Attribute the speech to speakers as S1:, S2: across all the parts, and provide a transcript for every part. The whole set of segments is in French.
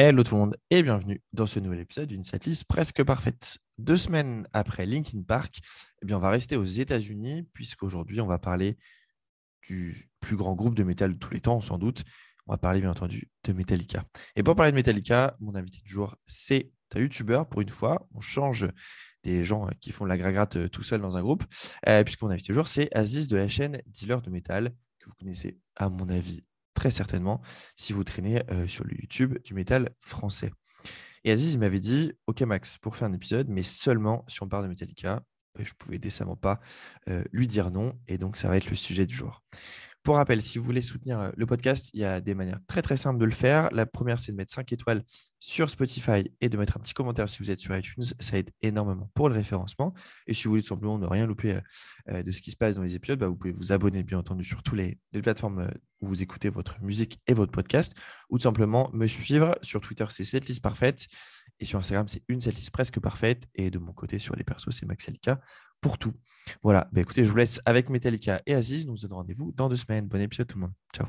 S1: Hello tout le monde et bienvenue dans ce nouvel épisode d'une setlist presque parfaite. Deux semaines après Linkin Park, eh bien on va rester aux États-Unis puisqu'aujourd'hui on va parler du plus grand groupe de métal de tous les temps, sans doute. On va parler bien entendu de Metallica. Et pour parler de Metallica, mon invité du jour, c'est un youtubeur pour une fois. On change des gens qui font la gragrate tout seul dans un groupe, euh, puisque mon invité du jour, c'est Aziz de la chaîne Dealer de métal, que vous connaissez à mon avis très certainement si vous traînez sur le YouTube du métal français. Et Aziz, il m'avait dit Ok, Max, pour faire un épisode, mais seulement si on parle de Metallica. Je pouvais décemment pas lui dire non, et donc ça va être le sujet du jour. Pour rappel, si vous voulez soutenir le podcast, il y a des manières très très simples de le faire. La première, c'est de mettre 5 étoiles sur Spotify et de mettre un petit commentaire si vous êtes sur iTunes. Ça aide énormément pour le référencement. Et si vous voulez tout simplement ne rien louper de ce qui se passe dans les épisodes, bah, vous pouvez vous abonner bien entendu sur toutes les, plateformes où vous écoutez votre musique et votre podcast, ou tout simplement me suivre. Sur Twitter, c'est cette liste parfaite. Et sur Instagram, c'est une setlist presque parfaite. Et de mon côté, sur les persos, c'est Maxelika pour tout. Voilà, bah, écoutez, je vous laisse avec Metallica et Aziz. Nous vous donne rendez-vous dans deux semaines. Bon épisode tout le monde. Ciao.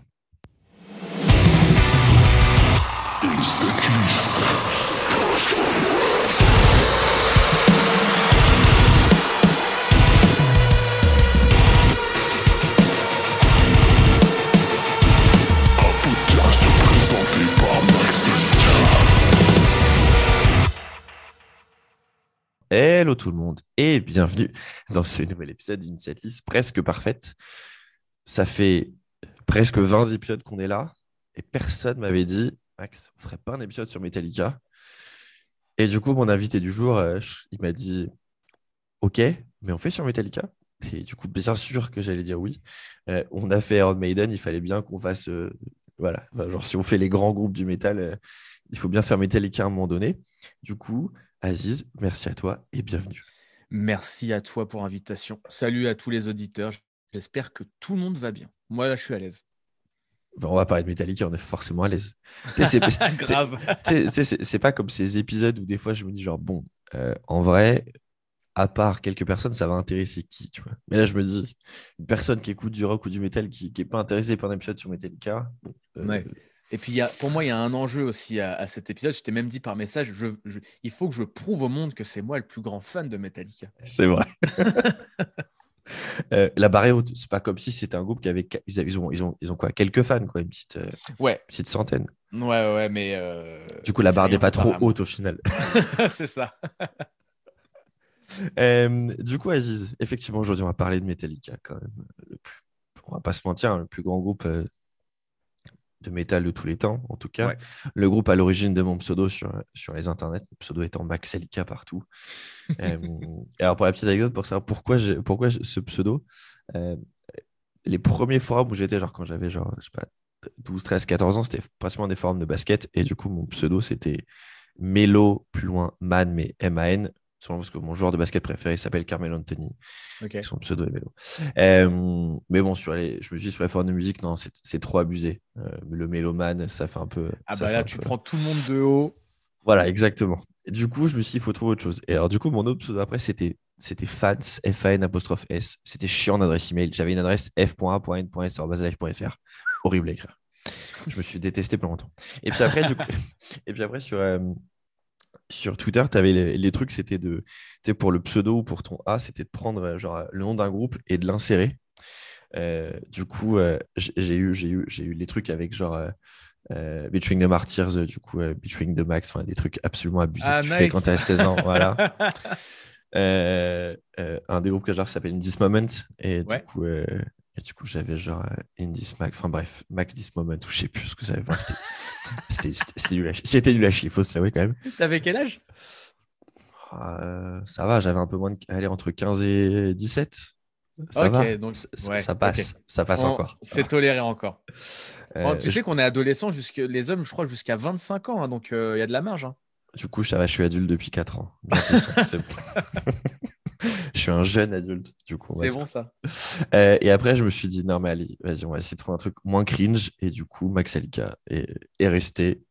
S1: Hello tout le monde et bienvenue dans ce nouvel épisode d'une setlist presque parfaite. Ça fait presque 20 épisodes qu'on est là et personne m'avait dit Max, on ferait pas un épisode sur Metallica. Et du coup, mon invité du jour, euh, il m'a dit Ok, mais on fait sur Metallica Et du coup, bien sûr que j'allais dire oui. Euh, on a fait Iron Maiden, il fallait bien qu'on fasse. Euh, voilà, genre si on fait les grands groupes du métal, il faut bien faire Metallica à un moment donné. Du coup, Aziz, merci à toi et bienvenue.
S2: Merci à toi pour l'invitation. Salut à tous les auditeurs. J'espère que tout le monde va bien. Moi, là, je suis à l'aise.
S1: on va parler de Metallica, on est forcément à l'aise. C'est grave. C'est pas comme ces épisodes où des fois je me dis, genre, bon, euh, en vrai, à part quelques personnes, ça va intéresser qui, tu vois? Mais là, je me dis, une personne qui écoute du rock ou du métal qui n'est pas intéressée par un épisode sur Metallica, bon,
S2: euh, et puis, y a, pour moi, il y a un enjeu aussi à, cet épisode. Je t'ai même dit par message, je, il faut que je prouve au monde que c'est moi le plus grand fan de Metallica.
S1: C'est vrai. euh, la barre est haute. C'est pas comme si c'était un groupe qui avait. Ils, ont, ils, ont, ils ont quoi Quelques fans, quoi. Une petite, euh,
S2: ouais.
S1: petite centaine.
S2: Ouais, ouais, mais. Euh,
S1: du coup, la barre n'est pas trop haute au final.
S2: c'est ça.
S1: Euh, du coup, Aziz, effectivement, aujourd'hui, on va parler de Metallica quand même. Le plus, on va pas se mentir, hein, le plus grand groupe de métal de tous les temps, en tout cas. Le groupe à l'origine de mon pseudo sur, sur les internets, le pseudo étant Maxelika partout. euh, alors, pour la petite anecdote, pour savoir pourquoi, pourquoi ce pseudo, euh, les premiers forums où j'étais, genre quand j'avais genre, je sais pas, 12, 13, 14 ans, c'était principalement des forums de basket. Et du coup, mon pseudo, c'était Melo, plus loin, Man, mais M-A-N, parce que mon joueur de basket préféré s'appelle Carmelo Anthony. Son pseudo est Melo. Euh, mais bon, sur les, je me suis dit sur les formes de musique, non, c'est trop abusé. Euh, le Méloman, ça fait un peu.
S2: Ah bah là, tu prends tout le monde de haut.
S1: Voilà, exactement. Et du coup, je me suis dit, il faut trouver autre chose. Et alors, du coup, mon autre pseudo après, c'était c'était fans, F-A-N apostrophe S. C'était chiant d'adresse email. J'avais une adresse f.a.n.s.live.fr. Horrible à écrire. Je me suis détesté pendant longtemps. Et puis après, du coup, et puis après sur, euh, sur Twitter, tu avais les, trucs, c'était de, tu pour le pseudo ou pour ton A, c'était de prendre euh, genre, le nom d'un groupe et de l'insérer. Euh, du coup, euh, j'ai eu, j'ai eu, j'ai eu les trucs avec genre Between the Martyrs, du coup, Between the Max, des trucs absolument abusés ah, que tu fais quand tu as 16 ans. voilà. un des groupes que j'adore s'appelle In This Moment. Et du coup, et du coup, j'avais genre euh, Indies Max, enfin bref, Max This Moment, ou je sais plus ce que ça avait. c'était du lâcher. C'était du lâcher, il faut se l'avouer quand même.
S2: T'avais quel âge?
S1: Euh, Ça va, j'avais un peu moins de. Allez, entre 15 et 17. Ça va. Donc, ça, passe, ça passe encore.
S2: C'est toléré encore. Euh, tu sais qu'on est adolescent, les hommes, je crois, jusqu'à 25 ans, hein, donc il y a de la marge. Hein.
S1: Du coup, ça va, je suis adulte depuis 4 ans. je suis un jeune adulte, du coup.
S2: C'est bon ça.
S1: Euh, et après, je me suis dit, non, mais allez, vas-y, on va essayer de trouver un truc moins cringe. Et du coup, Max est, est resté.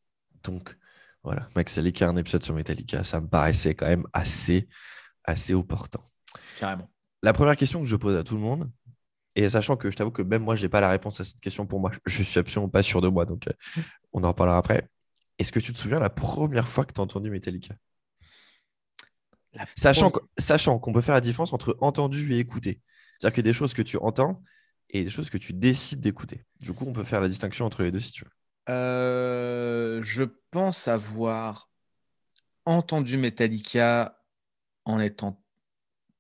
S1: Donc, voilà, Max un épisode sur Metallica, ça me paraissait quand même assez, assez opportun.
S2: Carrément.
S1: La première question que je pose à tout le monde, et sachant que je t'avoue que même moi, je n'ai pas la réponse à cette question pour moi, je suis absolument pas sûr de moi, donc euh, on en reparlera après. est-ce que tu te souviens la première fois que tu as entendu Metallica? Sachant, sachant qu'on peut faire la différence entre entendu et écouté. C'est-à-dire que des choses que tu entends et des choses que tu décides d'écouter. Du coup, on peut faire la distinction entre les deux si tu veux.
S2: Euh, je pense avoir entendu Metallica en étant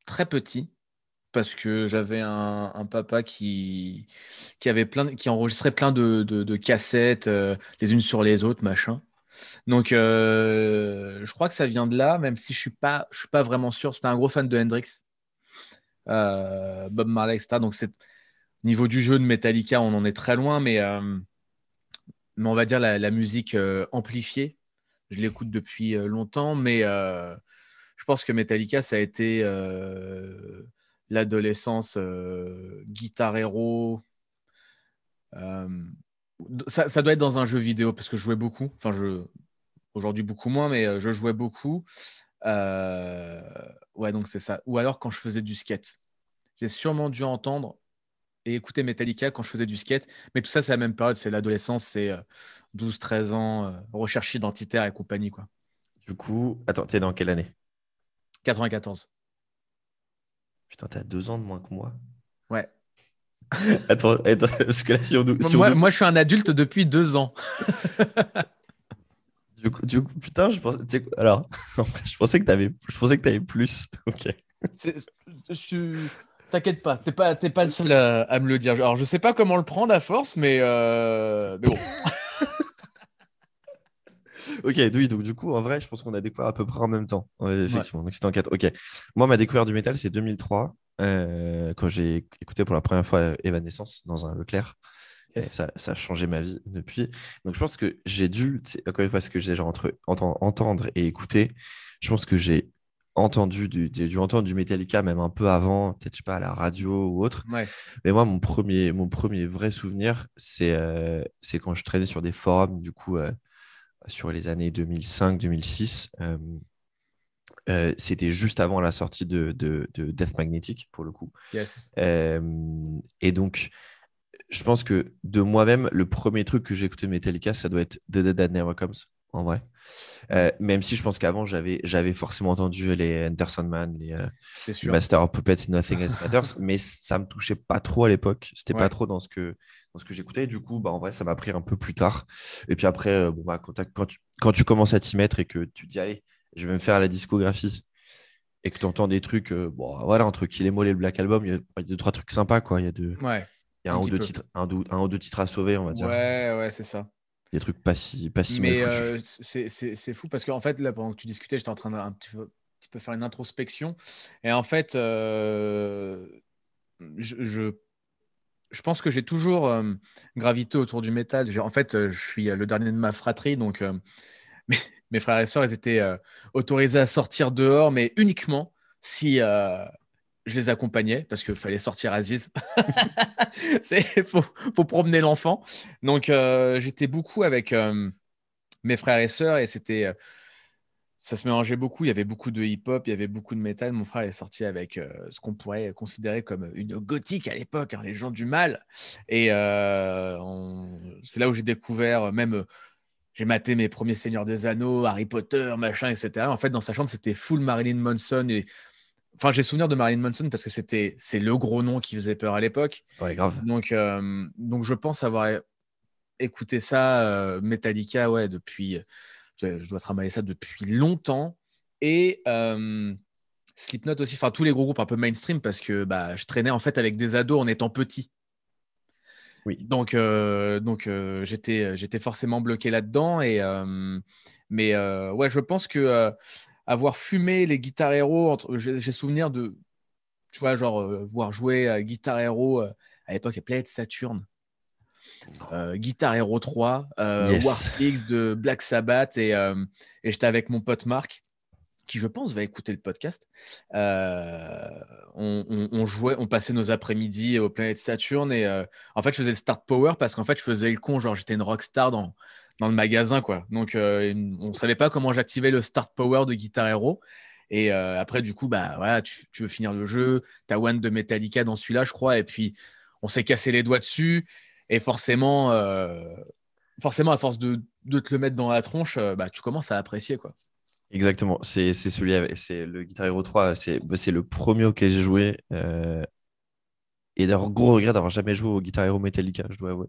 S2: très petit parce que j'avais un, papa qui, qui, avait plein, qui enregistrait plein de, cassettes euh, les unes sur les autres, machin. Donc, euh, je crois que ça vient de là, même si je suis pas, je suis pas vraiment sûr. C'était un gros fan de Hendrix, Bob Marley, etc. Donc, c'est niveau du jeu de Metallica, on en est très loin, mais mais on va dire la, musique euh, amplifiée. Je l'écoute depuis euh, longtemps, mais euh, je pense que Metallica, ça a été l'adolescence guitare héros. Ça, doit être dans un jeu vidéo parce que je jouais beaucoup. Enfin, je aujourd'hui beaucoup moins, mais je jouais beaucoup. ouais, donc c'est ça. Ou alors quand je faisais du skate. J'ai sûrement dû entendre et écouter Metallica quand je faisais du skate. Mais tout ça, c'est la même période, c'est l'adolescence, c'est 12-13 euh, ans, euh, recherche identitaire et compagnie. Quoi.
S1: Du coup, attends, t'es dans quelle année?
S2: 94.
S1: Putain, t'as deux ans de moins que moi.
S2: Ouais.
S1: attends, attends, parce que là, si on,
S2: moi, moi, je suis un adulte depuis deux ans.
S1: du, coup, du coup, putain, je pensais, alors, je pensais que t'avais, je pensais que avais plus. Ok.
S2: Je T'inquiète pas, t'es pas, pas le seul à, me le dire. Alors, je sais pas comment le prendre à force, mais, euh, mais bon.
S1: ok, oui, donc du coup, en vrai, je pense qu'on a découvert à peu près en même temps. effectivement, donc c'était en 4. Ok. Moi, ma découverte du métal, c'est 2003, euh, quand j'ai écouté pour la première fois Evanescence dans un Leclerc. Ça, ça, a changé ma vie depuis. Donc, je pense que j'ai dû, encore une fois, ce que j'ai genre entre entendre et écouter, je pense que j'ai entendu du, du, entendre du Metallica même un peu avant, peut-être je sais pas à la radio ou autre. Mais moi, mon premier, mon premier vrai souvenir, c'est euh, c'est quand je traînais sur des forums, du coup, euh, sur les années 2005-2006. Euh, c'était juste avant la sortie de, de, de, Death Magnetic, pour le coup.
S2: Yes.
S1: et donc, je pense que de moi-même, le premier truc que j'ai écouté de Metallica, ça doit être The Dead That Never Comes en vrai. Euh, même si je pense qu'avant, j'avais, forcément entendu les Anderson Man, les, euh, Master of Puppets et Nothing Else Matters, mais ça me touchait pas trop à l'époque. C'était pas trop dans ce que, dans ce que j'écoutais. Du coup, bah, en vrai, ça m'a pris un peu plus tard. Et puis après, euh, bon, bah, quand, quand, tu, quand tu commences à t'y mettre et que tu te dis, allez, je vais me faire la discographie et que tu entends des trucs, bon, voilà, entre Kill Em All et le Black Album, il y, a deux, trois trucs sympas, quoi. Il y a, deux,
S2: ouais,
S1: il y a un, ou deux titres, un, un, ou deux titres à sauver, on va dire.
S2: Ouais, ouais, c'est ça
S1: des trucs pas si, pas si
S2: Mais euh, c'est fou parce qu'en fait, là, pendant que tu discutais, j'étais en train d'un petit, petit, peu faire une introspection. Et en fait, euh, je, je, pense que j'ai toujours euh, gravité autour du métal. En fait, je suis le dernier de ma fratrie, donc mes, frères et sœurs, ils étaient autorisés à sortir dehors, mais uniquement si je les accompagnais parce qu'il fallait sortir Aziz. Il faut, promener l'enfant. Donc, euh, j'étais beaucoup avec euh, mes frères et sœurs et c'était. Euh, ça se mélangeait beaucoup. Il y avait beaucoup de hip-hop, il y avait beaucoup de métal. Mon frère est sorti avec ce qu'on pourrait considérer comme une gothique à l'époque, hein, les gens du mal. Et c'est là où j'ai découvert même j'ai maté mes premiers Seigneurs des Anneaux, Harry Potter, machin, etc. En fait, dans sa chambre, c'était full Marilyn Manson et Enfin, j'ai souvenir de Marilyn Manson parce que c'était c'est le gros nom qui faisait peur à l'époque.
S1: Ouais, grave.
S2: Donc, euh, donc je pense avoir écouté ça, euh, Metallica, ouais, depuis. Je, dois travailler ça depuis longtemps. Et euh, Slipknot aussi, enfin tous les gros groupes un peu mainstream parce que bah, je traînais en fait avec des ados en étant petit.
S1: Oui.
S2: Donc, donc j'étais, j'étais forcément bloqué là-dedans. Et, mais ouais, je pense que avoir fumé les guitares héros. J'ai souvenir de, tu vois, genre euh, voir jouer à Guitar Hero euh, à l'époque, il y a Planète Saturne. Euh, Guitar Hero 3, euh, Warpix de Black Sabbath et, et j'étais avec mon pote Marc qui je pense va écouter le podcast. On, jouait, on passait nos après-midi au Planète Saturne et en fait je faisais le start power parce qu'en fait je faisais le con, genre j'étais une rockstar dans, dans le magasin, quoi. Donc, euh, on savait pas comment j'activais le start power de Guitar Hero. Et euh, après, du coup, bah voilà, tu, veux finir le jeu. Tu as One de Metallica dans celui-là, je crois. Et puis, on s'est cassé les doigts dessus. Et forcément, euh, forcément à force de, de te le mettre dans la tronche, bah, tu commences à apprécier. quoi.
S1: Exactement, c'est celui avec, c'est le Guitar Hero 3, c'est le premier auquel j'ai joué. Et d'ailleurs, gros regret d'avoir jamais joué au Guitar Hero Metallica, je dois avouer.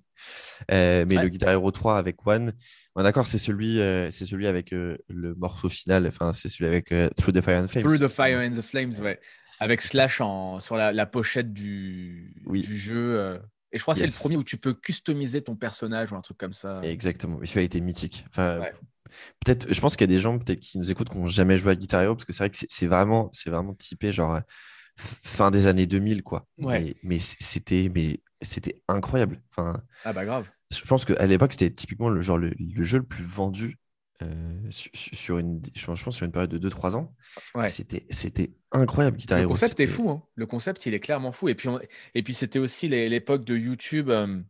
S1: mais le Guitar Hero 3 avec One, d'accord, c'est celui, c'est celui avec le morceau final, enfin, c'est celui avec Through the Fire and Flames.
S2: Through the Fire and the Flames, ouais. Avec Slash en, sur la, pochette du, du jeu. Et je crois que c'est le premier où tu peux customiser ton personnage ou un truc comme ça.
S1: Exactement. Celui a été mythique. Enfin, Peut-être, je pense qu'il y a des gens peut-être qui nous écoutent qui n'ont jamais joué à Guitar Hero parce que c'est vrai que c'est vraiment, c'est vraiment typé genre fin des années 2000 quoi.
S2: Ouais.
S1: Mais, c'était, mais c'était incroyable. Enfin,
S2: ah bah grave.
S1: Je pense qu'à l'époque c'était typiquement le genre le, jeu le plus vendu euh, sur, une, je pense sur une période de 2-3 ans.
S2: Ouais.
S1: C'était, c'était incroyable Guitar
S2: Hero. Le concept est fou. Hein. Le concept il est clairement fou. Et puis, et puis c'était aussi l'époque de YouTube. Euh,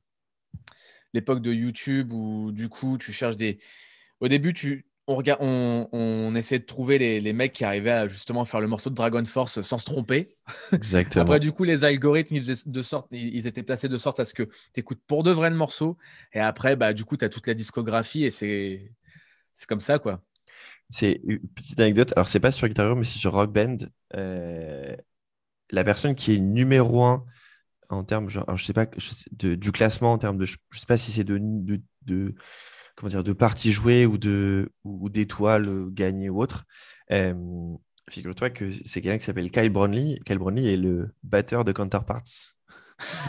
S2: l'époque de YouTube où du coup tu cherches des, au début, tu, on, regarde, on, on essayait de trouver les, les, mecs qui arrivaient à justement faire le morceau de Dragon Force sans se tromper.
S1: Exactement.
S2: Après, du coup, les algorithmes, ils, de sorte, ils étaient placés de sorte à ce que tu écoutes pour de vrai le morceau. Et après, bah, du coup, tu as toute la discographie et c'est comme ça, quoi.
S1: C'est une petite anecdote. Alors, c'est pas sur Guitar Hero, mais c'est sur Rock Band. Euh, la personne qui est numéro un en termes, genre, je sais pas, du classement en termes de, je, sais pas si c'est de, de comment dire, de parties jouées ou de ou, d'étoiles gagnées ou autre. Figure-toi que c'est quelqu'un qui s'appelle Kyle Brownlee. Kyle Brownlee est le batteur de Counterparts.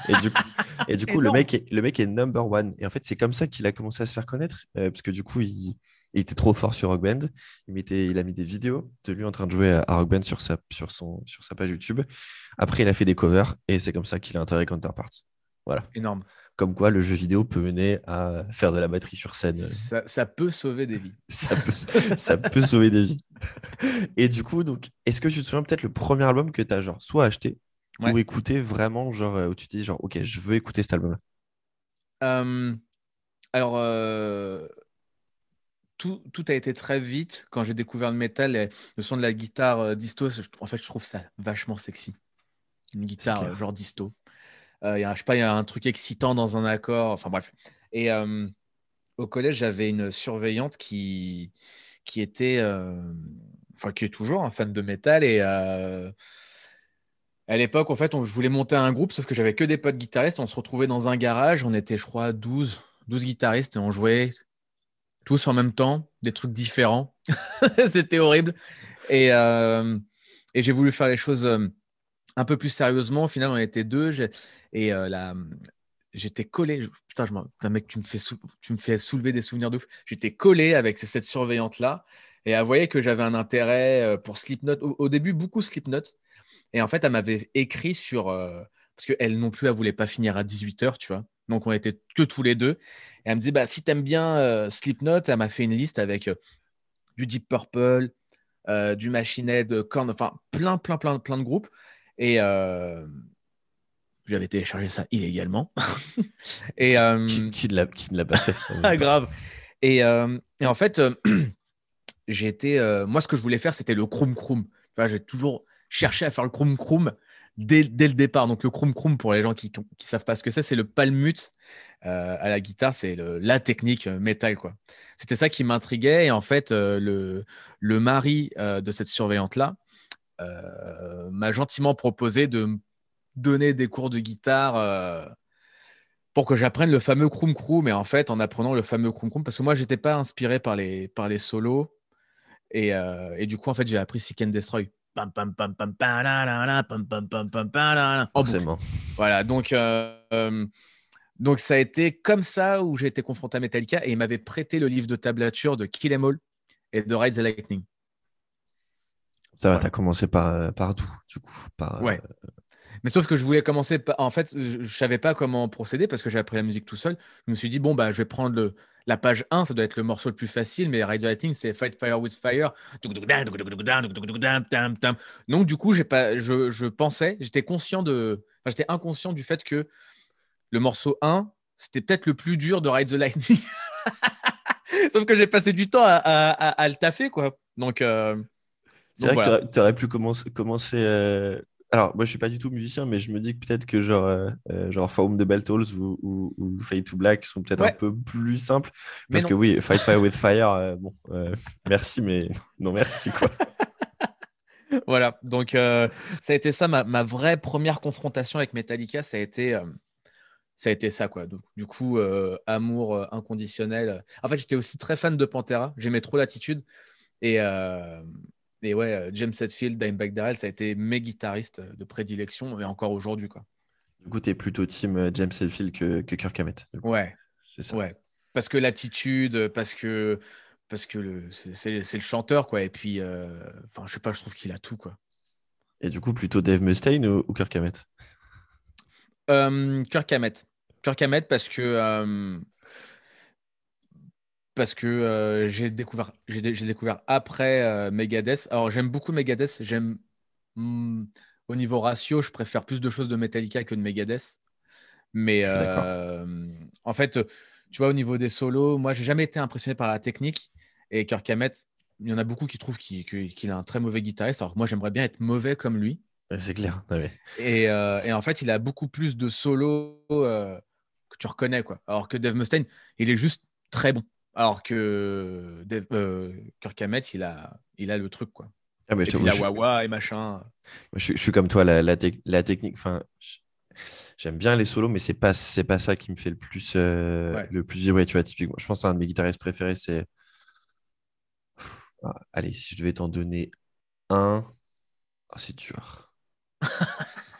S1: et du coup, et du coup le, mec est, le mec est number one. Et en fait, c'est comme ça qu'il a commencé à se faire connaître. Euh, parce que du coup, il, était trop fort sur Rock Band. Il, mettait, il a mis des vidéos de lui en train de jouer à Rock Band sur sa, sur, son, sur sa page YouTube. Après, il a fait des covers et c'est comme ça qu'il a intégré Counterparts. Voilà.
S2: Énorme.
S1: Comme quoi, le jeu vidéo peut mener à faire de la batterie sur scène.
S2: Ça, peut sauver des vies.
S1: ça, peut, ça peut sauver des vies. Et du coup, donc, est-ce que tu te souviens peut-être le premier album que tu as genre soit acheté ou écouté vraiment, genre euh, où tu te dis genre, ok, je veux écouter cet album-là?
S2: Euh, Alors, euh, tout, tout, a été très vite quand j'ai découvert le métal, le son de la guitare disto. En fait, je trouve ça vachement sexy. Une guitare genre disto. Euh, je sais pas, il y a un truc excitant dans un accord. Enfin bref. Et euh, au collège, j'avais une surveillante qui, qui était, euh, enfin qui est toujours un fan de métal et à l'époque, en fait, je voulais monter un groupe, sauf que j'avais que des potes guitaristes. On se retrouvait dans un garage. On était, je crois, 12, 12 guitaristes et on jouait tous en même temps, des trucs différents. C'était horrible. Et, et j'ai voulu faire les choses un peu plus sérieusement. Au final, on était deux. Et euh, là, j'étais collé. Putain, je mec, tu me, fais tu me fais soulever des souvenirs de ouf. J'étais collé avec cette surveillante-là. Et elle voyait que j'avais un intérêt euh, pour Slipknot. Au, début, beaucoup Slipknot. Et en fait, elle m'avait écrit sur. Euh, parce qu'elle non plus, elle voulait pas finir à 18h, tu vois. Donc, on était que tous les deux. Et elle me dit bah, si t'aimes bien Slipknot, elle m'a fait une liste avec du Deep Purple, du Machine Head, Korn, enfin, plein, plein, plein, plein de groupes. Et j'avais téléchargé ça illégalement.
S1: et, euh, qui, ne l'a pas fait
S2: ah, Grave. Et, euh, et, en fait, euh, j'étais. moi, ce que je voulais faire, c'était le Chrome Chrome. Enfin, j'ai toujours cherché à faire le Chrome Chrome dès, dès, le départ. Donc, le Chrome Chrome, pour les gens qui ne savent pas ce que c'est, c'est le palmute à la guitare. C'est la technique métal. quoi. C'était ça qui m'intriguait. Et en fait, le, le mari de cette surveillante-là m'a gentiment proposé de donner des cours de guitare euh, pour que j'apprenne le fameux Krum Krum. Et en fait, en apprenant le fameux Krum Krum, parce que moi, j'étais pas inspiré par les, par les solos. Et, euh, et du coup, en fait, j'ai appris Seek and Destroy.
S1: Forcément.
S2: Voilà, donc, euh, donc ça a été comme ça où j'ai été confronté à Metallica et il m'avait prêté le livre de tablature de Kill Em All et de Ride the Lightning.
S1: Ça va, t'as commencé par, par d'où, du coup? Par,
S2: Ouais. Mais sauf que je voulais commencer. En fait, je ne savais pas comment procéder parce que j'ai appris la musique tout seul. Je me suis dit, bon, bah, je vais prendre le, la page 1, ça doit être le morceau le plus facile, mais Ride the Lightning, c'est Fight Fire with Fire. Donc, du coup, pas, je, je pensais, j'étais conscient de. Enfin, j'étais inconscient du fait que le morceau 1, c'était peut-être le plus dur de Ride the Lightning. Sauf que j'ai passé du temps à, à, à, le taffer, quoi. Donc.
S1: c'est vrai que tu aurais, pu commencer, commencer Alors, moi, je suis pas du tout musicien, mais je me dis que peut-être que genre, euh, euh, genre Foam de Bell Tolls ou, ou, ou Fade to Black sont peut-être un peu plus simples. Parce que oui, Fight Fire with Fire, euh, bon, euh, merci, mais non, merci, quoi.
S2: Voilà, donc ça a été ça, ma, ma vraie première confrontation avec Metallica, ça a été, ça, a été ça, quoi. Donc, du coup, euh, amour euh, inconditionnel. En fait, j'étais aussi très fan de Pantera, j'aimais trop l'attitude. Et, euh, et ouais, euh, James Hetfield, Dimebag Darrell, ça a été mes guitaristes de prédilection, et encore aujourd'hui, quoi.
S1: Du coup, tu es plutôt team euh, James Hetfield que, que Kirk Hammett.
S2: Ouais,
S1: C'est ça.
S2: ouais. Parce que l'attitude, parce que, parce que le, c'est, le chanteur, quoi. Et puis, euh, enfin, je sais pas, je trouve qu'il a tout, quoi.
S1: Et du coup, plutôt Dave Mustaine ou, ou Kirk Hammett?
S2: Euh, Kirk Hammett. Kirk Hammett parce que euh, parce que euh, j'ai découvert j'ai dé- j'ai découvert après euh, Megadeth. Alors j'aime beaucoup Megadeth. J'aime hmm, au niveau ratio, je préfère plus de choses de Metallica que de Megadeth. Mais euh, en fait, tu vois, au niveau des solos, moi, j'ai jamais été impressionné par la technique. Et Kirk Hammett, il y en a beaucoup qui trouvent qu'il qu'il a un très mauvais guitariste. Alors moi, j'aimerais bien être mauvais comme lui.
S1: C'est clair. Ouais.
S2: Et, et en fait, il a beaucoup plus de solos que tu reconnais. Quoi. Alors que Dave Mustaine, il est juste très bon. Alors que Dave, euh, Kirk Hammett, il a, il a le truc. Quoi.
S1: Ah, mais
S2: Et
S1: je
S2: puis
S1: t'avoue,
S2: la
S1: je suis-
S2: wah et machin.
S1: Je, suis- je suis comme toi, la, la, tec- la technique. Enfin, j'aime bien les solos, mais c'est pas c'est pas ça qui me fait le plus euh,
S2: Ouais.
S1: le plus vibrer. Tu vois, typiquement, je pense à un de mes guitaristes préférés, c'est. Ah, allez, si je devais t'en donner un, Ah, c'est dur.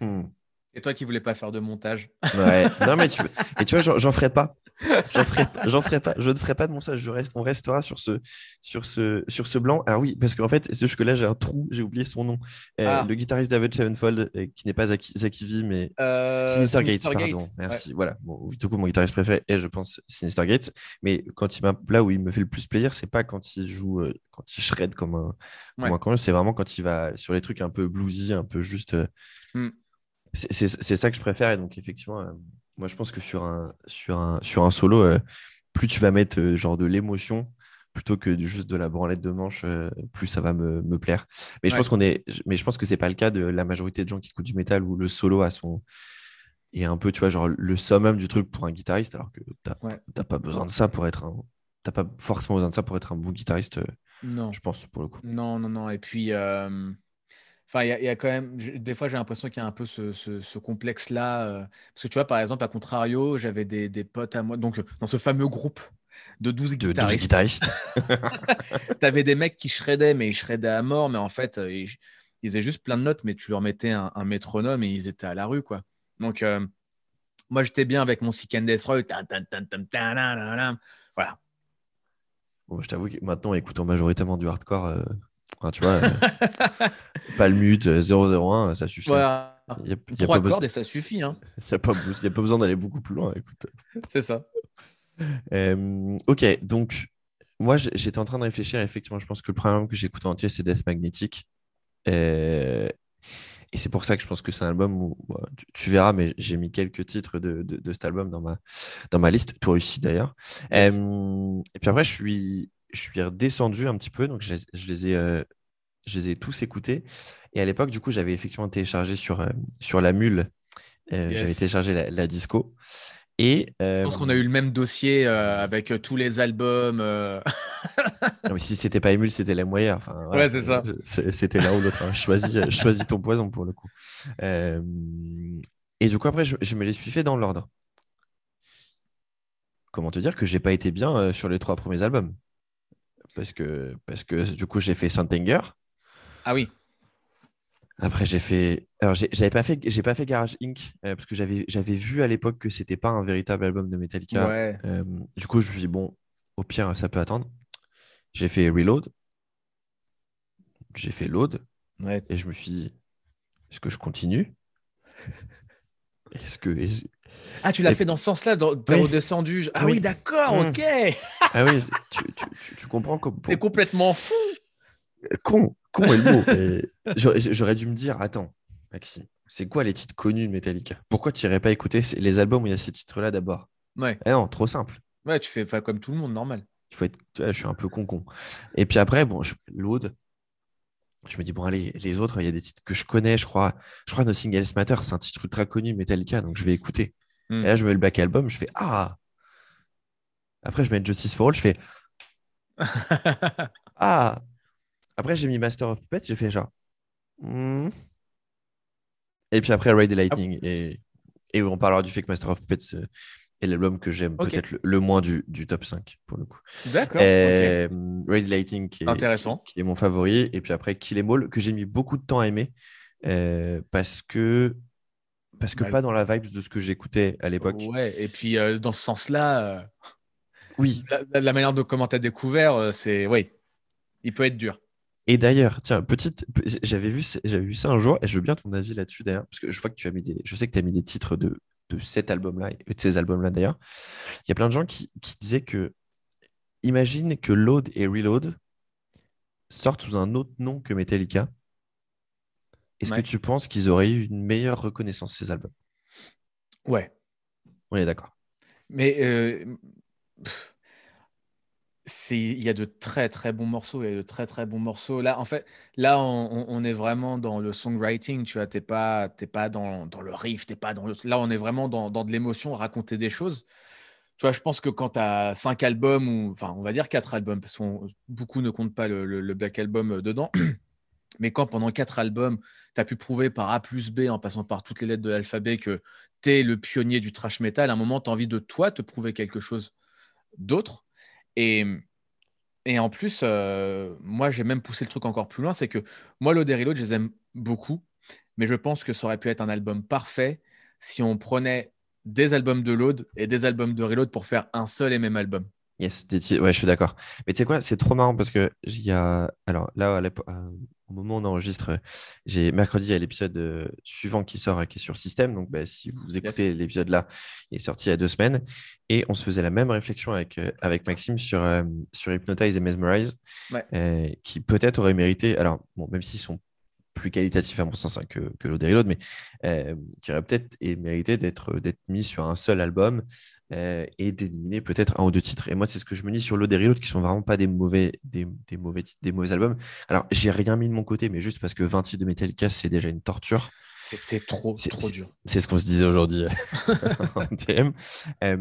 S1: Hmm.
S2: Et toi qui voulais pas faire de montage.
S1: Ouais. Non, mais tu, et tu vois, j'en ferai pas. J'en ferai, pas. Je ne ferai pas de montage. Je reste, on restera sur ce, sur ce, sur ce blanc. Alors oui, parce qu'en fait, c'est juste que là, j'ai un trou. J'ai oublié son nom. Euh,
S2: Ah.
S1: Le guitariste David Sevenfold, euh, qui n'est pas Zaki, mais
S2: Euh,
S1: Sinister Gates, pardon. Merci. Voilà. Bon, tout coup, mon guitariste préféré est, je pense, Sinister Gates. Mais quand il m'a, là où il me fait le plus plaisir, c'est pas quand il joue, euh, quand il shred comme un, comme
S2: Ouais.
S1: un con, c'est vraiment quand il va sur les trucs un peu bluesy, un peu juste.
S2: Hmm.
S1: C'est, ça que je préfère. Et donc, effectivement, euh, moi, je pense que sur un, sur un, sur un solo, euh, plus tu vas mettre euh, genre de l'émotion plutôt que du- juste de la branlette de manche, plus ça va me, me plaire. Mais je pense qu'on est, mais je pense que c'est pas le cas de la majorité de gens qui écoutent du métal où le solo a son est un peu, tu vois, genre le summum du truc pour un guitariste, alors que t'as
S2: Ouais.
S1: pas besoin de ça pour être un, t'as pas forcément besoin de ça pour être un bon guitariste,
S2: Non.
S1: je pense pour le coup.
S2: Non, non, non. Et puis, enfin, il y, a- il y a quand même, des fois, j'ai l'impression qu'il y a un peu ce, ce- ce complexe-là. euh, parce que tu vois, par exemple, à contrario, j'avais des, des potes à moi, donc euh, dans ce fameux groupe de 12
S1: De 12
S2: guitaristes,
S1: guitaristes.
S2: tu avais des mecs qui shreddaient, mais ils shreddaient à mort, mais en fait, euh, ils, ils faisaient juste plein de notes, mais tu leur mettais un, un métronome et ils étaient à la rue, quoi. Donc, euh, moi, j'étais bien avec mon Sick and Destroy. Voilà.
S1: Bon, je t'avoue que maintenant, écoutant majoritairement du hardcore, euh, enfin, tu vois, euh, Palmute, euh, 001, ça suffit.
S2: Voilà.
S1: Il y a, y pas besoin-
S2: et ça suffit, hein.
S1: il y a pas, il y a pas besoin d'aller beaucoup plus loin. Écoute.
S2: C'est ça.
S1: Euh, ok, donc moi j'étais en train de réfléchir. Effectivement, je pense que le premier album que j'ai écouté entier, c'est Death Magnetic. Euh, et c'est pour ça que je pense que c'est un album où bon, tu, tu verras, mais j'ai mis quelques titres de, de, de cet album dans ma, dans ma liste, toi aussi d'ailleurs.
S2: Yes.
S1: Euh, et puis après, je suis, je suis redescendu un petit peu, donc je, les- je les ai, euh, je les ai tous écoutés. Et à l'époque, du coup, j'avais effectivement téléchargé sur, euh, sur la mule, euh,
S2: Yes.
S1: j'avais téléchargé la, la disco. Et
S2: Je pense qu'on a eu le même dossier avec tous les albums.
S1: Non, mais si c'était pas Emule, c'était la moyenne. Enfin, voilà.
S2: Ouais, c'est ça.
S1: C'était l'un ou l'autre. hein. Choisis, choisis ton poison pour le coup. Et du coup, après, je, je me les suis fait dans l'ordre. Comment te dire que j'ai pas été bien sur les trois premiers albums parce que, parce que du coup, j'ai fait Saint-Anger.
S2: Ah oui.
S1: Après, j'ai fait. Alors, j'ai- j'avais pas fait, j'ai pas fait Garage Inc. euh, parce que j'avais, j'avais vu à l'époque que c'était pas un véritable album de Metallica.
S2: Ouais.
S1: Euh, du coup, je me suis dit, bon, au pire, ça peut attendre. J'ai fait Reload. J'ai fait Load.
S2: ouais.
S1: Et je me suis dit, est-ce que je continue? Est-ce que.
S2: Ah, tu l'as
S1: Et-
S2: fait dans ce sens-là, dans- t'es
S1: Oui.
S2: redescendu. Ah
S1: Oui.
S2: oui, d'accord,
S1: Mm.
S2: ok.
S1: Ah oui, tu, tu- tu- tu comprends comme.
S2: T'es complètement fou.
S1: Con, con est le mot. J'aurais dû me dire, attends, Maxime, c'est quoi les titres connus de Metallica? Pourquoi tu n'irais pas écouter les albums où il y a ces titres-là d'abord?
S2: Ouais.
S1: Eh non, trop simple.
S2: Ouais, tu fais pas comme tout le monde, normal.
S1: Il faut être, tu vois, je suis un peu con con. Et puis après, bon, je, me dis, bon, allez, les autres, il y a des titres que je connais, je crois. Je crois Nothing Else Matter, c'est un titre ultra connu, Metallica, donc je vais écouter.
S2: Hmm.
S1: Et là, je mets le back album, je fais, ah Après, je mets Justice for All, je fais, ah Après, j'ai mis Master of Puppets, j'ai fait genre, hmm. Et puis après, Raid the Lightning. Et, et on parlera du fait que Master of Puppets euh, est l'album que j'aime peut-être le, le moins du, du top 5, pour le coup.
S2: D'accord. ok.
S1: Et, Raid the Lightning, qui est,
S2: Intéressant.
S1: qui est mon favori. Et puis après, Kill Em All, que j'ai mis beaucoup de temps à aimer. euh, parce que, parce que
S2: Bah,
S1: pas dans la vibe de ce que j'écoutais à l'époque.
S2: Ouais, et puis euh, dans ce sens-là, euh,
S1: Oui.
S2: la, la manière de comment tu as découvert, euh, c'est. Oui, il peut être dur.
S1: Et d'ailleurs, tiens, petite, j'avais vu, j'avais vu ça un jour et je veux bien ton avis là-dessus d'ailleurs, parce que je vois que tu as mis des, je sais que tu as mis des titres de, de cet album-là et de ces albums-là d'ailleurs. Il y a plein de gens qui, qui disaient que, imagine que Load et Reload sortent sous un autre nom que Metallica. Est-ce
S2: Ouais.
S1: que tu penses qu'ils auraient eu une meilleure reconnaissance ces albums?
S2: Ouais.
S1: On est d'accord.
S2: Mais euh, il y a de très très bons morceaux, il y a de très très bons morceaux. Là, en fait, là, on, est vraiment dans le songwriting, tu vois, t'es pas, t'es pas dans, dans le riff, t'es pas dans le... Là, on est vraiment dans, dans de l'émotion, raconter des choses. Tu vois, je pense que quand tu as cinq albums, ou enfin, on va dire quatre albums, parce que beaucoup ne comptent pas le, le- le Black Album euh, dedans, mais quand pendant quatre albums, tu as pu prouver par A plus B, en passant par toutes les lettres de l'alphabet, que tu es le pionnier du trash metal, à un moment, tu as envie de toi te prouver quelque chose d'autre. Et, et en plus, euh, moi, j'ai même poussé le truc encore plus loin, c'est que moi, Reload, je les aime beaucoup, mais je pense que ça aurait pu être un album parfait si on prenait des albums de Load et des albums de Reload pour faire un seul et même album.
S1: Yes, ouais, je suis d'accord. Mais tu sais quoi, c'est trop marrant parce que il y a. Alors là, euh, au moment où on enregistre, j'ai mercredi, il y a l'épisode euh, suivant qui sort, qui est sur System. Donc, bah, si vous écoutez l'épisode là, il est sorti il y a deux semaines. Et on se faisait la même réflexion avec, euh, avec Maxime sur, euh, sur Hypnotize et Mesmerize,
S2: Ouais.
S1: euh, qui peut-être auraient mérité. Alors, bon, même s'ils sont plus qualitatifs à mon sens hein, que, que et Reload, mais euh, qui auraient peut-être mérité d'être mis sur un seul album euh, et d'éliminer peut-être un ou deux titres. Et moi, c'est ce que je me dis sur Load et Reload, qui sont vraiment pas des mauvais, des, des mauvais, des mauvais albums. Alors, j'ai rien mis de mon côté, mais juste parce que 20 titres de Metallica, c'est déjà une torture.
S2: C'était trop, trop dur.
S1: C'est ce qu'on se disait aujourd'hui en TM. Euh,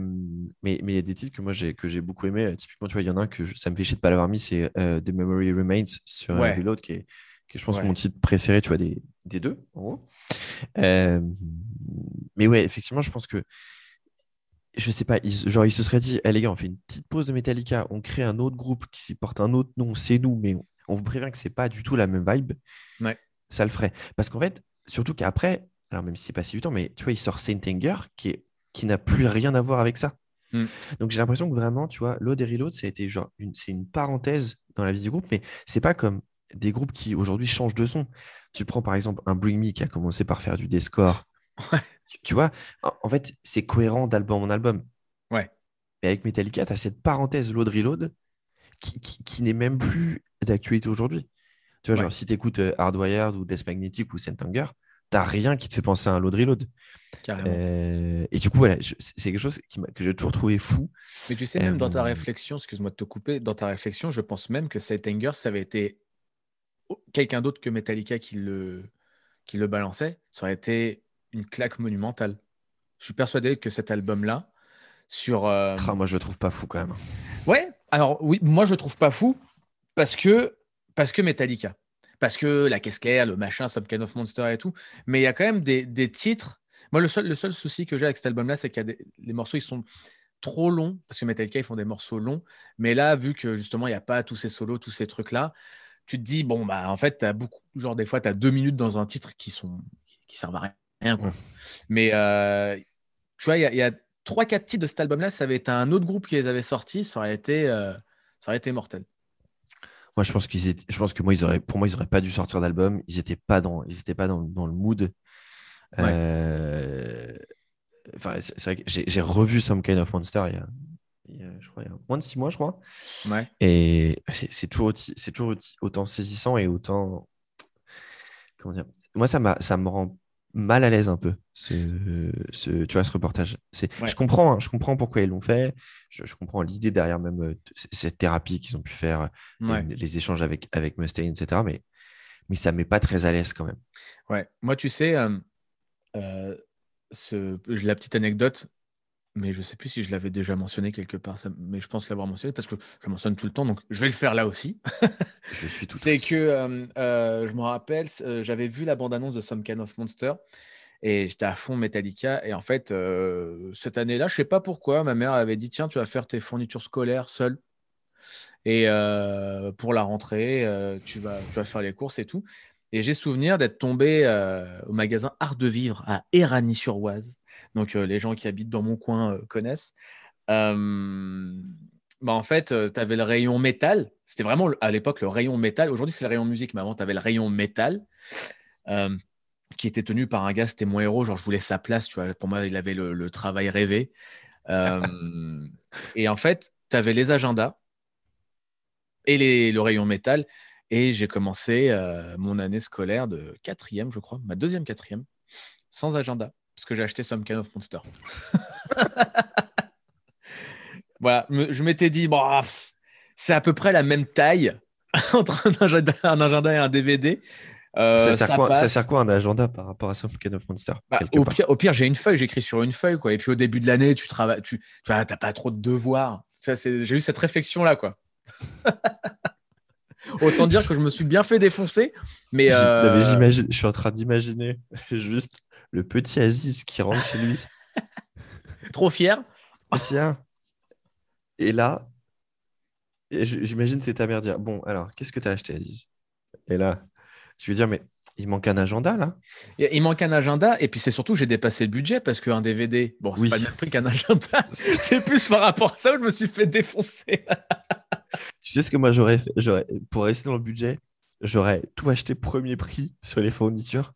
S1: mais mais il y a des titres que moi j'ai que j'ai beaucoup aimé. Euh, Typiquement, tu vois, il y en a un que je- ça me fait chier de pas l'avoir mis, c'est euh, The Memory Remains sur euh,
S2: Ouais.
S1: Reload, qui est, qui est, je pense,
S2: Ouais.
S1: mon titre préféré, tu vois, des, des deux, en gros. Euh, mais ouais, effectivement, je pense que je sais pas, ils, genre ils se seraient dit, Eh, les gars, on fait une petite pause de Metallica, on crée un autre groupe qui porte un autre nom, c'est nous, mais on, on vous prévient que c'est pas du tout la même vibe.
S2: Ouais.
S1: Ça le ferait. Parce qu'en fait, surtout qu'après, alors même si c'est pas si du temps, mais tu vois, il sort Saint Anger qui, est, qui n'a plus rien à voir avec ça.
S2: Mm.
S1: Donc j'ai l'impression que vraiment, tu vois, Load et Reload, ça a été genre une, c'est une parenthèse dans la vie du groupe, mais c'est pas comme des groupes qui aujourd'hui changent de son. Tu prends par exemple un Bring Me qui a commencé par faire du Descore.
S2: Ouais.
S1: Tu, tu vois, en, en fait, c'est cohérent d'album en album.
S2: Ouais.
S1: Mais avec Metallica, tu as cette parenthèse Load Reload qui, qui, qui n'est même plus d'actualité aujourd'hui. Tu vois,
S2: Ouais.
S1: genre si tu écoutes Hardwired ou Death Magnetic ou Saint Anger, t'as rien qui te fait penser à un Load Reload.
S2: Carrément.
S1: Euh, et du coup, voilà, c'est quelque chose qui que j'ai toujours trouvé fou.
S2: Mais tu sais, même dans ta
S1: Euh,
S2: réflexion, excuse-moi de te couper, dans ta réflexion, je pense même que Saint Anger, ça avait été quelqu'un d'autre que Metallica qui le, qui le balançait, ça aurait été une claque monumentale. Je suis persuadé que cet album-là, sur. euh,
S1: Ah, moi, je le trouve pas fou quand même.
S2: Ouais, alors oui, moi je le trouve pas fou parce que, parce que Metallica. Parce que la caisse claire, le machin, Some Kind of Monster et tout. Mais il y a quand même des, des titres. Moi, le seul, le seul souci que j'ai avec cet album-là, c'est qu'il y a des, les morceaux, ils sont trop longs. Parce que Metallica, ils font des morceaux longs. Mais là, vu que justement, il n'y a pas tous ces solos, tous ces trucs-là, tu te dis, bon, bah, en fait, tu as beaucoup. Genre, des fois, tu as deux minutes dans un titre qui sont qui servent à rien.
S1: Ouais.
S2: Mais euh, tu vois, il y a, a 3-4 titres de cet album-là, ça avait été un autre groupe qui les avait sortis, ça aurait été, euh, ça aurait été mortel.
S1: Moi, je pense qu'ils étaient, je pense que moi, ils auraient, pour moi, ils auraient pas dû sortir d'album. Ils étaient pas dans, ils étaient pas dans, dans le mood.
S2: Ouais.
S1: Euh, Enfin, c'est vrai que j'ai revu Some Kind of Monster il y a, il y a, je crois, il y a moins de six mois, je crois.
S2: Ouais.
S1: Et c'est toujours, toujours autant saisissant et autant. Comment dire Moi, ça, m'a- ça me rend mal à l'aise un peu, ce, ce, tu vois, ce reportage. C'est,
S2: Ouais.
S1: Je comprends, hein, je comprends pourquoi ils l'ont fait. Je, je comprends l'idée derrière même euh, cette thérapie qu'ils ont pu faire, les-
S2: Ouais.
S1: les, échanges avec, avec Mustaine, etc. Mais, mais ça ne met pas très à l'aise quand même.
S2: Ouais, moi, tu sais, euh, euh, ce, la petite anecdote, mais je ne sais plus si je l'avais déjà mentionné quelque part, mais je pense l'avoir mentionné parce que je mentionne tout le temps, donc je vais le faire là aussi.
S1: je suis tout
S2: C'est que je me rappelle, j'avais vu la bande-annonce de Some Kind of Monster et j'étais à fond Metallica. Et en fait, cette année-là, je sais pas pourquoi, ma mère avait dit Tiens, tu vas faire tes fournitures scolaires seul. Et pour la rentrée, tu, vas, tu vas faire les courses et tout. Et j'ai souvenir d'être tombé au magasin Art de Vivre à Éragny-sur-Oise. Donc, les gens qui habitent dans mon coin connaissent. Bah, en fait, tu avais le rayon métal. C'était vraiment à l'époque le rayon métal. Aujourd'hui, c'est le rayon musique, mais avant, tu avais le rayon métal qui était tenu par un gars, c'était mon héros. Genre, je voulais sa place, tu vois. Pour moi, il avait le, travail rêvé. et en fait, tu avais les agendas et les, le rayon métal. Et j'ai commencé euh, mon année scolaire de quatrième, je crois, ma deuxième quatrième, sans agenda, parce que j'ai acheté Some Kind of Monster. voilà, je m'étais dit, c'est à peu près la même taille entre un agenda, un agenda et un DVD.
S1: Euh, ça, sert quoi, ça, sert quoi, un agenda par rapport à Some Kind of Monster
S2: bah, au, pire, au, pire, j'ai une feuille, j'écris sur une feuille. Quoi. Et puis au début de l'année, tu travailles, tu n'as pas trop de devoirs. J'ai eu cette réflexion-là. quoi. Autant dire que je me suis bien fait défoncer. Mais,
S1: euh... je suis en train d'imaginer juste le petit Aziz qui rentre chez lui.
S2: Trop fier.
S1: Tiens. Et là, j'imagine c'est ta mère dire Bon, alors, qu'est-ce que tu as acheté, Aziz? Et là, tu veux dire Mais il manque un agenda là
S2: Il manque un agenda et puis c'est surtout que j'ai dépassé le budget parce qu'un DVD, bon, c'est pas le même prix qu'un agenda. c'est plus par rapport à ça où je me suis fait défoncer.
S1: Tu sais ce que moi j'aurais fait j'aurais, Pour rester dans le budget, j'aurais tout acheté premier prix sur les fournitures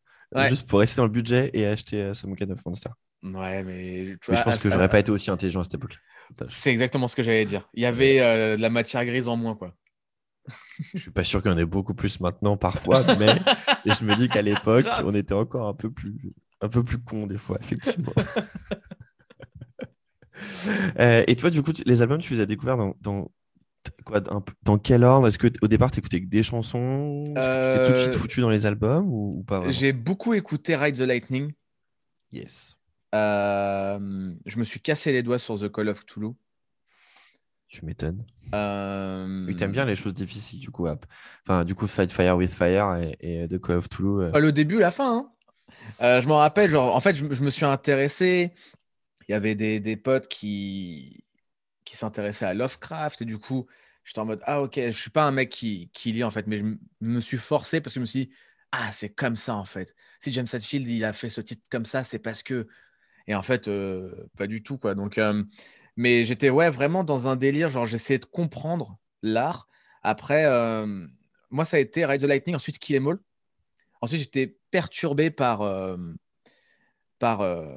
S1: juste pour rester dans le budget et acheter euh, Some Kind of Monster.
S2: Ouais, mais,
S1: je pense que j'aurais pas été aussi intelligent à cette époque.
S2: C'est exactement ce que j'allais dire. Il y avait euh, de la matière grise en moins, quoi.
S1: Je suis pas sûr qu'il y en ait beaucoup plus maintenant parfois, mais je me dis qu'à l'époque, on était encore un peu plus, un peu plus con des fois, effectivement. Euh, et toi, du coup, les albums, tu les as découverts dans, dans quoi, dans quel ordre? Est-ce que au départ, tu écoutais que des chansons? Est-ce que tu t'es tout de suite euh, foutu dans les albums ou, pas
S2: J'ai beaucoup écouté Ride the Lightning.
S1: Yes.
S2: Euh, je me suis cassé les doigts sur The Call of Toulouse.
S1: Tu m'étonnes. Euh... Oui, t'aimes bien les choses difficiles, du coup. Enfin, du coup, Fight Fire with Fire et, The Call of.
S2: Euh. Bah, le début, la fin. Hein. Euh, je m'en rappelle, genre, en fait, je, me suis intéressé. Il y avait des, des potes qui, qui s'intéressaient à Lovecraft. Et du coup, j'étais en mode, ah, ok, je suis pas un mec qui, lit, en fait, mais je me suis forcé parce que je me suis dit, ah, c'est comme ça, en fait. Si James Hetfield, il a fait ce titre comme ça, c'est parce que. Et en fait, euh, pas du tout, quoi. Donc, mais j'étais ouais, vraiment dans un délire, genre j'essayais de comprendre l'art. Après, euh, moi, ça a été Ride the Lightning, ensuite Kill Em All. Ensuite, j'étais perturbé par, euh, par euh,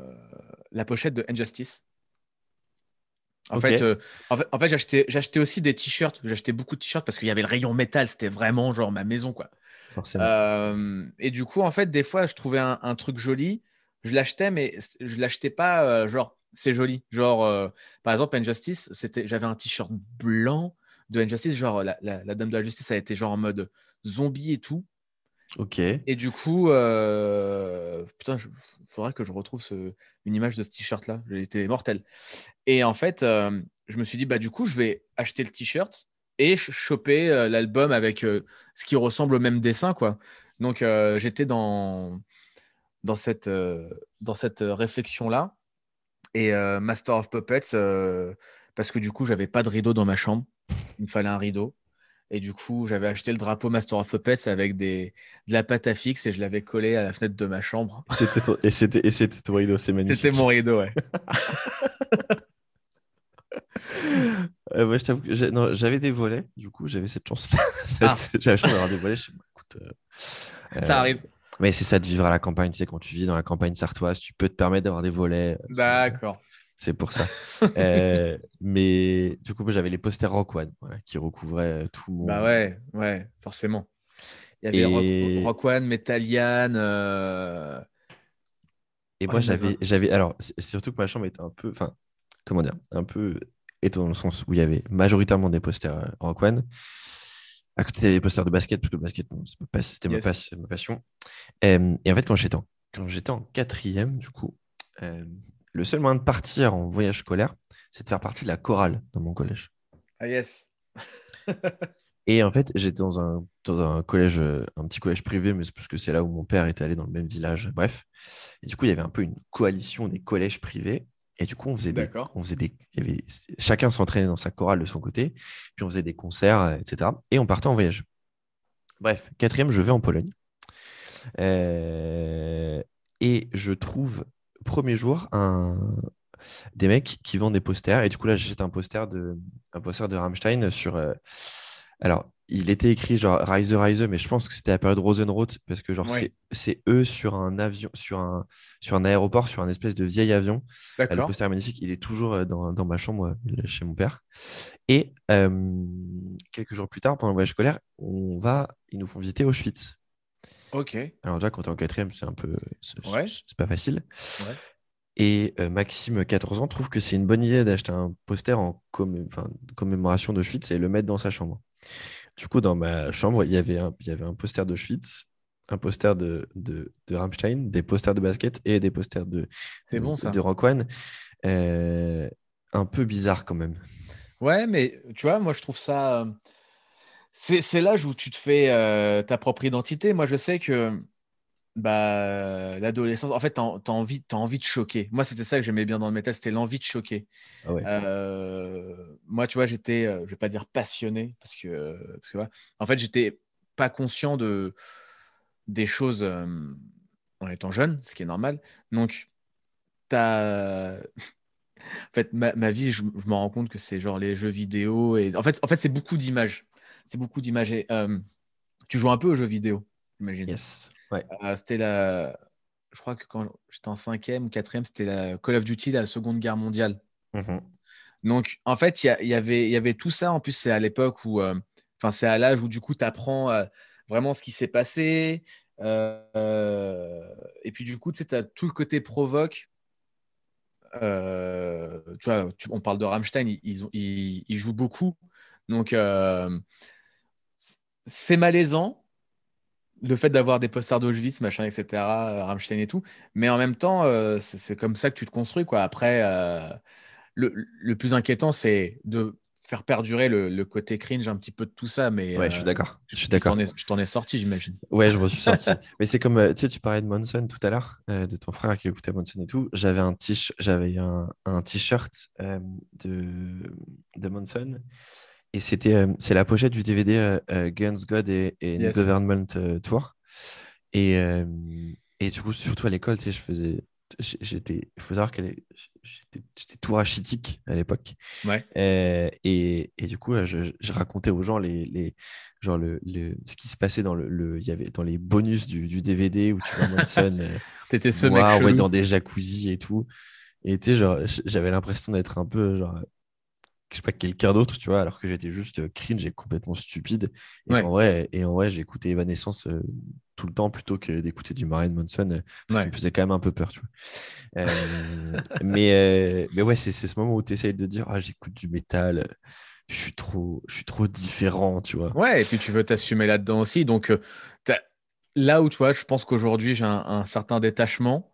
S2: la pochette de Injustice. En, fait, en fait, en fait, j'achetais aussi des t-shirts. J'achetais beaucoup de t-shirts parce qu'il y avait le rayon métal. C'était vraiment genre ma maison, quoi. et du coup, en fait, des fois, je trouvais un, un truc joli. Je l'achetais, mais je l'achetais pas genre c'est joli. Genre, euh, par exemple, Injustice, c'était, j'avais un t-shirt blanc de Injustice, genre la, Dame de la Justice a été genre en mode zombie et tout. Et du coup, euh, putain, il faudrait que je retrouve une image de ce t-shirt-là. Il était mortel. Et en fait, euh, je me suis dit, bah du coup, je vais acheter le t-shirt et choper l'album avec ce qui ressemble au même dessin, quoi. Donc, j'étais dans, dans cette, dans cette réflexion-là et euh, Master of Puppets, euh, parce que du coup, j'avais pas de rideau dans ma chambre. Il me fallait un rideau. Et du coup, j'avais acheté le drapeau Master of Puppets avec des, de la pâte à fixe et je l'avais collé à la fenêtre de ma chambre.
S1: C'était et c'était, et c'était ton rideau, c'est magnifique.
S2: C'était mon rideau, ouais.
S1: euh, je t'avoue que j'avais des volets, du coup, j'avais cette chance-là. Ah. J'avais la chance d'avoir des volets. Je... Écoute,
S2: euh, ça arrive.
S1: Mais c'est ça de vivre à la campagne. Tu sais, quand tu vis dans la campagne sartoise, tu peux te permettre d'avoir des volets.
S2: Euh, D'accord.
S1: C'est pour ça. Euh, mais du coup, j'avais les posters Rock One qui recouvraient euh, tout.
S2: Bah ouais, ouais, forcément. Il y avait Rock, One, Metallian.
S1: Et moi, j'avais, j'avais. Alors, surtout que ma chambre était un peu. Enfin, comment dire Un peu étonnant dans le sens où il y avait majoritairement des posters Rock One. À côté, des posters de basket, parce que le basket, c'était ma, passion. et en fait, quand j'étais en, quand j'étais en quatrième, du coup, le seul moyen de partir en voyage scolaire, c'est de faire partie de la chorale dans mon collège.
S2: Ah yes.
S1: et en fait, j'étais dans un, dans un collège, un petit collège privé, mais c'est parce que c'est là où mon père était allé dans le même village. Bref. Et du coup, il y avait un peu une coalition des collèges privés. Et du coup, on faisait des, on faisait des, chacun s'entraînait dans sa chorale de son côté, puis on faisait des concerts, etc. Et on partait en voyage. Bref, quatrième, je vais en Pologne. Euh, et je trouve, premier jour, un, des mecs qui vendent des posters. Et du coup, là, j'achète un poster de, un poster de Rammstein sur. Euh, alors, il était écrit genre Rise Rise, mais je pense que c'était la période Rosenroth parce que genre c'est eux sur un avion, sur un, sur un aéroport, sur un espèce de vieil avion. le poster magnifique, il est toujours euh, dans, dans ma chambre chez mon père. Et quelques jours plus tard, pendant le voyage scolaire, on va, ils nous font visiter Auschwitz.
S2: Ok.
S1: Alors déjà, quand tu es en quatrième, c'est un peu, c'est pas facile. Et euh, Maxime, 14 ans, trouve que c'est une bonne idée d'acheter un poster en commémoration d'Auschwitz et le mettre dans sa chambre. Du coup, dans ma chambre, il y avait un, il y avait un poster d'Auschwitz, un poster de, de, de, Rammstein, des posters de basket et des posters de,
S2: c'est bon, ça.
S1: de Rock One. Euh, un peu bizarre quand même.
S2: Ouais, mais tu vois, moi je trouve ça. C'est l'âge où tu te fais euh, ta propre identité. Moi, je sais que bah, l'adolescence, en fait, tu as, envie, as envie de choquer. Moi, c'était ça que j'aimais bien dans le métal, c'était l'envie de choquer. Ah euh, moi, tu vois, j'étais, euh, je vais pas dire passionné, parce que, parce que en fait, j'étais pas conscient de, des choses en étant jeune, ce qui est normal. Donc, tu as. en fait, ma, ma vie, je, je me rends compte que c'est genre les jeux vidéo. Et... En fait, en fait c'est beaucoup d'images c'est beaucoup d'images. Euh, tu joues un peu aux jeux vidéo, j'imagine.
S1: Yes.
S2: Euh, c'était la. Je crois que quand j'étais en cinquième ou quatrième, c'était la Call of Duty, la Seconde Guerre mondiale. Mm-hmm. Donc, en fait, il y, avait, y avait tout ça. En plus, c'est à l'époque où. Euh, enfin, c'est à l'âge où, du coup, tu apprends vraiment ce qui s'est passé. et puis, du coup, tu as tout le côté provoque. tu vois, on parle de Rammstein, ils, ils, ils jouent beaucoup. Donc, c'est malaisant le fait d'avoir des posters d'Auschwitz, machin, etc., euh, Rammstein et tout. Mais en même temps, euh, c'est comme ça que tu te construis. Quoi. Après, euh, le, plus inquiétant, c'est de faire perdurer le, côté cringe un petit peu de tout ça. Mais,
S1: ouais, je suis d'accord. Je suis d'accord.
S2: Tu t'en es, sorti, j'imagine.
S1: Ouais, je me suis sorti. mais c'est comme, tu sais, tu parlais de Monson tout à l'heure, de ton frère qui écoutait Monson et tout. J'avais un t-shirt de, de Monson et c'était, euh, c'est la pochette du DVD euh, euh, Guns, God et, Government Tour. Et, et du coup, surtout à l'école, tu sais, je faisais. J'étais, il faut savoir que j'étais, tout rachitique à l'époque.
S2: Ouais.
S1: et, et, du coup, je, je, racontais aux gens les, les genre le, le, ce qui se passait dans le, il y avait dans les bonus du, du DVD où tu vois Monson
S2: T'étais ce mec
S1: ouais, dans des jacuzzi et tout. Et tu sais, genre, j'avais l'impression d'être un peu genre je sais pas, quelqu'un d'autre, tu vois, alors que j'étais juste euh, cringe et complètement stupide. Et en vrai, et en vrai écouté Evanescence euh, tout le temps plutôt que d'écouter du Marianne Monson, euh, parce qu'il me faisait quand même un peu peur, tu vois. mais, mais ouais, c'est ce moment où tu essayes de dire, ah, j'écoute du métal, je suis trop, je suis trop différent, tu vois.
S2: Ouais, et puis tu veux t'assumer là-dedans aussi. Donc, là où, tu vois, je pense qu'aujourd'hui, j'ai un, un, certain détachement.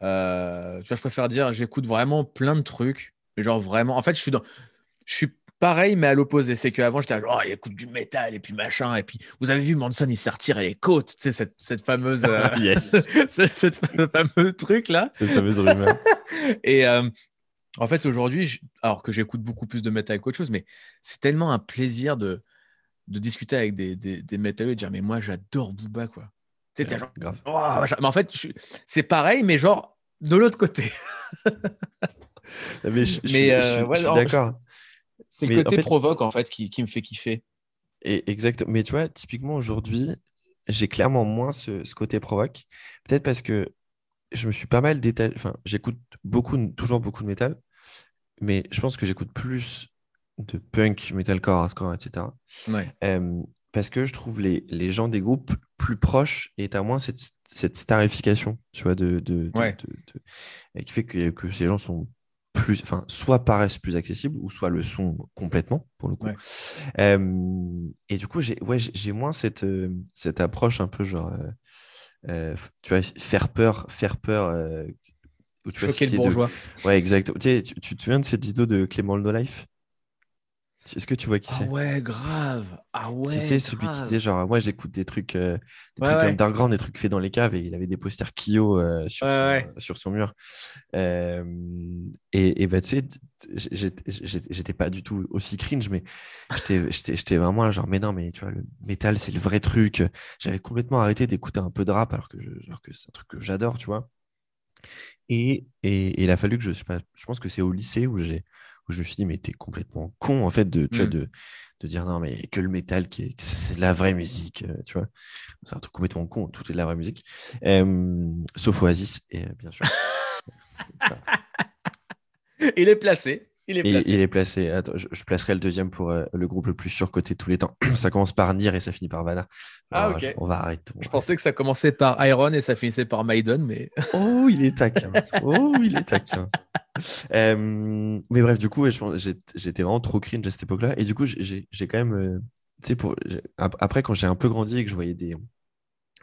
S2: tu vois, je préfère dire, j'écoute vraiment plein de trucs. Genre vraiment, en fait, je suis dans, je suis pareil, mais à l'opposé. C'est qu'avant, j'étais genre, oh, il écoute du métal et puis machin. Et puis, vous avez vu, Manson, il s'est retiré les côtes. Tu sais, cette, cette fameuse. Euh,
S1: yes.
S2: cette, fameux truc là.
S1: Cette fameuse rumeur.
S2: et euh, en fait, aujourd'hui, alors que j'écoute beaucoup plus de métal qu'autre chose, mais c'est tellement un plaisir de, de discuter avec des, des, des métalleux et de dire, mais moi, j'adore Booba, quoi. Genre, grave. Oh, mais en fait, c'est pareil, mais genre de l'autre côté.
S1: mais je, suis euh, d'accord.
S2: C'est le côté provoque, en fait, qui, qui, me fait kiffer.
S1: Et exactement. Mais tu vois, typiquement, aujourd'hui, j'ai clairement moins ce, ce côté provoque. Peut-être parce que je me suis pas mal détaillé. Enfin, j'écoute beaucoup, toujours beaucoup de métal. Mais je pense que j'écoute plus de punk, metalcore, hardcore, etc.
S2: Ouais.
S1: parce que je trouve les, les, gens des groupes plus proches et à moins cette, cette starification, tu vois, de, de,
S2: ouais.
S1: qui fait que, que ces gens sont plus, enfin, soit paraissent plus accessibles, ou soit le sont complètement, pour le coup.
S2: Ouais.
S1: Euh, et du coup, j'ai ouais, j'ai- j'ai moins cette, euh, cette approche un peu genre, euh, tu vois, faire peur, faire peur. où tu vois,
S2: Choquer le
S1: idée de-
S2: bourgeois.
S1: Ouais, exact. Tu, sais, tu, tu te souviens de cette vidéo de Clément No Life Est-ce que tu vois qui
S2: Ah
S1: c'est?
S2: ouais, grave. Ah ouais.
S1: Tu sais, celui qui disait genre, moi j'écoute des trucs, euh, des
S2: Ouais,
S1: trucs
S2: ouais.
S1: underground, des trucs faits dans les caves, et il avait des posters Kyo euh, sur,
S2: Ouais,
S1: son,
S2: ouais.
S1: sur son mur. Euh, et, et bah, tu sais, j'étais pas du tout aussi cringe, mais j'étais- vraiment là, genre, mais non, mais tu vois, le métal, c'est le vrai truc. J'avais complètement arrêté d'écouter un peu de rap, alors que, je- alors que c'est un truc que j'adore, tu vois. Et, et, et il a fallu que je, je pense que c'est au lycée où j'ai où je me suis dit, mais t'es complètement con, en fait, de, tu vois,
S2: Mm.
S1: de, de dire non, mais que le métal, qui c'est la vraie musique, euh, tu vois. C'est un truc complètement con, tout est de la vraie musique. Euh, sauf Oasis, et euh, bien sûr.
S2: Il est placé. Il est placé.
S1: il est placé. Attends, je, je placerai le deuxième pour euh, le groupe le plus surcoté de tous les temps. ça commence par Nier et ça finit par Vana.
S2: Ah, ok.
S1: je- On va arrêter. on
S2: Je pensais que ça commençait par Iron et ça finissait par Maiden, mais.
S1: Oh, il est taquin. Oh, il est taquin. Euh, mais bref, du coup, j'étais vraiment trop cringe à cette époque-là. Et du coup, j'ai- quand même. euh, tu sais, pour, j'ai- ap- après, quand j'ai un peu grandi et que je voyais des,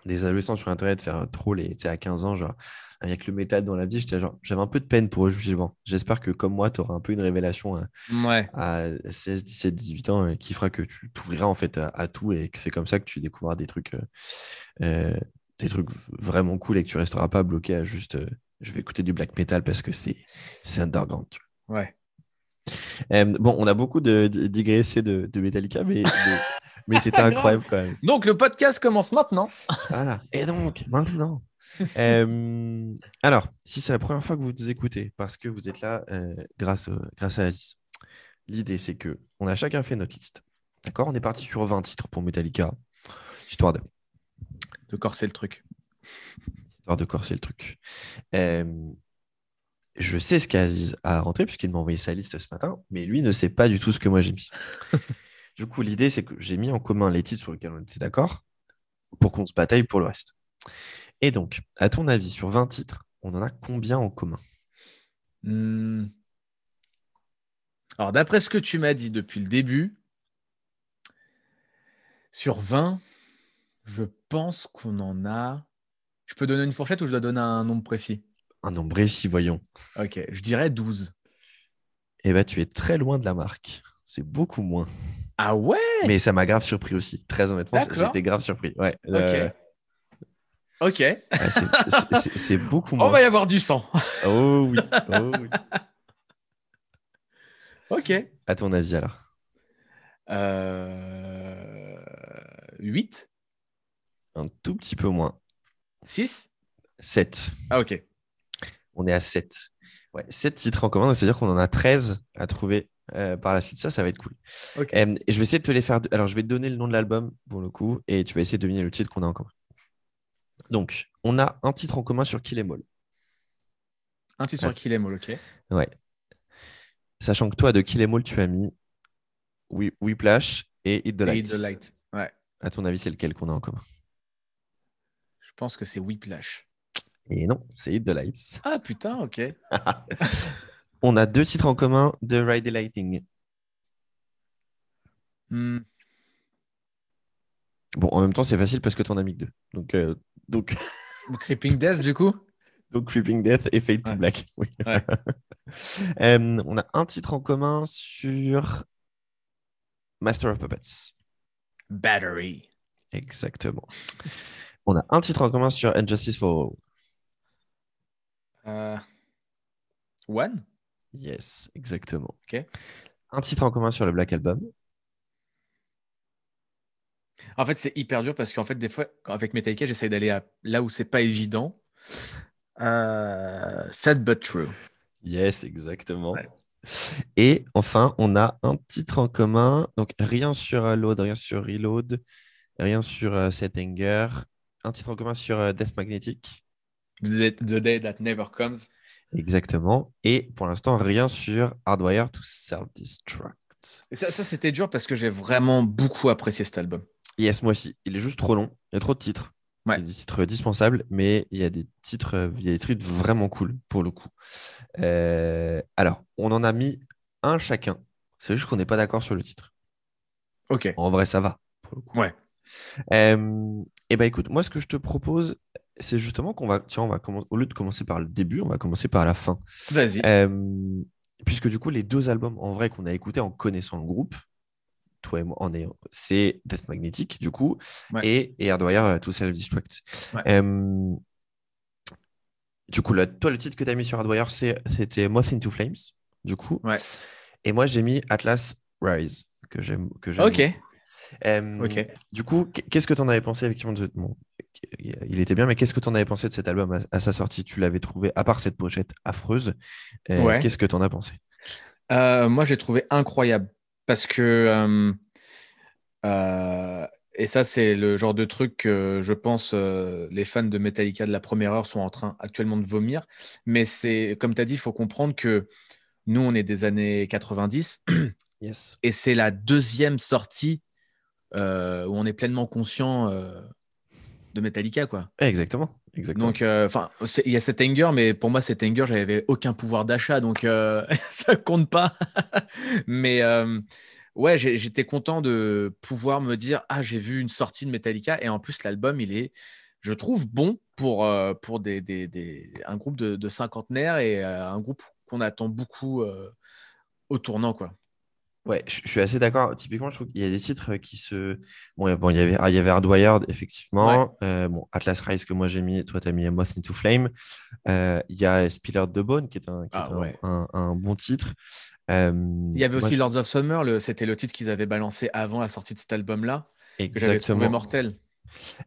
S1: des adolescents sur Internet faire trop les. Tu sais, à 15 ans, genre, avec le métal dans la vie, j'étais genre, j'avais un peu de peine pour eux, justement. J'espère que, comme moi, tu auras un peu une révélation à,
S2: Ouais.
S1: à 16, 17, 18 ans euh, qui fera que tu t'ouvriras en fait à, à tout et que c'est comme ça que tu découvriras des trucs, euh, euh, des trucs vraiment cool et que tu resteras pas bloqué à juste euh, je vais écouter du black metal parce que c'est c'est underground.
S2: Ouais.
S1: Euh, bon, on a beaucoup de, de- digressé de, de Metallica, mais, mais, mais c'était incroyable quand même.
S2: Donc le podcast commence maintenant.
S1: Voilà. Et donc, maintenant. Euh, alors, si c'est la première fois que vous nous écoutez, parce que vous êtes là euh, grâce, grâce à Aziz, l'idée c'est que on a chacun fait notre liste. D'accord? On est parti sur 20 titres pour Metallica, histoire de,
S2: De corser le truc.
S1: histoire de corser le truc. Euh, je sais ce qu'Aziz a rentré, puisqu'il m'a envoyé sa liste ce matin, mais lui ne sait pas du tout ce que moi j'ai mis. Du coup, l'idée c'est que j'ai mis en commun les titres sur lesquels on était d'accord pour qu'on se bataille pour le reste. Et donc, à ton avis, sur 20 titres, on en a combien en commun?
S2: Hmm. Alors, d'après ce que tu m'as dit depuis le début, sur 20, je pense qu'on en a. Je peux donner une fourchette ou je dois donner un nombre précis?
S1: Un nombre précis, voyons.
S2: Ok, je dirais 12.
S1: Eh bien, tu es très loin de la marque. C'est beaucoup moins.
S2: Ah ouais?
S1: Mais ça m'a grave surpris aussi. Très honnêtement, j'étais grave surpris. Ouais,
S2: Ok.
S1: euh,
S2: Ok.
S1: ouais, c'est- beaucoup
S2: On
S1: moins.
S2: va y avoir du sang.
S1: Oh oui. oh oui.
S2: Ok.
S1: À ton avis alors?
S2: Euh... 8
S1: Un tout petit peu moins.
S2: 6
S1: 7.
S2: Ah ok.
S1: On est à 7. Ouais, 7 titres en commun, donc c'est-à-dire qu'on en a 13 à trouver euh, par la suite. Ça, ça va être cool. Euh, et je vais essayer de te les faire. Alors, je vais te donner le nom de l'album pour le coup, et tu vas essayer de deviner le titre qu'on a en commun. Donc, on a un titre en commun sur Kill Em All.
S2: Un titre sur Kill Em All, ok.
S1: Ouais. Sachant que toi, de Kill Em All, tu as mis Whi- Whiplash et Hit the Light.
S2: Hit the Light. Ouais.
S1: À ton avis, c'est lequel qu'on a en commun?
S2: Je pense que c'est Whiplash.
S1: Et non, c'est Hit the Lights.
S2: Ah putain, ok.
S1: on a deux titres en commun de Ride the Lightning.
S2: Hmm.
S1: Bon, en même temps, c'est facile parce que t'en as mis que deux. Donc, euh, donc,
S2: Creeping Death, du coup?
S1: Donc Creeping Death et Fade to. Black. Oui.
S2: Ouais.
S1: Euh, on a un titre en commun sur Master of Puppets.
S2: Battery.
S1: Exactement. On a un titre en commun sur Injustice for All.
S2: Euh, One?
S1: Yes, exactement. Un titre en commun sur le Black Album.
S2: En fait, c'est hyper dur parce qu'en fait, des fois, avec Metallica, j'essaye d'aller à- là où c'est pas évident. Euh, Sad but true.
S1: Yes, exactement.
S2: Ouais.
S1: Et enfin, on a un titre en commun. Donc, rien sur euh, Load, rien sur Reload, rien sur euh, Set Anger. Un titre en commun sur euh, Death Magnetic.
S2: The, the Day That Never Comes.
S1: Exactement. Et pour l'instant, rien sur Hardwire to Self-Destruct.
S2: Et ça, ça c'était dur parce que j'ai vraiment beaucoup apprécié cet album.
S1: Yes, moi aussi. Il est juste trop long. Il y a trop de titres. Il y a des titres dispensables, mais il y a des titres, il y a des titres vraiment cool pour le coup. Euh, alors, on en a mis un chacun. C'est juste qu'on n'est pas d'accord sur le titre.
S2: Ok.
S1: En vrai, ça va. Pour le coup.
S2: Ouais.
S1: Euh, et ben écoute, moi ce que je te propose, c'est justement qu'on va, tiens, on va commencer, au lieu de commencer par le début, on va commencer par la fin.
S2: Vas-y.
S1: Euh, puisque du coup, les deux albums en vrai qu'on a écoutés en connaissant le groupe, toi et moi, en ayant, c'est Death Magnetic du coup,
S2: Ouais.
S1: et, et Hardwire euh, To Self Destruct.
S2: Ouais.
S1: Euh, du coup, là, toi, le titre que tu as mis sur Hardwire, c'était Moth into Flames, du coup.
S2: Ouais.
S1: Et moi, j'ai mis Atlas Rise, que j'aime. que j'aime
S2: Ok.
S1: Euh,
S2: Ok.
S1: Du coup, qu'est-ce que tu en avais pensé effectivement de... bon, il était bien, mais qu'est-ce que tu en avais pensé de cet album à, à sa sortie? Tu l'avais trouvé, à part cette pochette affreuse, euh,
S2: Ouais.
S1: qu'est-ce que tu en as pensé?
S2: Euh, moi, j'ai trouvé incroyable parce que euh, et ça, c'est le genre de truc que je pense euh, les fans de Metallica de la première heure sont en train actuellement de vomir. Mais c'est comme tu as dit, il faut comprendre que nous, on est des années 90
S1: Yes.
S2: et c'est la deuxième sortie euh, où on est pleinement conscient de Metallica, quoi.
S1: Exactement. Exactement.
S2: Donc, euh, enfin, il y a cet anger, mais pour moi, cet anger, j'avais aucun pouvoir d'achat, donc euh, ça compte pas. mais euh, ouais, j'étais content de pouvoir me dire, ah, j'ai vu une sortie de Metallica, et en plus, l'album, il est, je trouve, bon pour, pour des, des- des- un groupe de, de cinquantenaires et un groupe qu'on attend beaucoup au tournant, quoi.
S1: Ouais, je je suis assez d'accord. Typiquement, je trouve qu'il y a des titres qui se. Bon, il y a- bon, il y avait, ah, il y avait Hardwired, effectivement. Euh, bon, Atlas Rise que moi j'ai mis, toi tu as mis Moth into Flame. Euh, il y a Spiller the Bone qui est un, qui est
S2: Ah,
S1: un-
S2: ouais.
S1: un, un bon titre. Euh,
S2: Il y avait
S1: moi,
S2: aussi
S1: je-
S2: Lords of Summer, c'était le titre qu'ils avaient balancé avant la sortie de cet album-là, que j'avais trouvé
S1: Exactement.
S2: mortel.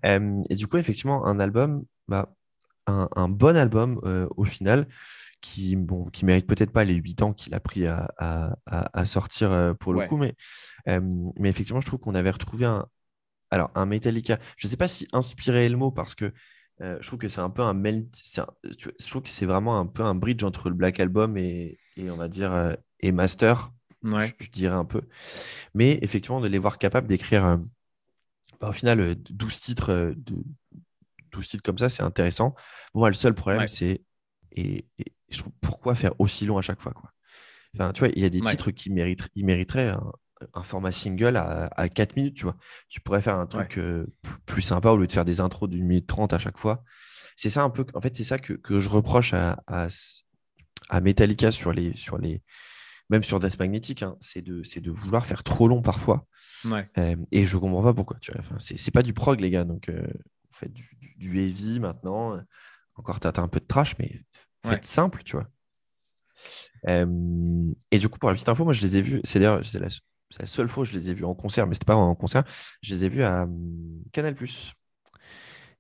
S1: Et du coup, effectivement, un album, bah, un, bon album au final, qui bon, qui mérite peut-être pas les 8 ans qu'il a pris à, à- sortir euh, pour le
S2: Ouais.
S1: coup, mais, euh, mais effectivement, je trouve qu'on avait retrouvé un, alors, un Metallica. Je ne sais pas si inspiré est le mot, parce que euh, je trouve que c'est un peu un melt. un- je trouve que c'est vraiment un peu un bridge entre le Black Album et, et on va dire, et Master
S2: Ouais.
S1: je, je dirais un peu. Mais effectivement, de les voir capables d'écrire, bah, au final, euh, 12 titres, de, 12 titres comme ça, c'est intéressant. Bon, moi, le seul problème,
S2: Ouais.
S1: c'est et, et je trouve pourquoi faire aussi long à chaque fois, quoi. Enfin, tu vois, il y a des
S2: Ouais.
S1: titres qui méritent, ils mériteraient un, un format single à, à 4 minutes, tu vois. Tu pourrais faire un truc euh, plus, sympa au lieu de faire des intros d'une minute 30 à chaque fois. C'est ça un peu, en fait, c'est ça que, que je reproche à, à, à Metallica sur les, sur les, même sur Death Magnetic, hein, c'est de, c'est de vouloir faire trop long parfois.
S2: Ouais.
S1: Euh, et je comprends pas pourquoi. Tu vois. Enfin, c'est, pas du prog, les gars. Donc, euh, vous faites du, du, du heavy maintenant. Encore, t'as, t'as un peu de trash, mais faites
S2: Ouais.
S1: simple, tu vois. Euh, et du coup, pour la petite info, moi, je les ai vus. C'est d'ailleurs c'est la, c'est la seule fois que je les ai vus en concert, mais c'était pas en concert. Je les ai vus à hum, Canal+.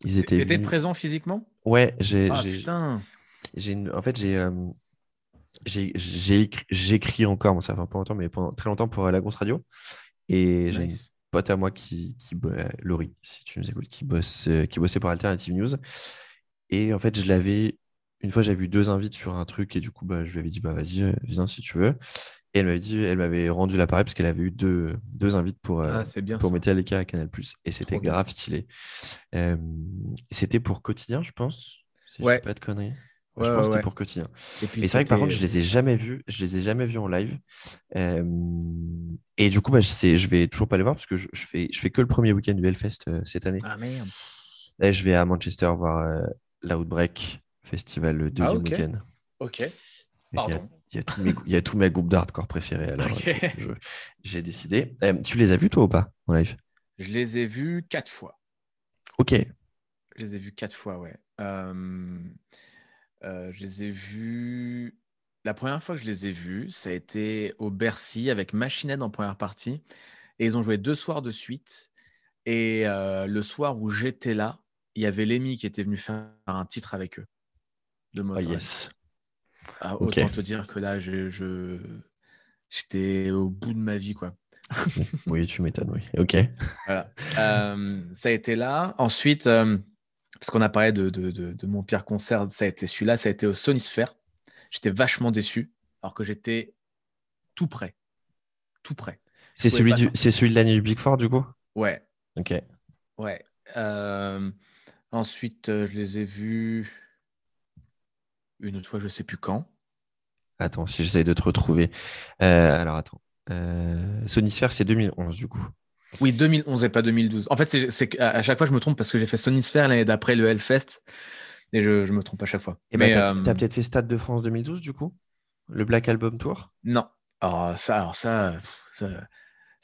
S1: Ils étaient
S2: T'étais
S1: venus-
S2: présent physiquement?
S1: Ouais, j'ai,
S2: Ah
S1: j'ai-
S2: putain
S1: j'ai une- en fait, j'ai, euh, j'ai, j'ai écrit, j'écris encore, bon, ça fait un peu longtemps, mais pendant très longtemps pour euh, la grosse radio. Et j'ai une pote à moi qui, qui euh, Laurie, si tu nous écoutes, qui bosse, euh, qui bossait pour Alternative News. Et en fait, je l'avais, une fois, j'avais vu deux invites sur un truc, et du coup, bah, je lui avais dit, bah, vas-y, euh, viens si tu veux. Et elle m'avait dit, elle m'avait rendu l'appareil parce qu'elle avait eu deux, deux invites pour, euh,
S2: Ah, bien
S1: pour
S2: ça.
S1: Metallica à Canal+. Et c'était grave stylé. Euh, c'était pour quotidien, je pense. Si je
S2: Ouais.
S1: dis pas de conneries.
S2: Ouais,
S1: je pense que c'était pour quotidien.
S2: Et puis
S1: Et c'est vrai que par contre, je les ai jamais vus. Je les ai jamais vus en live. Euh, et du coup, bah, je, sais, je vais toujours pas les voir parce que je, je fais, je fais que le premier week-end du Hellfest cette année.
S2: Ah merde.
S1: Là, je vais à Manchester voir l'Outbreak Festival le deuxième
S2: Ah,
S1: week-end.
S2: Ok.
S1: Et Il y a,
S2: Pardon.
S1: il y a tous mes, groupes d'hardcore préférés. Alors, j'ai décidé. Euh, tu les as vus toi ou pas en live?
S2: Je les ai vus quatre fois.
S1: Ok.
S2: Je les ai vus quatre fois, ouais. Euh, euh, je les ai vus. La première fois que je les ai vus, ça a été au Bercy avec Machinette en première partie. Et ils ont joué deux soirs de suite. Et le soir où j'étais là, il y avait Lémi qui était venu faire un titre avec eux. De
S1: Ah, yes.
S2: Ah, autant te dire que là, je, je- j'étais au bout de ma vie, quoi.
S1: Oui, tu m'étonnes. Oui. Ok.
S2: Voilà. Euh, ça a été là. Ensuite, euh, parce qu'on a parlé de, de- de- de mon pire concert, ça a été celui-là, ça a été au Sonisphere. J'étais vachement déçu, alors que j'étais tout prêt. Tout prêt.
S1: C'est celui, du, c'est celui de l'année du Big Four du coup?
S2: Ouais,
S1: Ok.
S2: ouais. Euh, Ensuite, je les ai vus une autre fois, je sais plus quand.
S1: Attends, si j'essaye de te retrouver. Euh, alors, attends. Euh, Sony Sphere, c'est 2011, du coup.
S2: Oui, 2011 et pas 2012. En fait, c'est à chaque fois, je me trompe parce que j'ai fait Sony Sphere l'année d'après le Hellfest. Et je, je, me trompe à chaque fois.
S1: Et Mais bah, t'as, peut-être fait Stade de France 2012, du coup? Le Black Album Tour?
S2: Non. Alors, ça, alors ça, ça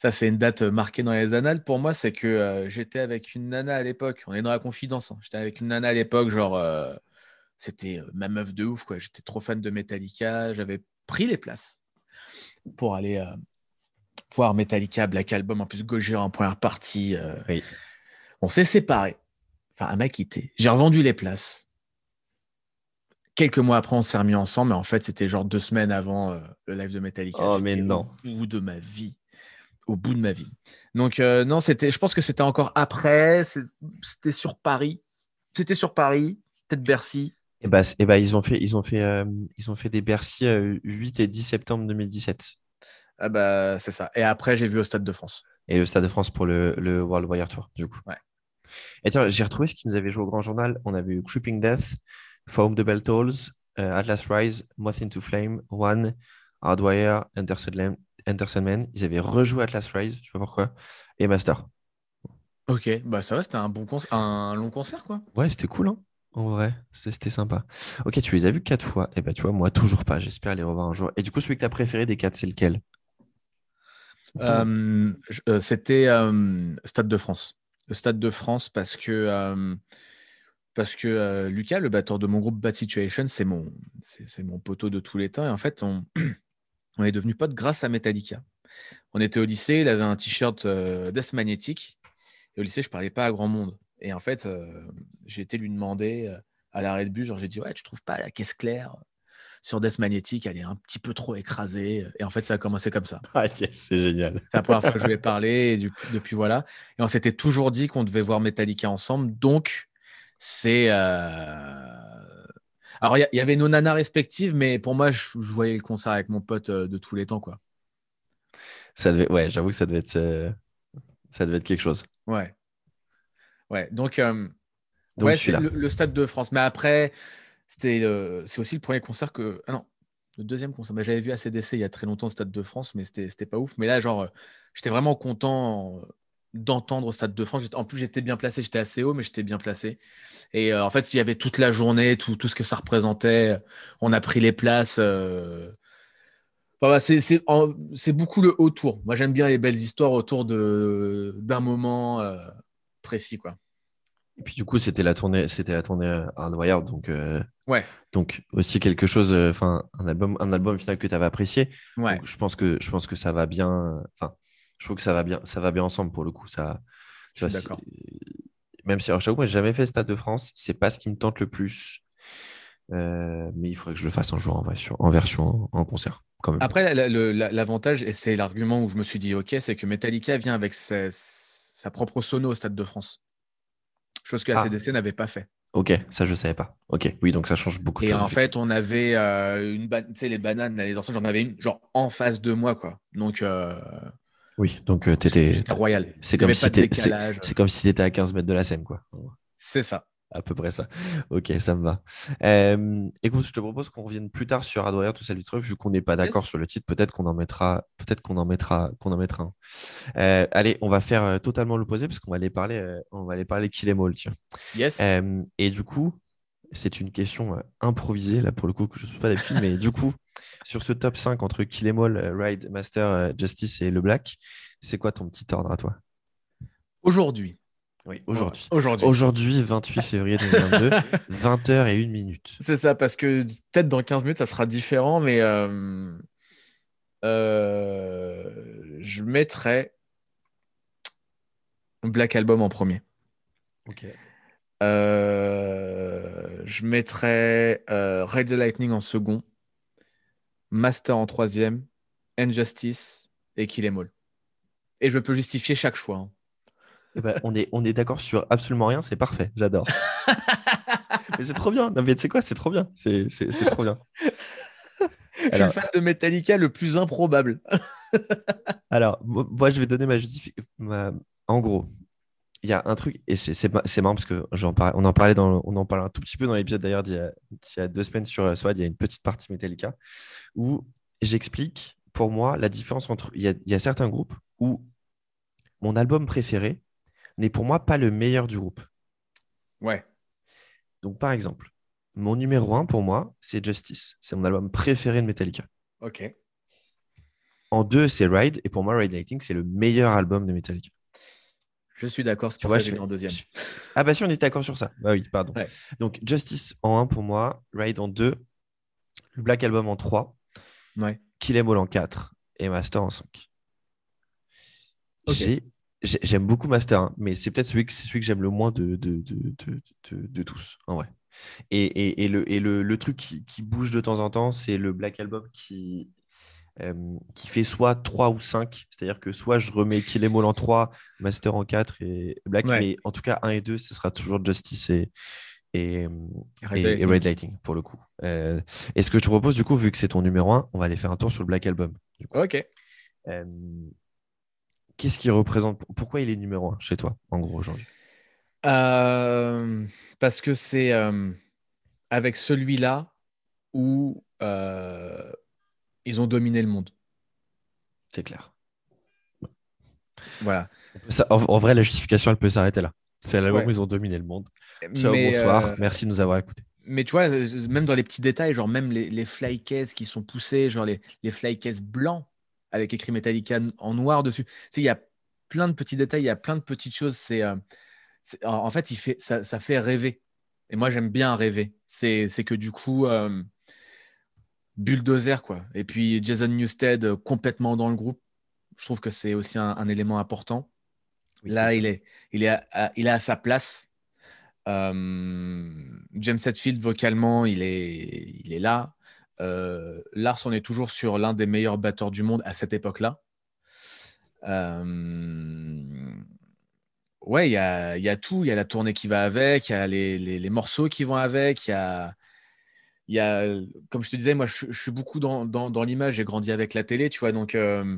S2: ça, c'est une date marquée dans les annales. Pour moi, c'est que euh, j'étais avec une nana à l'époque. On est dans la confidence. Hein. J'étais avec une nana à l'époque, genre, euh, c'était ma meuf de ouf. quoi. J'étais trop fan de Metallica. J'avais pris les places pour aller voir Metallica, Black Album. En plus, Gojira en première partie. On s'est séparés. Enfin, elle m'a quitté. J'ai revendu les places. Quelques mois après, on s'est remis ensemble, mais en fait, c'était genre deux semaines avant le live de Metallica.
S1: Oh, mais non.
S2: Au de ma vie au bout de ma vie. Donc non, c'était, je pense que c'était encore après. C'était sur Paris. C'était sur Paris, peut-être Bercy.
S1: Et bah, et bah, ils ont fait, ils ont fait, euh, ils ont fait des Bercy 8 euh, et 10 septembre 2017.
S2: Ah bah c'est ça. Et après, j'ai vu au Stade de France.
S1: Et au Stade de France pour le, le World Warrior Tour, du coup.
S2: Ouais.
S1: Et tiens, j'ai retrouvé ce qui nous avait joué au Grand Journal. On avait eu Creeping Death, Foam the Bell Tolls, Atlas Rise, Moth into Flame, One, Hardwire, Intercedland, Man, ils avaient rejoué Atlas Rise, je sais pas pourquoi, et Master.
S2: Ok, bah ça va, c'était un bon concert, un long concert quoi.
S1: Ouais, c'était cool, hein en vrai, c'était sympa. Ok, tu les as vus quatre fois. Eh bah tu vois, moi toujours pas. J'espère les revoir un jour. Et du coup, celui que tu as préféré des quatre, c'est lequel?
S2: Euh, euh, C'était euh, Stade de France. Le Stade de France parce que que Lucas, le batteur de mon groupe Bad Situation, c'est mon mon poteau de tous les temps. Et en fait, on on est devenu potes grâce à Metallica. On était au lycée, il avait un t-shirt Death Magnetic. Et au lycée, je parlais pas à grand monde. Et en fait, euh, j'ai été lui demander euh, à l'arrêt de bus, genre j'ai dit ouais, tu trouves pas la caisse claire sur Death Magnetic, elle est un petit peu trop écrasée. Et en fait, ça a commencé comme ça.
S1: Ah c'est génial.
S2: C'est la première fois que je lui ai parlé, et depuis voilà. Et on s'était toujours dit qu'on devait voir Metallica ensemble. Donc, c'est alors, il y, avait nos nanas respectives, mais pour moi, je, voyais le concert avec mon pote euh, de tous les temps, quoi.
S1: Ça devait, ouais, j'avoue que ça devait être, euh, ça devait être quelque chose.
S2: Ouais. Ouais. Donc, euh, ouais, c'est le, Stade de France. Mais après, c'était, c'est aussi le premier concert que. Ah non, le deuxième concert. Bah, j'avais vu ACDC il y a très longtemps au Stade de France, mais c'était, c'était pas ouf. Mais là, genre, j'étais vraiment content d'entendre au Stade de France. En plus, j'étais bien placé, j'étais assez haut, mais j'étais bien placé. Et euh, en fait, il y avait toute la journée, tout, tout, ce que ça représentait. On a pris les places. Euh... Enfin, c'est beaucoup le autour. Moi, j'aime bien les belles histoires autour d'un moment euh, précis. quoi.
S1: Et puis du coup, c'était la tournée, c'était la tournée Hardwired, donc euh,
S2: ouais.
S1: Donc aussi quelque chose, enfin un album, un album final que tu avais apprécié.
S2: Ouais.
S1: je pense que je pense que ça va bien. Enfin, je trouve que ça va bien, ça va bien ensemble pour le coup. Ça,
S2: tu vois,
S1: même si, alors, je moi, j'ai jamais fait Stade de France, c'est pas ce qui me tente le plus. Euh, mais il faudrait que je le fasse un jour en version en, version en concert. Quand même.
S2: Après, l'avantage, et c'est l'argument où je me suis dit, ok, c'est que Metallica vient avec sa, propre sono au Stade de France. Chose que la CDC ah. n'avait pas fait.
S1: Ok, ça je savais pas. Ok, oui, donc ça change beaucoup
S2: de choses. Et en fait, on avait euh, une, tu sais, les bananes, les anciens, j'en avais une genre en face de moi, quoi. Donc, euh,
S1: oui, donc euh, tu étais.
S2: royal.
S1: C'est comme, si c'est comme si tu étais à 15 mètres de la scène, quoi.
S2: C'est ça.
S1: À peu près ça. Ok, ça me va. Euh, écoute, je te propose qu'on revienne plus tard sur Adwire, tout ça, vu qu'on n'est pas d'accord sur le titre. Peut-être qu'on en mettra, peut-être qu'on en mettra, qu'on en mettra un. Euh, allez, on va faire totalement l'opposé parce qu'on va aller parler, on va aller parler Kill Em All, tiens.
S2: Yes.
S1: et du coup, c'est une question improvisée là pour le coup que je ne sais pas d'habitude, mais du coup, sur ce top 5 entre Kill Em All, euh, Ride, Master, euh, Justice et Le Black, c'est quoi ton petit ordre à toi?
S2: Aujourd'hui.
S1: Oui, aujourd'hui.
S2: Aujourd'hui.
S1: Aujourd'hui, 28 février 2022, 20h et 1 minute.
S2: C'est ça, parce que peut-être dans 15 minutes, ça sera différent, mais euh, je mettrai Black Album en premier.
S1: Ok.
S2: je mettrai Ride the Lightning en second. Master en troisième, Injustice et Kill Em All. Et je peux justifier chaque choix. Hein.
S1: Eh ben, on est, on est d'accord sur absolument rien, c'est parfait, j'adore. mais c'est trop bien. Non, mais tu sais quoi, c'est trop bien. C'est trop bien.
S2: je suis le fan de Metallica le plus improbable.
S1: alors, moi, je vais donner ma justification. En gros, il y a un truc, et c'est c'est marrant parce que j'en on en parlait dans, on en parle un tout petit peu dans l'épisode d'ailleurs d'il y, a deux semaines sur Swad, il y a une petite partie Metallica où j'explique pour moi la différence entre. Il y, a, il y a certains groupes où mon album préféré n'est pour moi pas le meilleur du groupe.
S2: Ouais.
S1: Donc par exemple, mon numéro un pour moi, c'est Justice. C'est mon album préféré de Metallica.
S2: Ok.
S1: En deux, c'est Ride. Et pour moi, Ride Lighting, c'est le meilleur album de Metallica.
S2: Je suis d'accord, c'est pour ça que je en deuxième.
S1: Ah bah si, on est d'accord sur ça. Bah oui, pardon. Donc Justice en 1 pour moi, Ride en 2, le Black Album en 3,
S2: ouais.
S1: Kill Em All en 4 et Master en 5. J'aime beaucoup Master, hein, mais c'est peut-être celui, que, celui que j'aime le moins de, de, de, de, tous, en vrai. Et, et, et, le, et le, le, truc qui, qui, bouge de temps en temps, c'est le Black Album qui euh, qui fait soit 3 ou 5. C'est-à-dire que soit je remets Kill Em All en 3, Master en 4 et Black, mais en tout cas 1 et 2, ce sera toujours Justice et, et, Red, Lighting pour le coup. Euh, et ce que je te propose, du coup, vu que c'est ton numéro 1, on va aller faire un tour sur le Black Album.
S2: Ok.
S1: Euh, qu'est-ce qui représente Pourquoi il est numéro 1 chez toi, en gros, aujourd'hui?
S2: Parce que c'est avec celui-là où ils ont dominé le monde.
S1: C'est clair.
S2: Voilà.
S1: en, vrai, la justification, elle peut s'arrêter là. C'est l'album où ils ont dominé le monde. Ciao, bonsoir. Euh, Merci de nous avoir écoutés.
S2: Mais tu vois, euh, même dans les petits détails, genre même les, les fly cases qui sont poussés, genre les, les fly cases blancs avec écrit Metallica en noir dessus. Tu sais, il y a plein de petits détails, il y a plein de petites choses. C'est, euh, en fait, il fait, ça, ça, fait rêver. Et moi, j'aime bien rêver. C'est, que du coup, bulldozer, quoi. Et puis Jason Newsted euh, complètement dans le groupe. Je trouve que c'est aussi un, élément important. Là, il est, il, est à, il est à sa place. Euh, James Hetfield, vocalement, il est, il est là. Euh, Lars, on est toujours sur l'un des meilleurs batteurs du monde à cette époque-là. Ouais, il y a, y a, tout. Il y a la tournée qui va avec, il y a les, les, les morceaux qui vont avec, il y a, il y a, comme je te disais, moi, je, suis beaucoup dans, dans, l'image. J'ai grandi avec la télé, tu vois, donc euh,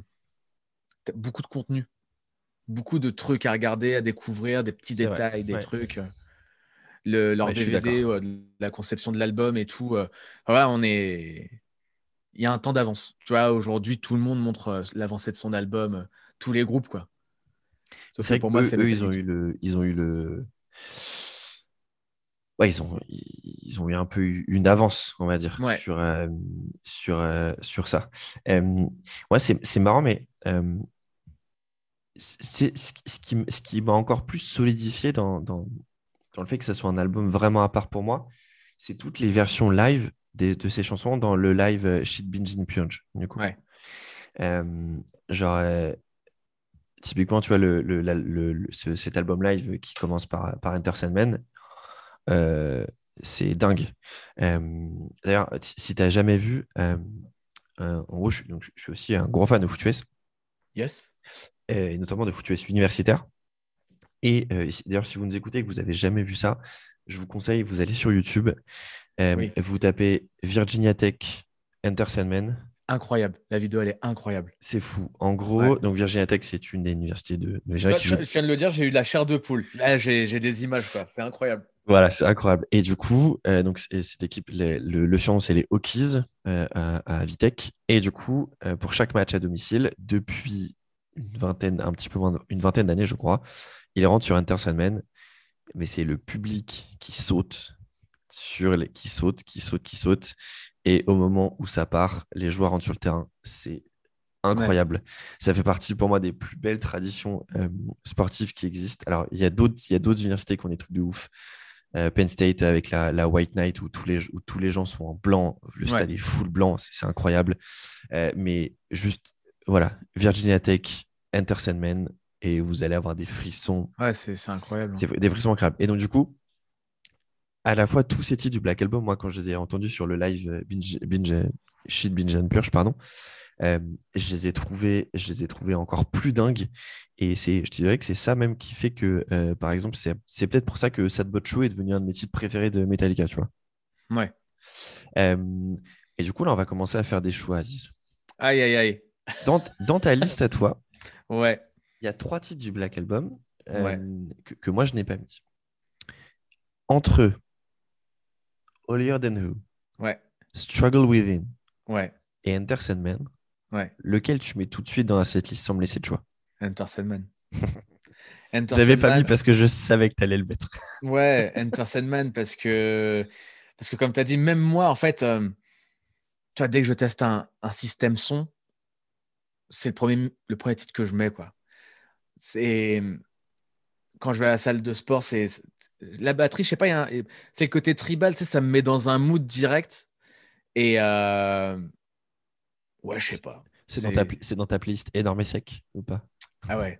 S2: beaucoup de contenu, beaucoup de trucs à regarder, à découvrir, des petits détails, des trucs. Le, leur DVD, la conception de l'album et tout. Euh, voilà, on est. Il y a un temps d'avance. Tu vois, aujourd'hui, tout le monde montre euh, l'avancée de son album, tous les groupes, quoi.
S1: C'est pour moi, c'est eux, ils ont eu le, ils ont eu le ouais, ils ont, ils ont eu un peu une avance, on va dire, sur, euh, sur, euh, sur ça. Euh, ouais, c'est marrant, mais c'est ce qui, ce qui m'a encore plus solidifié dans, dans, dans, le fait que ce soit un album vraiment à part pour moi, c'est toutes les versions live de, de ces chansons dans le live Shit Binge in Purge, du coup.
S2: Ouais.
S1: genre, typiquement, tu vois, le, le, le, cet album live qui commence par, par Enter Sandman, euh, c'est dingue. Euh, d'ailleurs, si tu n'as jamais vu, euh, en gros, je, donc, je, suis aussi un gros fan de FootUS.
S2: Yes.
S1: Et notamment de FootUS universitaire. Et d'ailleurs, si vous nous écoutez et que vous n'avez jamais vu ça, je vous conseille, vous allez sur YouTube, vous tapez Virginia Tech Enter Sandman.
S2: Incroyable, la vidéo elle est incroyable.
S1: C'est fou. En gros, donc Virginia Tech, c'est une des universités de,
S2: Virginia. Je viens de le dire, j'ai eu de la chair de poule. Là, j'ai des images, c'est incroyable.
S1: Voilà, c'est incroyable. Et du coup, euh, donc cette équipe, le, le c'est les Hokies euh, à, à, Vitech. Et du coup, euh, pour chaque match à domicile, depuis une vingtaine, un petit peu moins une vingtaine d'années, je crois, ils rentrent sur Enter Sandman. Mais c'est le public qui saute sur les, qui saute, qui saute, qui saute. Et au moment où ça part, les joueurs rentrent sur le terrain. C'est incroyable. Ça fait partie pour moi des plus belles traditions sportives qui existent. Alors, il y a d'autres, il y a d'autres universités qui ont des trucs de ouf. Euh, Penn State avec la, White Knight où tous, les, où tous les gens sont en blanc, le stade est full blanc, c'est incroyable. Euh, mais juste, voilà, Virginia Tech, Enter Sandman, et vous allez avoir des frissons.
S2: Ouais, c'est incroyable.
S1: C'est des frissons incroyables. Et donc, du coup, à la fois tous ces titres du Black Album, moi, quand je les ai entendus sur le live euh, Binge, Binge, Shit Binge and Purge, pardon, je les ai trouvés, je les ai trouvés encore plus dingues. Et c'est, je dirais que c'est ça même qui fait que, euh, par exemple, c'est, peut-être pour ça que Sad But Show est devenu un de mes titres préférés de Metallica, tu vois.
S2: Ouais.
S1: et du coup, là, on va commencer à faire des choix, Aziz.
S2: Aïe, aïe, aïe.
S1: Dans, dans ta liste à toi,
S2: ouais.
S1: Il y a trois titres du Black Album euh,
S2: Ouais.
S1: que, que moi je n'ai pas mis. Entre Holier Than Who,
S2: Ouais,
S1: Struggle Within
S2: ouais,
S1: et Enter Sandman,
S2: ouais.
S1: lequel tu mets tout de suite dans cette liste sans me laisser de choix?
S2: Enter Sandman.
S1: Je
S2: Enter
S1: l'avais pas mis parce que je savais que tu allais le mettre.
S2: Ouais, Enter Sandman, parce que, parce que comme tu as dit, même moi, en fait, euh, tu vois, dès que je teste un, un système son, c'est le premier, le premier titre que je mets, quoi. C'est quand je vais à la salle de sport, c'est la batterie, je sais pas, un- c'est le côté tribal, tu sais, ça me met dans un mood direct. Et euh, ouais, je sais pas.
S1: C'est dans, ta dans ta playlist énorme et sec ou pas?
S2: Ah ouais.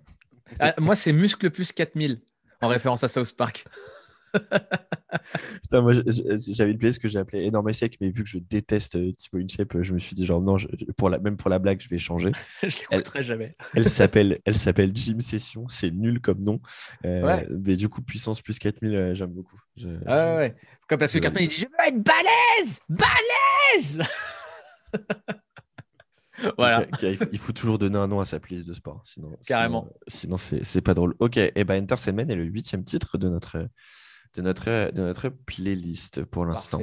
S2: Ah, moi, c'est Muscle plus 4000 en référence à South Park.
S1: Putain, moi, j'avais une playlist que j'ai appelée énorme sec, mais vu que je déteste euh, Thibaut InShape, je me suis dit, genre, non, je- pour la, même pour la blague, je vais changer.
S2: je l'écouterai jamais.
S1: Elle s'appelle, elle s'appelle Gym Session, c'est nul comme nom. Euh,
S2: Ouais.
S1: Mais du coup, puissance plus 4000, euh, j'aime beaucoup. Je-
S2: Ah
S1: je-
S2: ouais, ouais. Comme parce que Cartman, il dit Je veux être balèze Balèze Voilà.
S1: Il faut- toujours donner un nom à sa playlist de sport. Sinon,
S2: Carrément.
S1: Sinon, sinon c'est c'est pas drôle. Ok, et ben Enter Sandman est le huitième titre de notre, de notre, de notre playlist pour l'instant.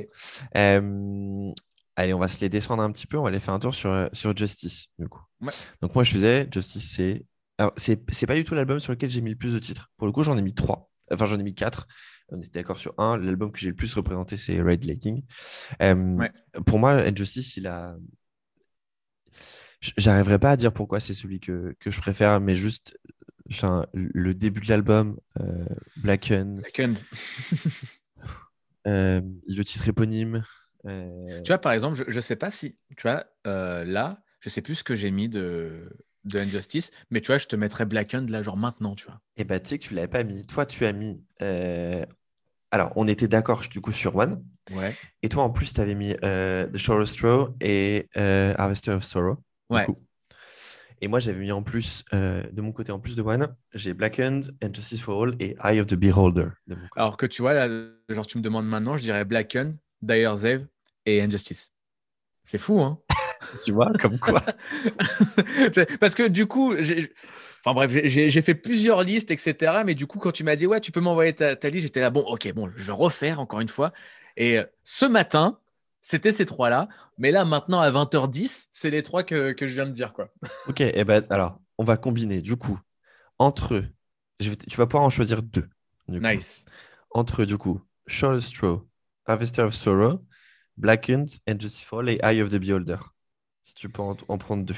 S1: Euh, allez, on va se les descendre un petit peu. On va aller faire un tour sur, sur Justice, du coup.
S2: Ouais.
S1: Donc, moi, je faisais Justice, c'est. Alors, c'est pas du tout l'album sur lequel j'ai mis le plus de titres. Pour le coup, j'en ai mis trois. Enfin, j'en ai mis quatre. On était d'accord sur un. L'album que j'ai le plus représenté, c'est Red Lighting. Euh,
S2: Ouais.
S1: Pour moi, Injustice, il a. J'arriverai pas à dire pourquoi c'est celui que, que je préfère, mais juste enfin, le début de l'album, euh, Blackened,
S2: Second.
S1: euh, le titre éponyme. euh,
S2: Tu vois, par exemple, je, je sais pas si, tu vois, euh, là, je sais plus ce que j'ai mis de, de Injustice, mais tu vois, je te mettrais Blackened là, genre maintenant, tu vois.
S1: Et bah, tu sais que tu l'avais pas mis. Toi, tu as mis. euh, Alors, on était d'accord du coup sur One.
S2: Ouais.
S1: Et toi, en plus, tu avais mis euh, The Shore of Straw et euh, Harvester of Sorrow. du
S2: Ouais.
S1: coup. Et moi, j'avais mis en plus, euh, de mon côté, en plus de One, j'ai Blackened, Injustice for All et Eye of the Beholder. De mon côté.
S2: Alors que tu vois, là, genre, tu me demandes maintenant, je dirais Blackened, Dire Zev et Injustice. C'est fou, hein
S1: tu vois, comme quoi.
S2: Parce que du coup, j'ai- enfin bref, j'ai fait plusieurs listes, etc. Mais du coup, quand tu m'as dit, ouais, tu peux m'envoyer ta, ta liste, j'étais là, bon, ok, bon, je vais refaire encore une fois. Et euh, ce matin, c'était ces trois-là. Mais là, maintenant, à 20h10, c'est les trois que, que je viens de dire, quoi.
S1: ok, et ben alors, on va combiner du coup entre eux. je vais t- tu vas pouvoir en choisir deux. coup.
S2: Nice.
S1: Entre du coup, of Straw, Harvester of Sorrow, Blackened, for All et Eye of the Beholder. Si tu peux en, en prendre deux.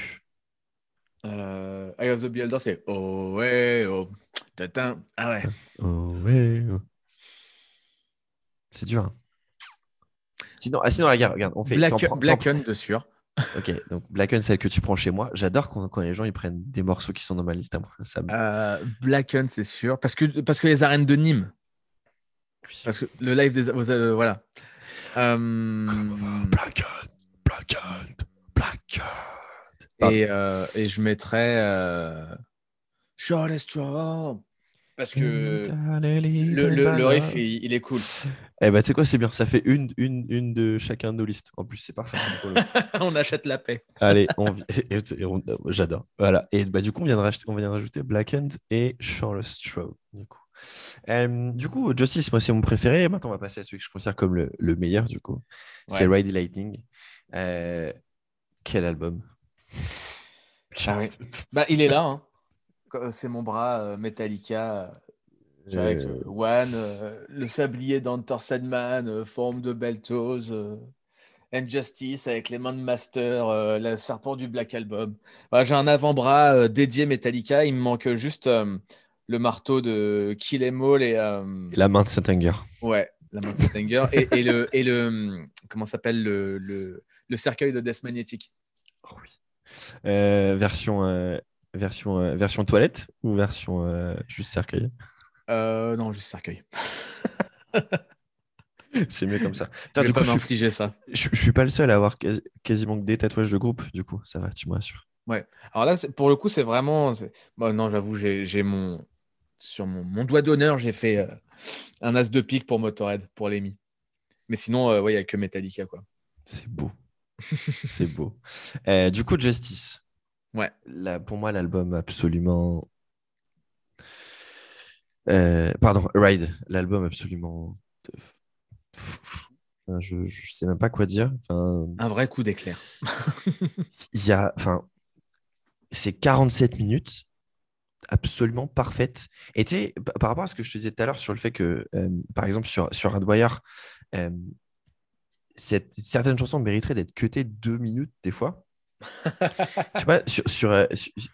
S2: Euh, Eye of the Beholder, c'est oh ouais, oh. tatin. Ah ouais.
S1: Oh, ouais, oh. C'est dur. hein. Sinon, ah, sinon, regarde, regarde, on fait.
S2: Black, Blackened de sûr.
S1: Ok, donc Blackened, celle que tu prends chez moi. J'adore quand, quand les gens ils prennent des morceaux qui sont dans ma liste à moi. Ça me-
S2: Euh, Blackened, c'est sûr. Parce que, parce que les arènes de Nîmes. Parce que le live des. euh, voilà. Euh,
S1: Blackened, Blackened, Blackened.
S2: et, euh, et je mettrais. Euh, Charlie Strong. Parce que le, le, le riff, il, il est cool.
S1: Eh ben, tu sais quoi, c'est bien. Ça fait une, une, une de chacun de nos listes. En plus, c'est parfait.
S2: On achète la paix.
S1: Allez, on et- et- et on- j'adore. Voilà. Et bah, du coup, on vient de, racheter- on vient de rajouter Blackened et Charles Stroh. Du coup. Euh, du coup, Justice, moi, c'est mon préféré. Maintenant, on va passer à celui que je considère comme le, le meilleur, du coup. C'est. Ride Lightning. Euh, quel album?
S2: Ah oui. Bah, il est là. hein. C'est mon bras euh, Metallica. euh, avec
S1: Euh,
S2: le One, euh, le sablier d'Hunter Sandman, euh, forme de Beltos, euh, Injustice avec les mains de Master, euh, le serpent du Black Album. J'ai un avant-bras euh, dédié Metallica. Il me manque juste euh, le marteau de Kill Em All et, euh,
S1: Et la main de Saint-Anger.
S2: ouais, la main de Stinger et, et le et le hum, comment s'appelle le, le, le cercueil de Death Magnetic.
S1: Oh oui. Euh, version, euh, version, euh, version toilette ou version euh, juste cercueil?
S2: Euh, non, juste cercueil.
S1: C'est mieux comme ça.
S2: Je vais pas
S1: coup, je suis,
S2: m'infliger ça.
S1: je, je suis pas le seul à avoir quasi- quasiment que des tatouages de groupe. Du coup, ça va, tu me rassures.
S2: Alors là, pour le coup, c'est vraiment. Bon, non, j'avoue, j'ai mon. Sur mon, mon doigt d'honneur, j'ai fait un as de pique pour Motorhead, pour l'EMI. Mais sinon, euh, ouais, il n'y a que Metallica, quoi.
S1: C'est beau. C'est beau. Du coup, Justice.
S2: Ouais.
S1: Pour moi, l'album absolument Euh, pardon, Ride, l'album absolument. je ne sais même pas quoi dire. Enfin,
S2: Un vrai coup d'éclair.
S1: il y a, enfin, c'est 47 minutes absolument parfaite. Et tu sais, par rapport à ce que je te disais tout à l'heure sur le fait que, euh, par exemple, sur, sur Hardwire, euh, cette, certaines chansons mériteraient d'être cutées deux minutes des fois. Tu vois, sur, sur, euh,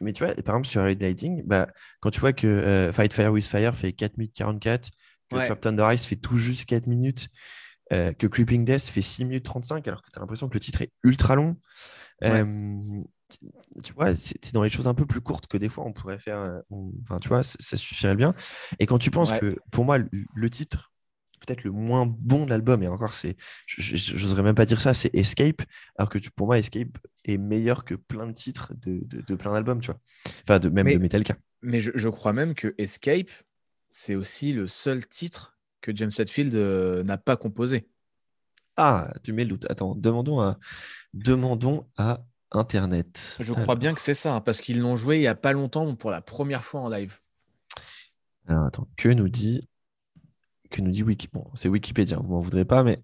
S1: mais tu vois, par exemple, sur Red Lighting, bah, quand tu vois que Fight Fire with Fire fait 4 minutes 44, que ouais. Trap Thunder Ice fait tout juste 4 minutes, que Creeping Death fait 6 minutes 35, alors que tu as l'impression que le titre est ultra long. Ouais tu vois, c'est dans les choses un peu plus courtes que des fois on pourrait faire. Euh, enfin, tu vois, ça suffirait bien. Et quand tu penses que, pour moi, le, titre peut-être le moins bon de l'album, et encore, c'est, j'oserais même pas dire ça, c'est Escape, alors que pour moi, Escape est meilleur que plein de titres de, de, plein d'albums, tu vois. Enfin, de, même de Metallica.
S2: Mais je, je, crois même que Escape, c'est aussi le seul titre que James Hetfield euh, n'a pas composé.
S1: Ah, tu mets le doute. Attends, demandons à, demandons à Internet.
S2: Je crois bien que c'est ça, hein, parce qu'ils l'ont joué il n'y a pas longtemps pour la première fois en live.
S1: Alors attends, que nous dit que nous dit Wiki Bon, c'est Wikipédia, vous m'en voudrez pas, mais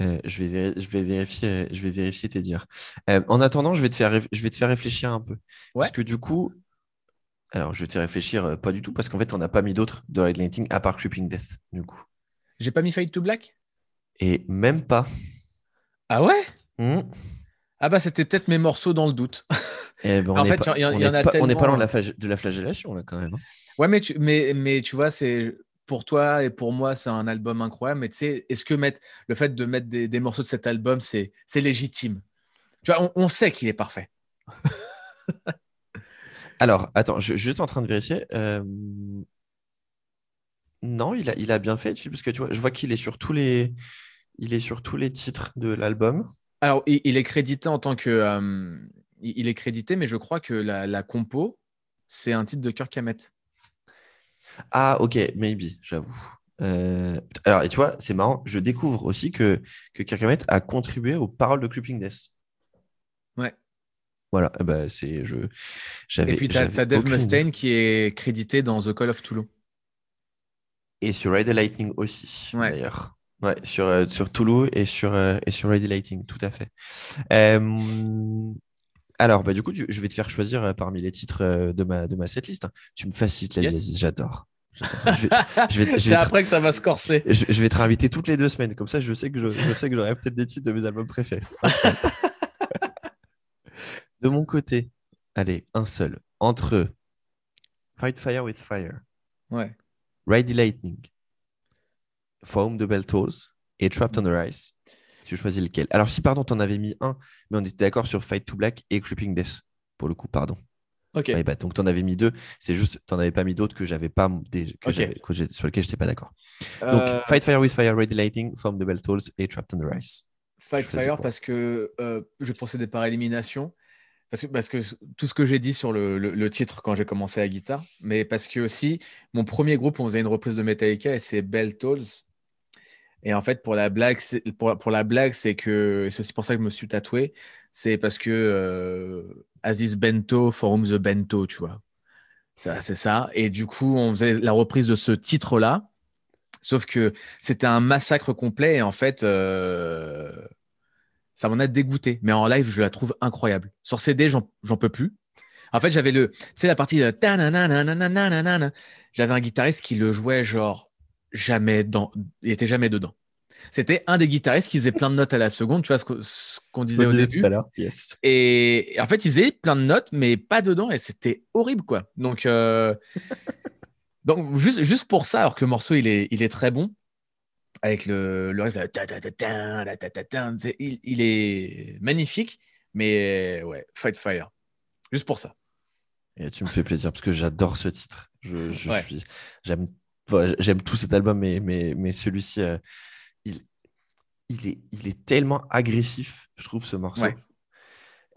S1: euh, je, vais je, vais vérifier, je vais vérifier tes dires. Euh, en attendant, je vais, te faire je vais te faire réfléchir un peu. Parce que du coup, alors je vais te réfléchir euh, pas du tout, parce qu'en fait, on n'a pas mis d'autres de Red Lighting à part Creeping Death, du coup.
S2: J'ai pas mis Fight to Black?
S1: Et même pas.
S2: Ah ouais?
S1: Mmh.
S2: Ah bah c'était peut-être mes morceaux dans le doute.
S1: Eh ben, en fait, il y, en a tellement... On n'est pas loin de la, flagellation là quand même. Hein.
S2: Ouais, mais tu, mais, mais tu vois, c'est pour toi et pour moi, c'est un album incroyable. Mais tu sais, est-ce que mettre le fait de mettre des, morceaux de cet album, c'est légitime? Tu vois, on, sait qu'il est parfait.
S1: Alors, attends, je, suis juste en train de vérifier. Euh, non, il a, il a bien fait, parce que tu vois, je vois qu'il est sur tous les, il est sur tous les titres de l'album.
S2: Alors, il, est crédité en tant que. Euh, il est crédité, mais je crois que la, compo, c'est un titre de Kirk Hammett.
S1: Ah, ok, maybe, j'avoue. Euh, alors, et tu vois, c'est marrant, je découvre aussi que, que Kirk Hammett a contribué aux paroles de Creeping Death.
S2: Ouais.
S1: Voilà, ben, c'est. Je,
S2: et puis, tu as, Dave Mustaine qui est crédité dans The Call of Toulouse.
S1: Et sur Ride the Lightning aussi, d'ailleurs. Ouais, sur, euh, sur Toulouse et sur, euh, et sur Ready Lighting, tout à fait. Euh, alors, bah, du coup, je vais te faire choisir parmi les titres de ma, de ma setlist. Tu me facilites la yes. j'adore.
S2: C'est après que ça va se corser.
S1: Je, vais te réinviter toutes les deux semaines. Comme ça, je sais que je, je sais que j'aurai peut-être des titres de mes albums préférés. de mon côté, allez, un seul. Entre Fight Fire with Fire,
S2: ouais.
S1: Ready Lightning, Foam de Beltos et Trapped on the Ice. Tu choisis lequel Alors, si, pardon, tu en avais mis un, mais on était d'accord sur Fight to Black et Creeping Death, pour le coup, pardon.
S2: Ok.
S1: bah, donc, tu en avais mis deux. C'est juste, tu n'en avais pas mis d'autres que j'avais pas, que sur lesquels je n'étais pas d'accord. Donc, euh, Fight Fire with Fire, Ready Lighting, Foam de Beltos et Trapped on the Ice.
S2: Fight Fire parce que euh, je procéder par élimination. Parce que, parce que tout ce que j'ai dit sur le, le, titre quand j'ai commencé la guitare, mais parce que aussi, mon premier groupe, on faisait une reprise de Metallica et c'est Bell Tolls. Et en fait, pour la blague, c'est, pour, la blague, c'est que, c'est aussi pour ça que je me suis tatoué, c'est parce que euh, Aziz Bento forme the Bento, tu vois. Ça, c'est ça. Et du coup, on faisait la reprise de ce titre-là. Sauf que c'était un massacre complet et en fait, euh, ça m'en a dégoûté. Mais en live, je la trouve incroyable. Sur CD, j'en, j'en peux plus. En fait, j'avais le, c'est la partie de j'avais un guitariste qui le jouait genre jamais dans, il était jamais dedans. C'était un des guitaristes qui faisait plein de notes à la seconde, tu vois ce qu'on disait au début. Et, en fait, il faisait plein de notes, mais pas dedans, et c'était horrible, quoi. Donc, euh, donc juste, juste pour ça, alors que le morceau il est, il est très bon, avec le, le il, il est magnifique, mais ouais, Fight Fire, juste pour ça.
S1: Et tu me fais plaisir parce que j'adore ce titre. Je, je suis, j'aime j'aime tout cet album, mais, mais, mais celui-ci, euh, il, il, est, il est tellement agressif, je trouve, ce morceau.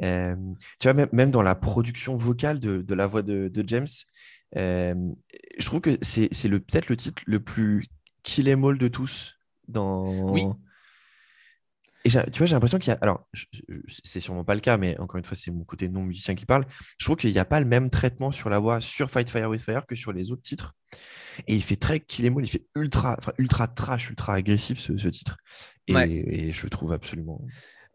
S1: Euh, tu vois, même, même, dans la production vocale de, de la voix de, de James, euh, je trouve que c'est peut-être le titre le plus kill em all de tous. Dans...
S2: Oui.
S1: Et tu vois, j'ai l'impression qu'il y a. Alors, c'est sûrement pas le cas, mais encore une fois, c'est mon côté non musicien qui parle. Je trouve qu'il n'y a pas le même traitement sur la voix sur Fight Fire with Fire que sur les autres titres. Et il fait très kill il fait ultra, ultra trash, ultra agressif ce, titre. Et, je trouve absolument.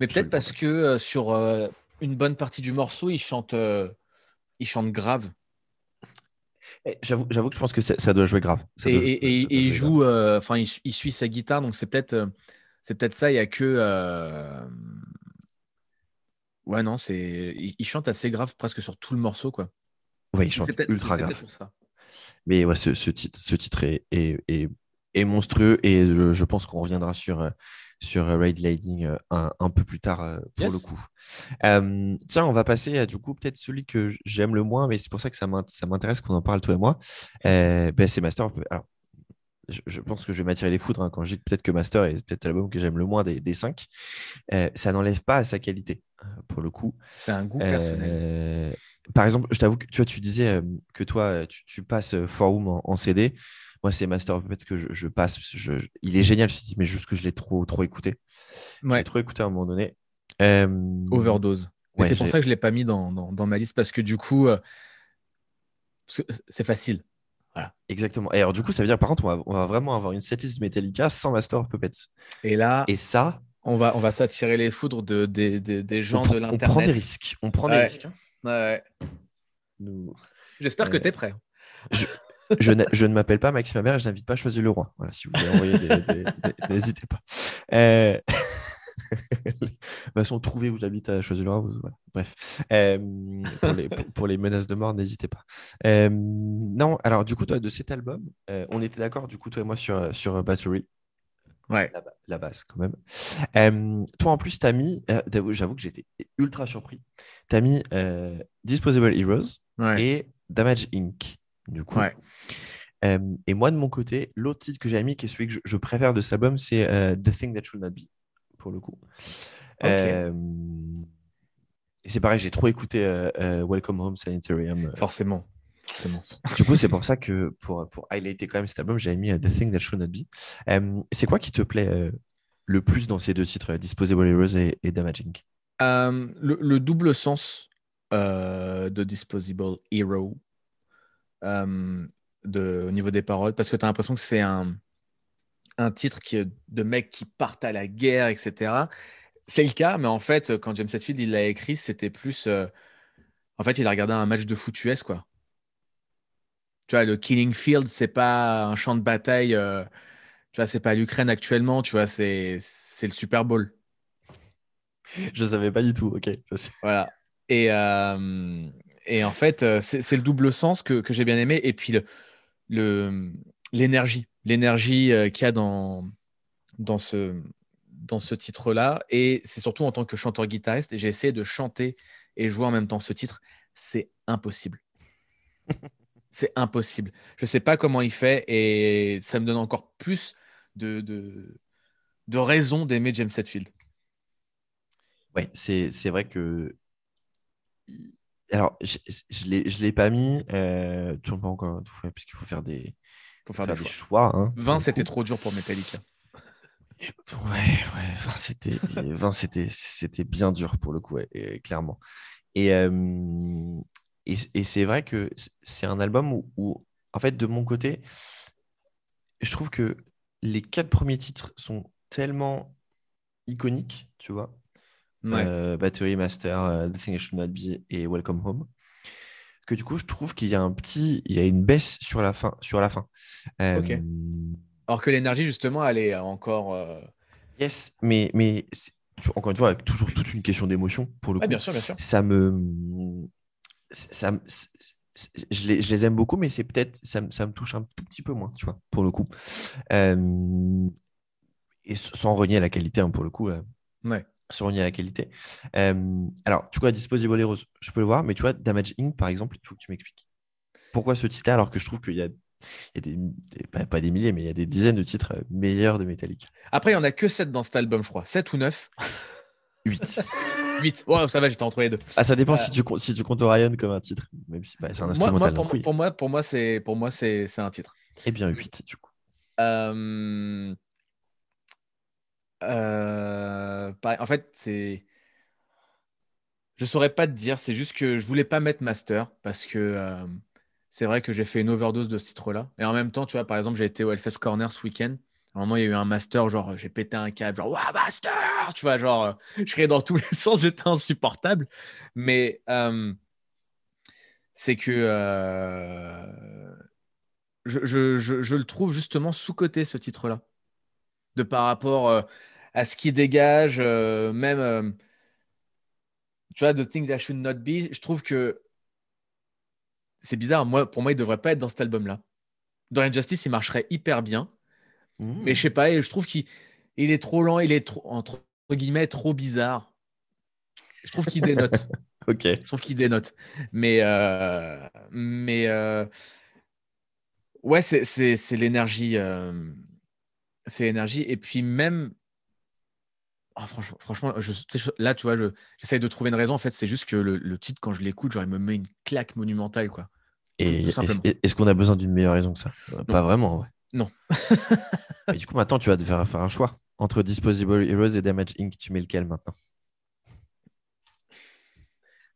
S2: Mais peut-être parce que euh, sur euh, une bonne partie du morceau, il chante, euh, il chante grave.
S1: Eh, j'avoue, j'avoue que je pense que ça doit jouer grave.
S2: et, il joue, enfin, il, suit sa guitare, donc c'est peut-être, c'est peut-être ça. Il y a que, ouais, non, c'est, il, chante assez grave presque sur tout le morceau, quoi.
S1: Oui, il chante ultra grave. Mais ouais, ce, ce, titre, ce titre est, est, est, monstrueux et je, pense qu'on reviendra sur, sur Raid Lightning un, un, peu plus tard pour le coup. tiens, on va passer à du coup peut-être celui que j'aime le moins, mais c'est pour ça que ça m'intéresse qu'on en parle toi et moi. ben, c'est Master. Alors, je, pense que je vais m'attirer les foudres hein, quand je dis peut-être que Master est peut-être l'album que j'aime le moins des, des cinq. ça n'enlève pas à sa qualité pour le coup.
S2: C'est un goût personnel.
S1: par exemple, je t'avoue que tu, vois, tu disais que toi, tu, tu passes Forum en, en CD. Moi, c'est Master of Puppets que je, passe. il est génial, ce mais juste que je l'ai trop, trop écouté. Ouais. J'ai trop écouté à un moment donné.
S2: Euh, Overdose. c'est pour ça que je ne l'ai pas mis dans, dans, ma liste, parce que du coup, euh, c'est facile. Voilà.
S1: Exactement. Et alors, du coup, ça veut dire, par contre, on va, vraiment avoir une setlist Metallica sans Master of Puppets.
S2: Et là.
S1: Et ça.
S2: On va, on va s'attirer les foudres de, des gens de l'Internet.
S1: On prend des risques. On prend des risques. Hein.
S2: Ouais. J'espère que tu es prêt.
S1: Je, je, ne m'appelle pas Maxime Mère et je n'invite pas à choisir le roi. Voilà, si vous voulez envoyer des, n'hésitez pas. Euh... de toute façon, trouver où j'habite à choisir le roi. Bref, euh, pour, les, pour, les, menaces de mort, n'hésitez pas. Euh, non, alors du coup, toi, de cet album, euh, on était d'accord, du coup, toi et moi, sur, sur Battery.
S2: Ouais.
S1: La, base, quand même. toi, en plus, tu as mis, j'avoue que j'étais ultra surpris, tu as mis Disposable Heroes et Damage Inc du coup. et moi, de mon côté, l'autre titre que j'ai mis, qui est celui que je, préfère de cet album, c'est euh, The Thing That Should Not Be, pour le coup. et c'est pareil, j'ai trop écouté euh, Welcome Home Sanitarium.
S2: Forcément.
S1: Du coup, c'est pour ça que pour, pour highlighter quand même cet album, j'ai mis The Thing That Should Not Be. c'est quoi qui te plaît le plus dans ces deux titres, Disposable Heroes et, et Damaging
S2: le, le, double sens de Disposable Hero euh, de, au niveau des paroles, parce que tu as l'impression que c'est un, un titre qui, de mecs qui partent à la guerre, etc. C'est le cas, mais en fait, quand James Hetfield il l'a écrit, c'était plus. Euh, en fait, il a regardé un match de foot US, quoi. Tu vois, le Killing Field, c'est pas un champ de bataille. Euh, tu vois, c'est pas l'Ukraine actuellement, tu vois, c'est le Super Bowl.
S1: Je savais pas du tout, ok.
S2: Voilà. Et, euh, et en fait, euh, c'est le double sens que, j'ai bien aimé. Et puis, l'énergie, le, l'énergie euh, qu'il y a dans, dans ce, dans ce titre-là. Et c'est surtout en tant que chanteur-guitariste, j'ai essayé de chanter et jouer en même temps ce titre. C'est impossible. c'est impossible. Je ne sais pas comment il fait et ça me donne encore plus de, de, de raison d'aimer James Hetfield.
S1: Ouais, c'est vrai que alors, je ne l'ai pas mis, euh, toujours pas encore, puisqu'il faut faire des,
S2: faut faire, des choix. 20, hein, c'était trop dur pour Metallica.
S1: Ouais, ouais, 20, c'était, 20, c'était, c'était bien dur pour le coup, clairement. Et, euh, et, et c'est vrai que c'est un album où, où, en fait, de mon côté, je trouve que les quatre premiers titres sont tellement iconiques, tu vois, euh, Battery Master, euh, The Thing I Should Not Be et Welcome Home. Que du coup, je trouve qu'il y a un petit, il y a une baisse sur la fin. Sur la fin.
S2: Euh, Alors que l'énergie, justement, elle est encore.
S1: Yes, mais, mais encore une fois, avec toujours toute une question d'émotion pour le coup.
S2: bien sûr, bien sûr.
S1: Ça me. Ça, je, les, je les aime beaucoup, mais c'est peut-être ça, ça, me touche un tout petit peu moins, tu vois, pour le coup. et sans renier la qualité, hein, pour le coup.
S2: Ouais
S1: à la qualité. alors, tu vois, Disposable Heroes, je peux le voir, mais tu vois, Damage Inc., par exemple, il faut que tu m'expliques. Pourquoi ce titre-là, alors que je trouve qu'il y a, des, pas, des milliers, mais il y a des dizaines de titres meilleurs de Metallica?
S2: Après, il n'y en a que 7 dans cet album, je crois. 7 ou 9
S1: 8.
S2: 8. Oh, ça va, j'étais entre les deux.
S1: Ah, ça dépend si, tu, si tu comptes Orion comme un titre, même si bah, c'est un instrumental.
S2: Moi, pour, moi, pour moi, c'est un titre.
S1: Eh bien, 8, du coup.
S2: Euh... Euh, en fait, c'est. Je saurais pas te dire, c'est juste que je voulais pas mettre master parce que euh, c'est vrai que j'ai fait une overdose de ce titre-là. Et en même temps, tu vois, par exemple, j'ai été au Hellfest Corner ce week-end. À un moment, il y a eu un master, genre, j'ai pété un câble, genre, waouh, master Tu vois, genre, euh, je criais dans tous les sens, j'étais insupportable. Mais c'est que je, je, le trouve justement sous-côté, ce titre-là. De par rapport à ce qui dégage, euh, même, euh, tu vois, The Things That Should Not Be, je trouve que c'est bizarre. Moi, pour moi, il devrait pas être dans cet album-là. Dans Injustice, il marcherait hyper bien. Mmh. Mais je sais pas, je trouve qu'il il est trop lent, il est trop, entre guillemets, trop bizarre. Je trouve qu'il dénote.
S1: ok. Je
S2: trouve qu'il dénote. Mais, euh, mais ouais, c'est l'énergie. C'est l'énergie. Et puis même, ah, franchement, je, là, tu vois, j'essaye de trouver une raison. En fait, c'est juste que le, titre, quand je l'écoute, genre, il me met une claque monumentale, quoi.
S1: Et est-ce qu'on a besoin d'une meilleure raison que ça? Pas vraiment, ouais.
S2: Non.
S1: Du coup, maintenant, tu vas devoir faire un choix entre Disposable Heroes et Damage Inc. Tu mets lequel maintenant?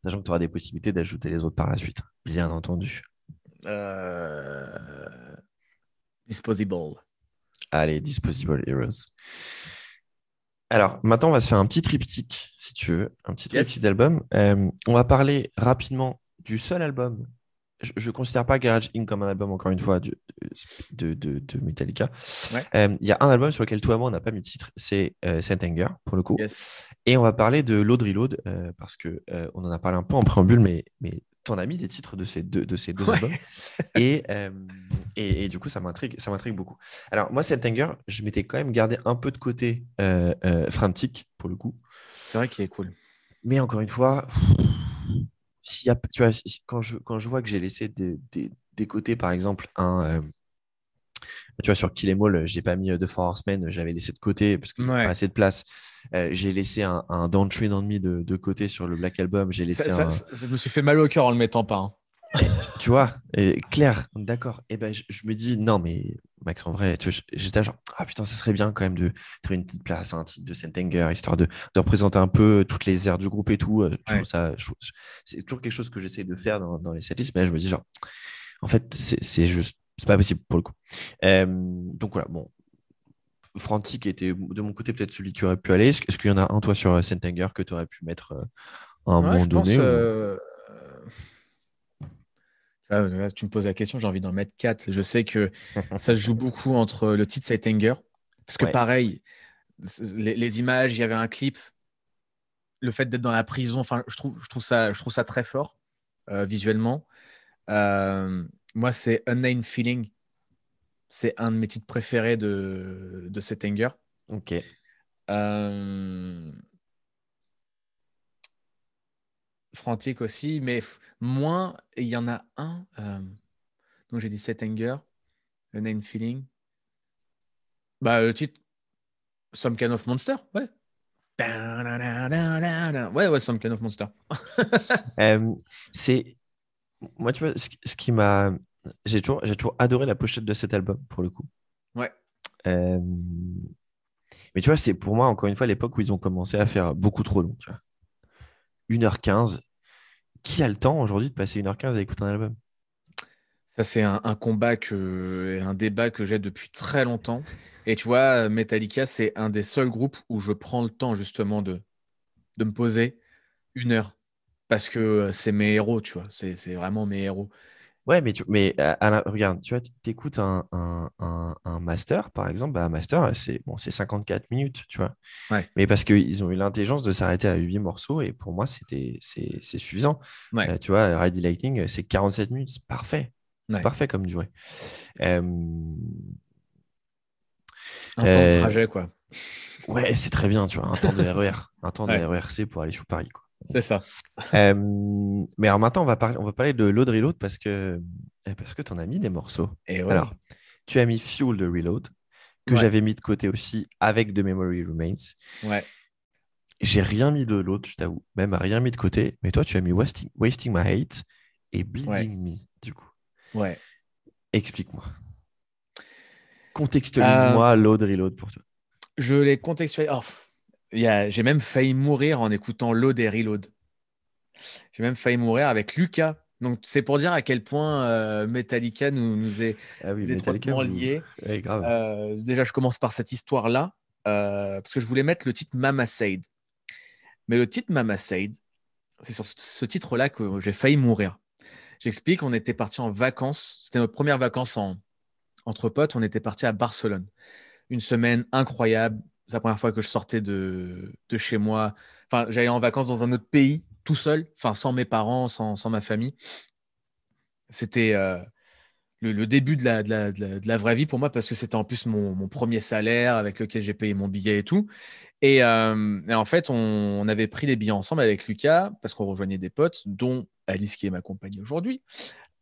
S1: Sachant que tu auras des possibilités d'ajouter les autres par la suite, bien entendu.
S2: Euh... Disposable.
S1: Allez, Disposable Heroes. Alors, maintenant, on va se faire un petit triptyque, si tu veux, un petit triptyque d'album. Euh, on va parler rapidement du seul album. Je ne considère pas Garage Inc. comme un album, encore une fois, de, de, Metallica. Euh, il y a un album sur lequel toi et moi, on n'a pas mis de titre, c'est euh, Saint Anger, pour le coup. Et on va parler de Load Reload, parce qu'on on en a parlé un peu en préambule, mais, mais t'en as mis des titres de ces deux, de ces deux albums. Euh, et, et, du coup, ça m'intrigue, ça m'intrigue beaucoup. Alors, moi, Septanger, je m'étais quand même gardé un peu de côté euh, euh, Frantic, pour le coup.
S2: C'est vrai qu'il est cool.
S1: Mais encore une fois, y a, tu vois, quand, je, quand je vois que j'ai laissé des, des, des, côtés, par exemple, un tu vois, sur Kill Em All, j'ai pas mis The Four Horsemen, j'avais laissé de côté parce n'y avait pas assez de place. Euh, j'ai laissé un, un Downtrain Enemy de, de côté sur le Black Album. J'ai laissé
S2: ça, je me suis fait mal au cœur en le mettant pas. Hein.
S1: tu vois, et Claire, d'accord. Et ben, je, me dis, non, mais Max, en vrai, j'étais genre, ah putain, ce serait bien quand même de trouver une petite place, un titre de Sentenger, histoire de, de, représenter un peu toutes les aires du groupe et tout. Euh, ça, c'est toujours quelque chose que j'essaie de faire dans, dans les setlists, mais je me dis, genre, en fait, c'est juste c'est pas possible pour le coup. Euh, donc voilà, bon. Frantic était de mon côté peut-être celui qui aurait pu aller. Est-ce, qu'il y en a un, toi, sur Sentenger que tu aurais pu mettre euh, à un moment donné
S2: euh, tu me poses la question, j'ai envie d'en mettre 4. Je sais que ça se joue beaucoup entre le titre Sentenger, parce que pareil, les, images, il y avait un clip, le fait d'être dans la prison, enfin, je trouve, je trouve, ça, je trouve ça très fort visuellement. Moi, c'est Unnamed Feeling. C'est un de mes titres préférés de, de.
S1: Ok.
S2: Euh... Frantic aussi, mais moins. Il y en a un. Euh... Donc j'ai dit Settinger, Unnamed Feeling. Bah, le titre, Some Kind of Monster, ouais. Ouais, ouais, Some Kind of Monster.
S1: Euh, c'est moi, tu vois, ce, qui m'a. J'ai toujours, j'ai toujours adoré la pochette de cet album, pour le coup.
S2: Ouais.
S1: Euh, mais tu vois, c'est pour moi, encore une fois, l'époque où ils ont commencé à faire beaucoup trop long. Tu vois. 1h15. Qui a le temps aujourd'hui de passer 1h15 à écouter un album?
S2: Ça, c'est un, combat que, un débat que j'ai depuis très longtemps. Et tu vois, Metallica, c'est un des seuls groupes où je prends le temps justement de, de me poser une heure parce que c'est mes héros, tu vois. C'est vraiment mes héros.
S1: Ouais, mais, tu, mais regarde, tu vois, tu écoutes un, un, un, master, par exemple, bah, un master, c'est bon, 54 minutes, tu vois.
S2: Ouais.
S1: Mais parce qu'ils ont eu l'intelligence de s'arrêter à 8 morceaux, et pour moi, c'était c'est suffisant.
S2: Ouais.
S1: Euh, tu vois, Ready Lightning, c'est 47 minutes, c'est parfait. C'est parfait comme durée.
S2: Euh... Un temps de trajet, quoi.
S1: Ouais, c'est très bien, tu vois, un temps de RER, un temps de RERC pour aller sur Paris, quoi.
S2: C'est ça.
S1: Euh, mais alors maintenant, on va parler, on va parler de Load Reload parce que, eh, parce que tu en as mis des morceaux.
S2: Et
S1: Alors, tu as mis Fuel de Reload, que j'avais mis de côté aussi avec The Memory Remains.
S2: Ouais.
S1: J'ai rien mis de l'autre, je t'avoue. Même rien mis de côté. Mais toi, tu as mis Wasting, Wasting My Hate et Bleeding Me, du coup.
S2: Ouais.
S1: Explique-moi. Contextualise-moi euh... Load Reload pour toi.
S2: Je l'ai contextualisé. Oh, j'ai même failli mourir en écoutant Load et Reload. J'ai même failli mourir avec Lucas. Donc, c'est pour dire à quel point euh, Metallica nous, nous est ah étroitement liés. Euh, déjà, je commence par cette histoire-là, euh, parce que je voulais mettre le titre Mama Said. Mais le titre Mama Said, c'est sur ce titre-là que j'ai failli mourir. J'explique, on était parti en vacances. C'était notre première vacances en, entre potes. On était parti à Barcelone. Une semaine incroyable. C'est la première fois que je sortais de, de chez moi. Enfin, j'allais en vacances dans un autre pays, tout seul, enfin, sans mes parents, sans, sans ma famille. C'était euh, le, début de la, de, la, de la, vraie vie pour moi parce que c'était en plus mon, mon, premier salaire avec lequel j'ai payé mon billet et tout. Et, euh, en fait, on, avait pris les billets ensemble avec Lucas parce qu'on rejoignait des potes, dont Alice qui est ma compagne aujourd'hui.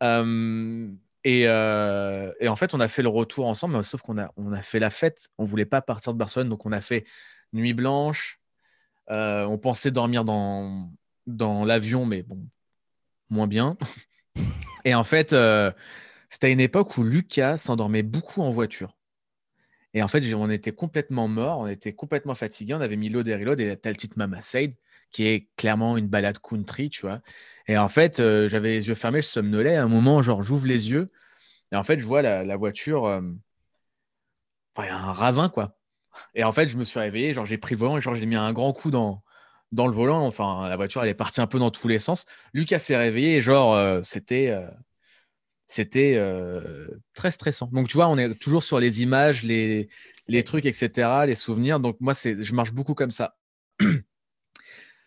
S2: Euh, euh, et, en fait, on a fait le retour ensemble, sauf qu'on a, on a fait la fête. On voulait pas partir de Barcelone, donc on a fait nuit blanche. Euh, on pensait dormir dans, dans l'avion, mais bon, moins bien. Et en fait, c'était à une époque où Lucas s'endormait beaucoup en voiture. Et en fait, on était complètement mort, on était complètement fatigué. On avait mis l'eau et Reload et la titre Mama Said, qui est clairement une balade country, tu vois. Et en fait, euh, j'avais les yeux fermés, je somnolais. À un moment, genre, j'ouvre les yeux. Et en fait, je vois la, voiture. Euh, enfin, il y a un ravin, quoi. Et en fait, je me suis réveillé. Genre, j'ai pris le volant et genre, j'ai mis un grand coup dans, dans le volant. Enfin, la voiture, elle est partie un peu dans tous les sens. Lucas s'est réveillé et genre, euh, c'était. c'était très stressant. Donc, tu vois, on est toujours sur les images, les, les trucs, etc., les souvenirs. Donc, moi, je marche beaucoup comme ça.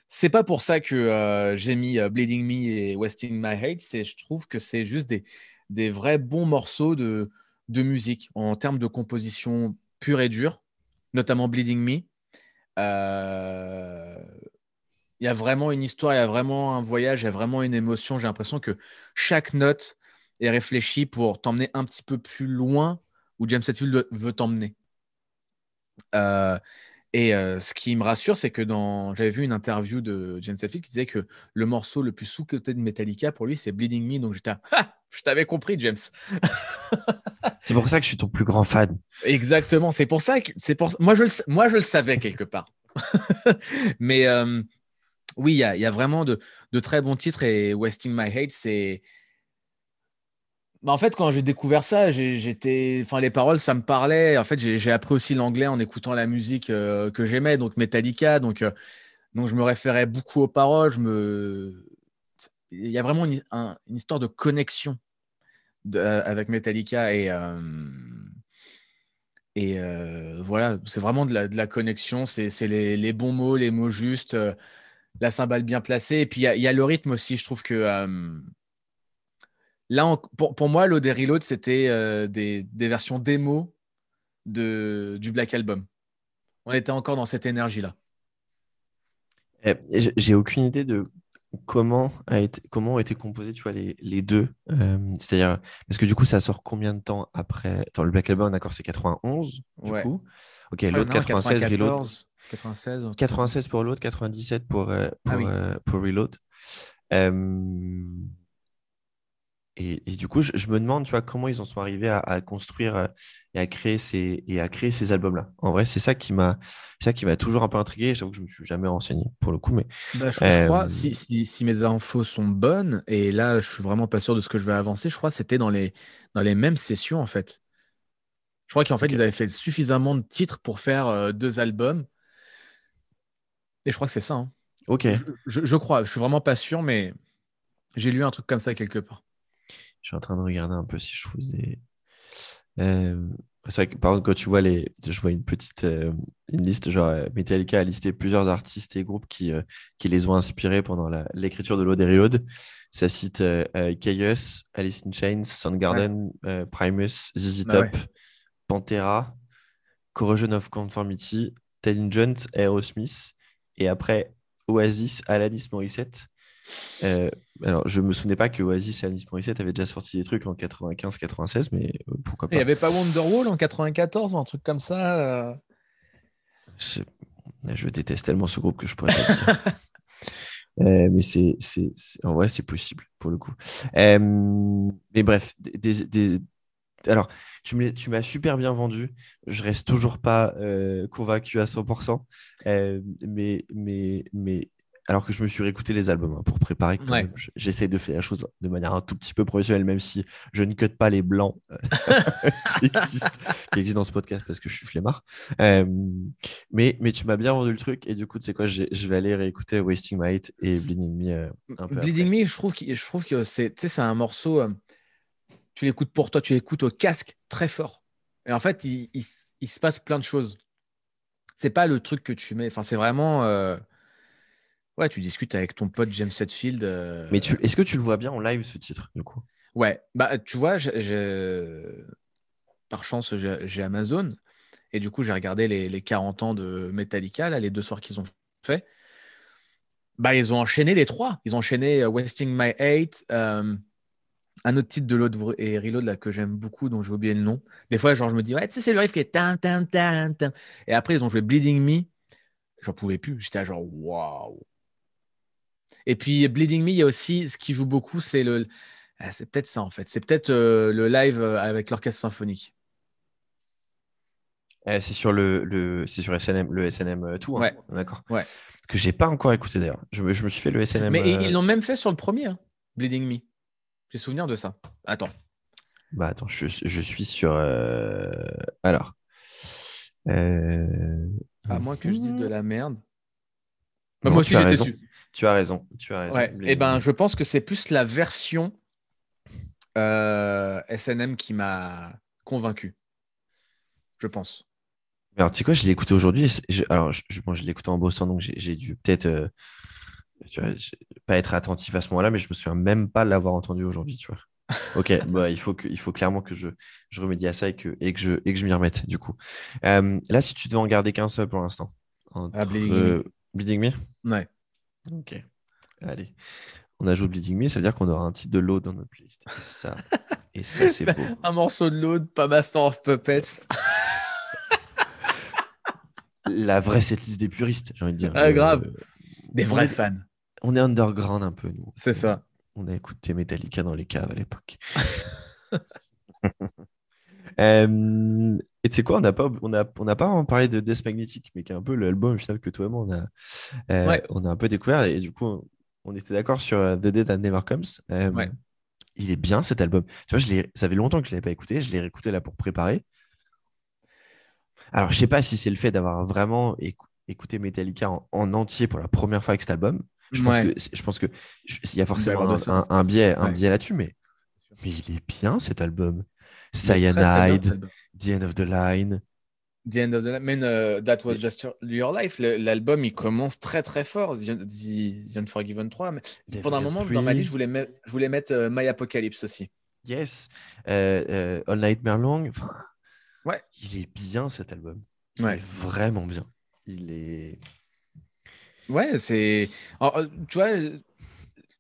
S2: C'est pas pour ça que euh, j'ai mis euh, Bleeding Me et Wasting My Hate. C'est, je trouve que c'est juste des, des vrais bons morceaux de, de musique en termes de composition pure et dure, notamment Bleeding Me. Euh, il y a vraiment une histoire, il y a vraiment un voyage, il y a vraiment une émotion. J'ai l'impression que chaque note est réfléchie pour t'emmener un petit peu plus loin où James Hetfield veut t'emmener. Et euh, ce qui me rassure, c'est que dans... j'avais vu une interview de James Hetfield qui disait que le morceau le plus sous-côté de Metallica, pour lui, c'est Bleeding Me. Donc j'étais, ah, je t'avais compris, James.
S1: c'est pour ça que je suis ton plus grand fan.
S2: Exactement. C'est pour ça que c'est pour moi je le... moi je le savais quelque part. Mais euh, oui, il y, y, a vraiment de, de, très bons titres et Wasting My Hate, c'est bah, en fait, quand j'ai découvert ça, j'étais, enfin, les paroles, ça me parlait. En fait, j'ai appris aussi l'anglais en écoutant la musique euh, que j'aimais, donc Metallica. Donc, euh, donc, je me référais beaucoup aux paroles. Il y a vraiment une, histoire de connexion euh, avec Metallica et, voilà, c'est vraiment de la, connexion. C'est les, les, bons mots, les mots justes, la cymbale bien placée. Et puis, il y, y, a le rythme aussi. Je trouve que Là, pour, moi, l'Ode Reload, c'était euh, des, versions démo de, du Black Album. On était encore dans cette énergie-là.
S1: Eh, j'ai aucune idée de comment, a été, comment ont été composés tu vois, les, les deux. Euh, c'est-à-dire, parce que du coup, ça sort combien de temps après? Attends, Le Black Album, d'accord, c'est 91, du coup. Ok, ah, l'autre 96, Reload. 96, 96 pour l'autre, 97 pour, euh, pour, ah pour Reload. Et, du coup, je, me demande, tu vois, comment ils en sont arrivés à, construire euh, et à créer ces, et à créer ces albums-là. En vrai, c'est ça qui m'a, ça qui m'a toujours un peu intrigué. J'avoue que je me suis jamais renseigné pour le coup, mais.
S2: Bah, je, crois, euh, si, si, mes infos sont bonnes, et là, je suis vraiment pas sûr de ce que je vais avancer. Je crois que c'était dans les, dans les mêmes sessions en fait. Je crois qu'en fait, ils avaient fait suffisamment de titres pour faire euh, deux albums. Et je crois que c'est ça. Hein.
S1: Ok.
S2: Je, je, crois. Je suis vraiment pas sûr, mais j'ai lu un truc comme ça quelque part.
S1: Je suis en train de regarder un peu si je trouve des. Euh, c'est vrai par contre, quand tu vois les. Je vois une petite euh, une liste, genre euh, Metallica a listé plusieurs artistes et groupes qui, qui les ont inspirés pendant l'écriture de Reload. Ça cite Chaos, Alice in Chains, Soundgarden, Primus, ZZ Top, Pantera, Corrosion of Conformity, Ted Jones, Aerosmith. Et après, Oasis, Alanis Morissette. Euh, alors, je me souvenais pas que Oasis et Alice Morissette avaient déjà sorti des trucs en 95-96, mais euh, pourquoi pas.
S2: Il n'y avait pas Wonderwall en 94 ou un truc comme ça euh
S1: je... déteste tellement ce groupe que je pourrais pas dire. mais c'est, en vrai, c'est possible pour le coup. mais bref, des, alors, tu m'as super bien vendu. Je reste toujours pas convaincu à 100%. Euh, mais, mais, mais alors que je me suis réécouté les albums hein, pour préparer. J'essaie de faire la chose de manière un tout petit peu professionnelle, même si je ne cut pas les blancs euh, qui, existent, dans ce podcast parce que je suis flemmard. Euh, mais, mais tu m'as bien vendu le truc et du coup, tu sais quoi, je vais aller réécouter Wasting My Hate et Bleeding Me. Euh, un peu
S2: Bleeding Me, je trouve, je trouve que c'est un morceau, tu l'écoutes pour toi, tu l'écoutes au casque très fort. Et en fait, il, il, se passe plein de choses. C'est pas le truc que tu mets, enfin, c'est vraiment Ouais, tu discutes avec ton pote James Hetfield. Euh,
S1: Mais tu... est-ce que tu le vois bien en live ce titre du coup?
S2: Ouais, bah tu vois, par chance j'ai Amazon et du coup j'ai regardé les, 40 ans de Metallica, là, les deux soirs qu'ils ont fait. Bah ils ont enchaîné les trois. Ils ont enchaîné euh, Wasting My Hate, euh, un autre titre de Load et Reload là que j'aime beaucoup, dont j'ai oublié le nom. Des fois, genre je me dis ouais, tu sais c'est le riff qui est tan tan. Et après ils ont joué Bleeding Me. J'en pouvais plus. J'étais genre waouh et puis Bleeding Me, il y a aussi ce qui joue beaucoup, c'est le. Ah, c'est peut-être ça en fait. C'est peut-être euh, le live euh, avec l'orchestre symphonique.
S1: Eh, c'est sur le, le c'est sur SNM, le SNM Tour.
S2: Ouais.
S1: D'accord.
S2: Ouais.
S1: Que j'ai pas encore écouté d'ailleurs. Je, me, je me suis fait le SNM.
S2: Mais ils l'ont même fait sur le premier, hein, Bleeding Me. J'ai souvenir de ça. Attends.
S1: Bah attends, je, je suis sur. Euh, alors. À
S2: moins que je dise de la merde. Bah, moi aussi j'étais dessus.
S1: Tu as raison. Tu as raison.
S2: Et eh ben, je pense que c'est plus la version euh, SNM qui m'a convaincu. Je pense.
S1: Alors, tu sais quoi, je l'ai écouté aujourd'hui. Alors, je, je l'ai écouté en bossant, donc j'ai dû peut-être euh, pas être attentif à ce moment-là, mais je me souviens même pas l'avoir entendu aujourd'hui, tu vois. Ok, bah, il, faut que, il faut clairement que je, je remédie à ça et que, et que je, et que je m'y remette, du coup. Euh, là, si tu devais en garder qu'un seul pour l'instant.
S2: Ah, Bleeding Me.
S1: Bleeding Me?
S2: Ouais.
S1: Ok. Allez. On ajoute Bleeding Me, ça veut dire qu'on aura un titre de load dans notre liste. Et ça, et ça c'est beau.
S2: Un morceau de load, pas Master of Puppets.
S1: La vraie setlist des puristes, j'ai envie de dire.
S2: Ah, grave. Des vrais fans.
S1: On est underground un peu, nous.
S2: C'est ça.
S1: On a écouté Metallica dans les caves à l'époque. Euh, et tu sais quoi, on n'a pas, on a, on a pas parlé de Death Magnetic, mais qui est un peu l'album final que toi et moi on a, euh, on a un peu découvert. Et du coup, on était d'accord sur euh, The Dead That Never Comes. Il est bien cet album. Tu vois, je ça fait longtemps que je ne l'avais pas écouté. Je l'ai réécouté là pour préparer. Alors, je sais pas si c'est le fait d'avoir vraiment écouté Metallica en, entier pour la première fois avec cet album. Je pense que, je pense que il y a forcément un, biais, un biais là-dessus, mais, mais il est bien cet album. Cyanide, The End of the Line.
S2: The End of the Line. Uh, That Was Just Your Life, l'album, il commence très très fort. The, The Unforgiven 3. Mais pendant un moment, dans ma liste, je voulais, mettre, je voulais mettre euh, My Apocalypse aussi.
S1: Yes. Euh, euh, All Nightmare Long. Enfin,
S2: ouais.
S1: Il est bien cet album. Il est vraiment bien. Il est.
S2: Ouais, c'est. Tu vois,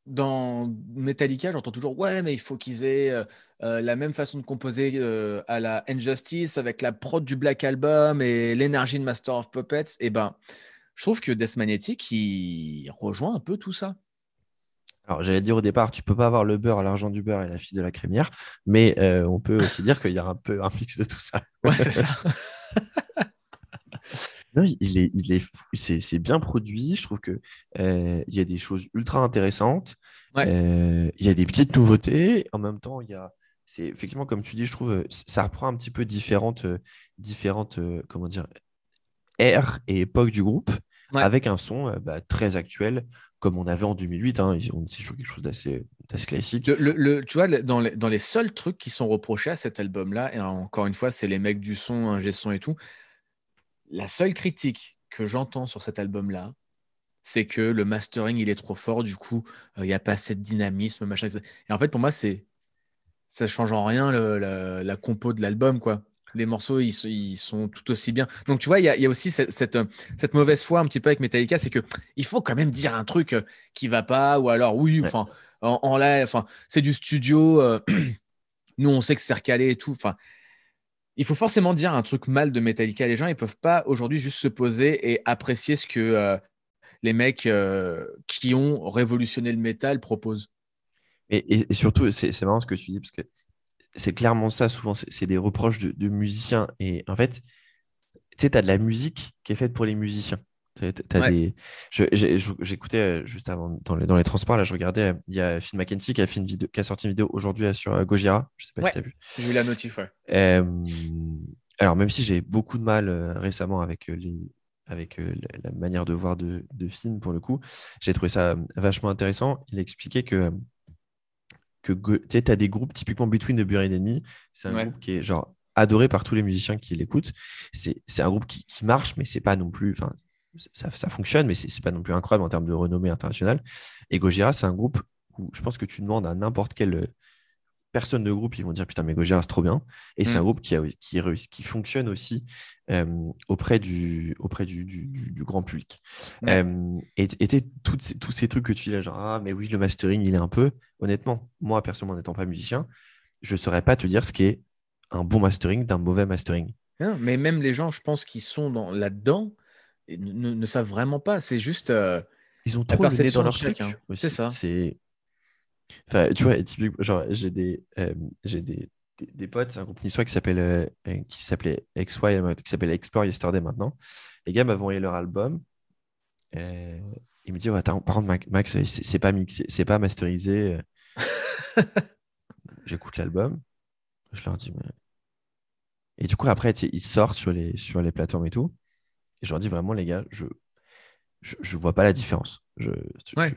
S2: dans Metallica, j'entends toujours Ouais, mais il faut qu'ils aient euh, la même façon de composer euh, à la Injustice avec la prod du Black Album et l'énergie de Master of Puppets, et eh ben, je trouve que Death Magnetic, il rejoint un peu tout ça.
S1: Alors, j'allais dire au départ, tu peux pas avoir le beurre, l'argent du beurre et la fille de la crémière, mais euh, on peut aussi dire qu'il y a un peu un mix de tout ça.
S2: Ouais, c'est ça.
S1: non, il est, il est, c'est, bien produit. Je trouve que il y a des choses ultra intéressantes. il y a des petites nouveautés. En même temps, il y a, c'est effectivement, comme tu dis, je trouve, euh, ça reprend un petit peu différentes, euh, différentes euh, comment dire, ères et époques du groupe, avec un son bah, très actuel, comme on avait en 2008. Hein, ils ont joué quelque chose d'assez classique.
S2: Le, tu vois, dans les, dans les, seuls trucs qui sont reprochés à cet album-là, et encore une fois, c'est les mecs du son, un son et tout, la seule critique que j'entends sur cet album-là, c'est que le mastering, il est trop fort, du coup, il n'y a pas assez de dynamisme, machin. Et en fait, pour moi, c'est ça change en rien la, compo de l'album, quoi. Les morceaux, ils, sont tout aussi bien. Donc, tu vois, il y, a, aussi cette, mauvaise foi un petit peu avec Metallica, c'est que il faut quand même dire un truc euh, qui va pas, ou alors, oui, enfin, en, enfin, c'est du studio. Euh, nous, on sait que c'est recalé et tout. Enfin, il faut forcément dire un truc mal de Metallica. Les gens, ils peuvent pas aujourd'hui juste se poser et apprécier ce que euh, les mecs qui ont révolutionné le métal proposent.
S1: Et, et, surtout, c'est marrant ce que tu dis, parce que c'est clairement ça, souvent, c'est des reproches de, musiciens. Et en fait, tu sais, tu as de la musique qui est faite pour les musiciens. Des... J'écoutais euh, juste avant, dans les, dans les, transports, là, je regardais, il y a Phil McKenzie qui a, fait une vidéo, qui a sorti une vidéo aujourd'hui sur Gojira. Je sais pas si tu as vu.
S2: J'ai vu la notif, ouais.
S1: alors, même si j'ai beaucoup de mal récemment avec les, avec la, manière de voir de, de film pour le coup. J'ai trouvé ça vachement intéressant. Il expliquait que, que tu as des groupes, typiquement Between the Buried Enemy, c'est un groupe qui est genre adoré par tous les musiciens qui l'écoutent. C'est un groupe qui, qui marche, mais c'est pas non plus. Enfin, ça, ça, fonctionne, mais c'est pas non plus incroyable en termes de renommée internationale. Et Gojira, c'est un groupe où je pense que tu demandes à n'importe quel personnes de groupe, ils vont dire putain, mais Gojira, c'est trop bien. Et c'est un mm. groupe qui, a, qui, qui fonctionne aussi euh, auprès, du, auprès du, du, grand public. Euh, et, tous ces trucs que tu dis là, genre, ah, mais oui, le mastering, il est un peu. Honnêtement, moi, personnellement, n'étant pas musicien, je ne saurais pas te dire ce qui est un bon mastering d'un mauvais mastering.
S2: mais même les gens, je pense, qui sont là-dedans, ne, ne, savent vraiment pas. C'est juste. Euh,
S1: ils ont trop le nez dans leur truc.
S2: C'est ça.
S1: C'est Enfin, tu vois, typiquement, genre, j'ai des, euh, j'ai des, des, potes, c'est un groupe niçois qui s'appelle, euh, qui s'appelait XY, qui s'appelle Explore Yesterday maintenant. Les gars m'avaient envoyé leur album. Ils me disent, ouais, par contre, Max, c'est pas mixé, c'est pas masterisé. J'écoute l'album. Je leur dis, mais. Et du coup, après, ils sortent sur les, sur les plateformes et tout. Et je leur dis vraiment, les gars, je, je, je vois pas la différence. Je,
S2: ouais.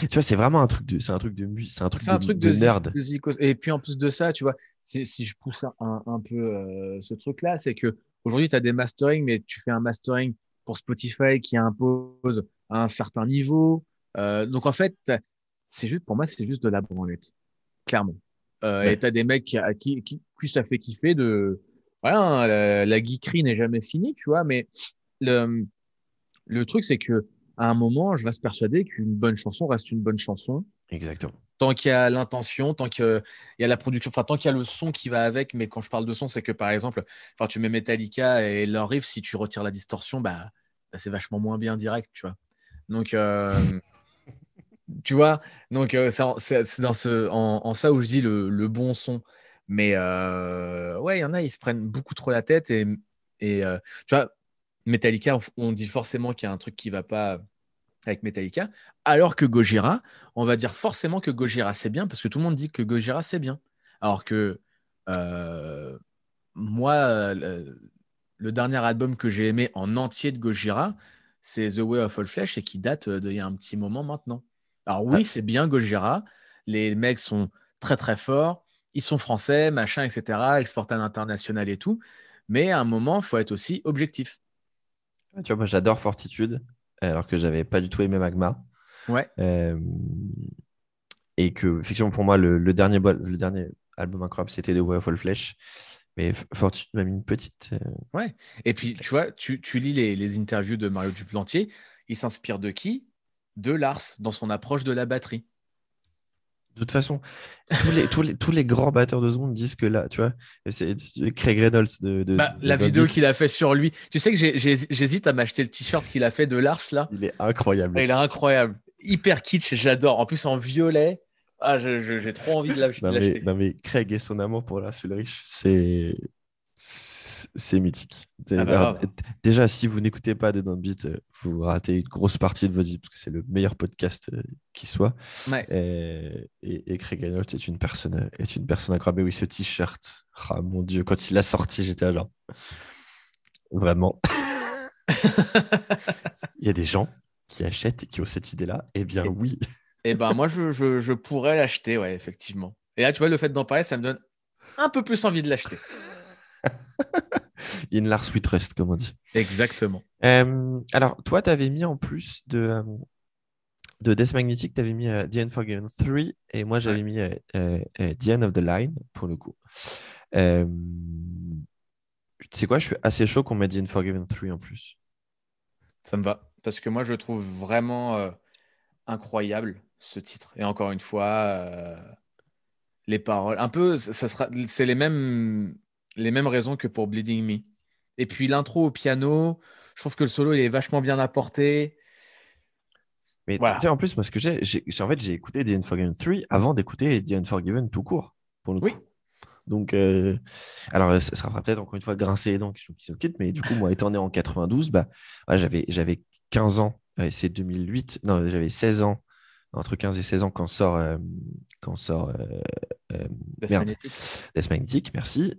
S1: tu vois, c'est vraiment un truc de, c'est un truc de musique, c'est un truc, de, un truc de, nerd.
S2: et puis en plus de ça, tu vois, si je pousse un, un peu euh, ce truc-là, c'est que aujourd'hui, tu as des mastering, mais tu fais un mastering pour Spotify qui impose à un certain niveau. Euh, donc en fait, c'est juste, pour moi, c'est juste de la branlette, clairement. Euh, Et tu as des mecs qui, qui, qui, qui, ça fait kiffer de. Voilà, la, la geekerie n'est jamais finie, tu vois, mais le, le truc, c'est que à un moment, je reste persuadé qu'une bonne chanson reste une bonne chanson.
S1: Exactement.
S2: Tant qu'il y a l'intention, tant qu'il y a la production, enfin, tant qu'il y a le son qui va avec. Mais quand je parle de son, c'est que par exemple, enfin, tu mets Metallica et leur riff, si tu retires la distorsion, bah, bah c'est vachement moins bien direct, tu vois. Donc, euh, tu vois, donc euh, c'est ce, en, ça où je dis le, bon son. Mais euh, ouais, il y en a, ils se prennent beaucoup trop la tête et, et tu vois, Metallica, on dit forcément qu'il y a un truc qui va pas avec Metallica, alors que Gojira, on va dire forcément que Gojira c'est bien parce que tout le monde dit que Gojira c'est bien. Alors que euh, moi, le, dernier album que j'ai aimé en entier de Gojira, c'est The Way of All Flesh et qui date d'il y a un petit moment maintenant. Alors oui, c'est bien Gojira, les mecs sont très très forts, ils sont français, machin, etc., exportés à l'international et tout, mais à un moment, il faut être aussi objectif.
S1: Tu vois, moi j'adore Fortitude, alors que j'avais pas du tout aimé Magma.
S2: Ouais. Euh,
S1: et que, effectivement, pour moi, le, dernier, le dernier album incroyable, c'était The Way of All Flesh. Mais Fortitude m'a mis une petite. Euh,
S2: ouais. Et puis, tu vois, tu, tu lis les, les, interviews de Mario Duplantier. Il s'inspire de qui? De Lars, dans son approche de la batterie.
S1: De toute façon, tous les, tous les, tous les grands batteurs de seconde disent que là, tu vois, c'est Craig Reynolds de.
S2: Bah, la vidéo qu'il a fait sur lui. Tu sais que j'hésite à m'acheter le t-shirt qu'il a fait de Lars là.
S1: Il est incroyable.
S2: Il est incroyable. Hyper kitsch, j'adore. En plus en violet. Ah, j'ai trop envie de l'acheter.
S1: Non, mais Craig et son amour pour Lars Ulrich, c'est c'est mythique. Ah bah déjà, si vous n'écoutez pas de Beat, euh, vous ratez une grosse partie de votre vie parce que c'est le meilleur podcast euh, qui soit. Et, et, Craig Reynolds est une personne, est une personne incroyable. Oui, ce t-shirt, oh, mon Dieu, quand il l'a sorti, j'étais là. Vraiment. il y a des gens qui achètent et qui ont cette idée-là. Eh bien, oui.
S2: Eh ben, moi, je, je, je pourrais l'acheter, ouais, effectivement. Et là, tu vois, le fait d'en parler, ça me donne un peu plus envie de l'acheter.
S1: In Lars We Trust, comme on dit.
S2: Exactement.
S1: Euh, alors, toi, tu avais mis en plus de, euh, de Death Magnetic, tu avais mis euh, The Unforgiven 3 et moi, j'avais mis The End of the Line pour le coup. tu sais quoi, je suis assez chaud qu'on mette The Unforgiven 3 en plus.
S2: Ça me va. Parce que moi, je trouve vraiment incroyable ce titre. Et encore une fois, les paroles, un peu, ça sera, c'est les mêmes les mêmes raisons que pour Bleeding Me. Et puis l'intro au piano, je trouve que le solo il est vachement bien apporté.
S1: Mais tu sais, en plus, parce que j'ai, en fait, j'ai écouté The Unforgiven 3 avant d'écouter The Unforgiven tout court, pour le
S2: Oui.
S1: Donc, euh, alors, ça sera peut-être encore une fois grincer les dents qui se quittent, mais du coup, moi, étant né en 92, bah, j'avais, j'avais 15 ans, c'est 2008, non, j'avais 16 ans, entre 15 et 16 ans quand sort, euh, quand sort euh, merde, Death Magnetic, merci.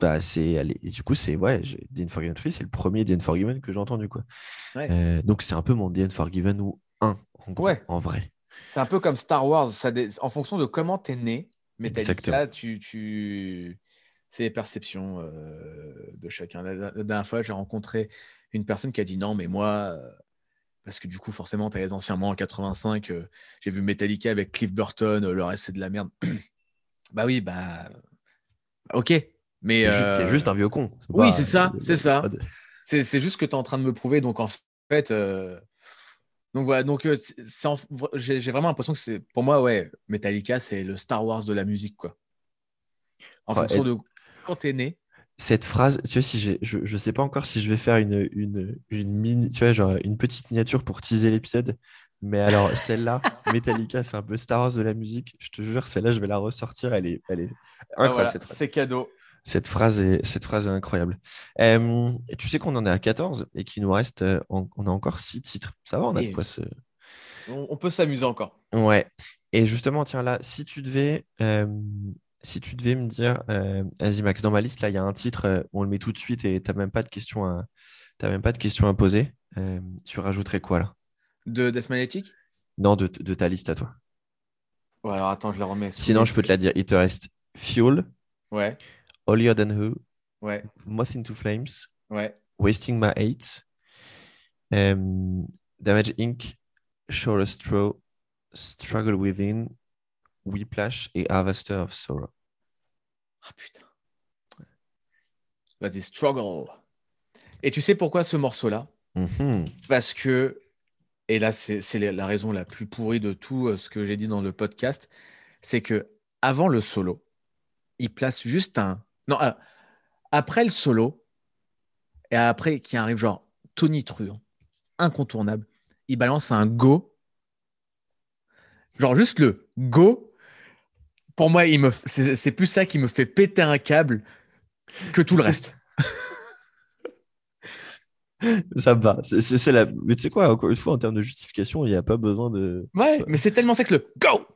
S1: bah, c'est, du coup, c'est, ouais, The Unforgiven 3, c'est le premier The Unforgiven que j'ai entendu, quoi. donc, c'est un peu mon The Unforgiven ou un, en, en vrai.
S2: C'est un peu comme Star Wars, ça en fonction de comment tu es né, Metallica, tu, tu... c'est les perceptions euh, de chacun. La, dernière fois, j'ai rencontré une personne qui a dit non, mais moi, euh, parce que du coup, forcément, tu as les anciens mois en 85, euh, j'ai vu Metallica avec Cliff Burton, le reste, c'est de la merde. bah oui, bah. Ok. Mais.
S1: T'es juste un vieux con.
S2: Oui, c'est ça, c'est ça. C'est juste que tu es en train de me prouver. Donc, en fait. Donc voilà, donc euh, j'ai vraiment l'impression que c'est pour moi ouais, Metallica c'est le Star Wars de la musique quoi. En fonction de quand t'es né.
S1: Cette phrase, tu vois, si je, je sais pas encore si je vais faire une, une, une mini, tu vois, genre une petite miniature pour teaser l'épisode, mais alors celle-là, Metallica, c'est un peu Star Wars de la musique. Je te jure, celle-là, je vais la ressortir. Elle est, elle est
S2: ah, incroyable cette phrase. C'est cadeau.
S1: Cette phrase est, cette phrase est incroyable. Euh, tu sais qu'on en est à 14 et qu'il nous reste, euh, on a encore 6 titres. Ça va, on a de quoi se.
S2: On, peut s'amuser encore.
S1: Ouais. Et justement, tiens, là, si tu devais, euh, si tu devais me dire, vas-y Max, dans ma liste, là, il y a un titre, on le met tout de suite et tu n'as même pas de questions à, même pas de questions à poser. tu rajouterais quoi là?
S2: De Death Magnetic?
S1: Non, de, de, ta liste à toi.
S2: Ouais, alors attends, je la remets.
S1: Sinon, je peux te la dire. Il te reste Fuel.
S2: Ouais.
S1: Holier Than Who,
S2: ouais.
S1: Moth into Flames,
S2: ouais.
S1: Wasting My Hate, um, Damage Inc., Shore Straw, Struggle Within, Whiplash et Harvester of Sorrow.
S2: Ah putain. Vas-y, Struggle. Et tu sais pourquoi ce morceau-là?
S1: Mm-hmm.
S2: Parce que, et là c'est la raison la plus pourrie de tout euh, ce que j'ai dit dans le podcast, c'est que avant le solo, il place juste un non, euh, après le solo, et après qui arrive genre Tony Truant, incontournable, il balance un go. Genre juste le go. Pour moi, il me, c'est plus ça qui me fait péter un câble que tout le reste.
S1: ça va. C'est la... Mais tu sais quoi, encore une fois, en termes de justification, il n'y a pas besoin de.
S2: Ouais, mais c'est tellement sec le go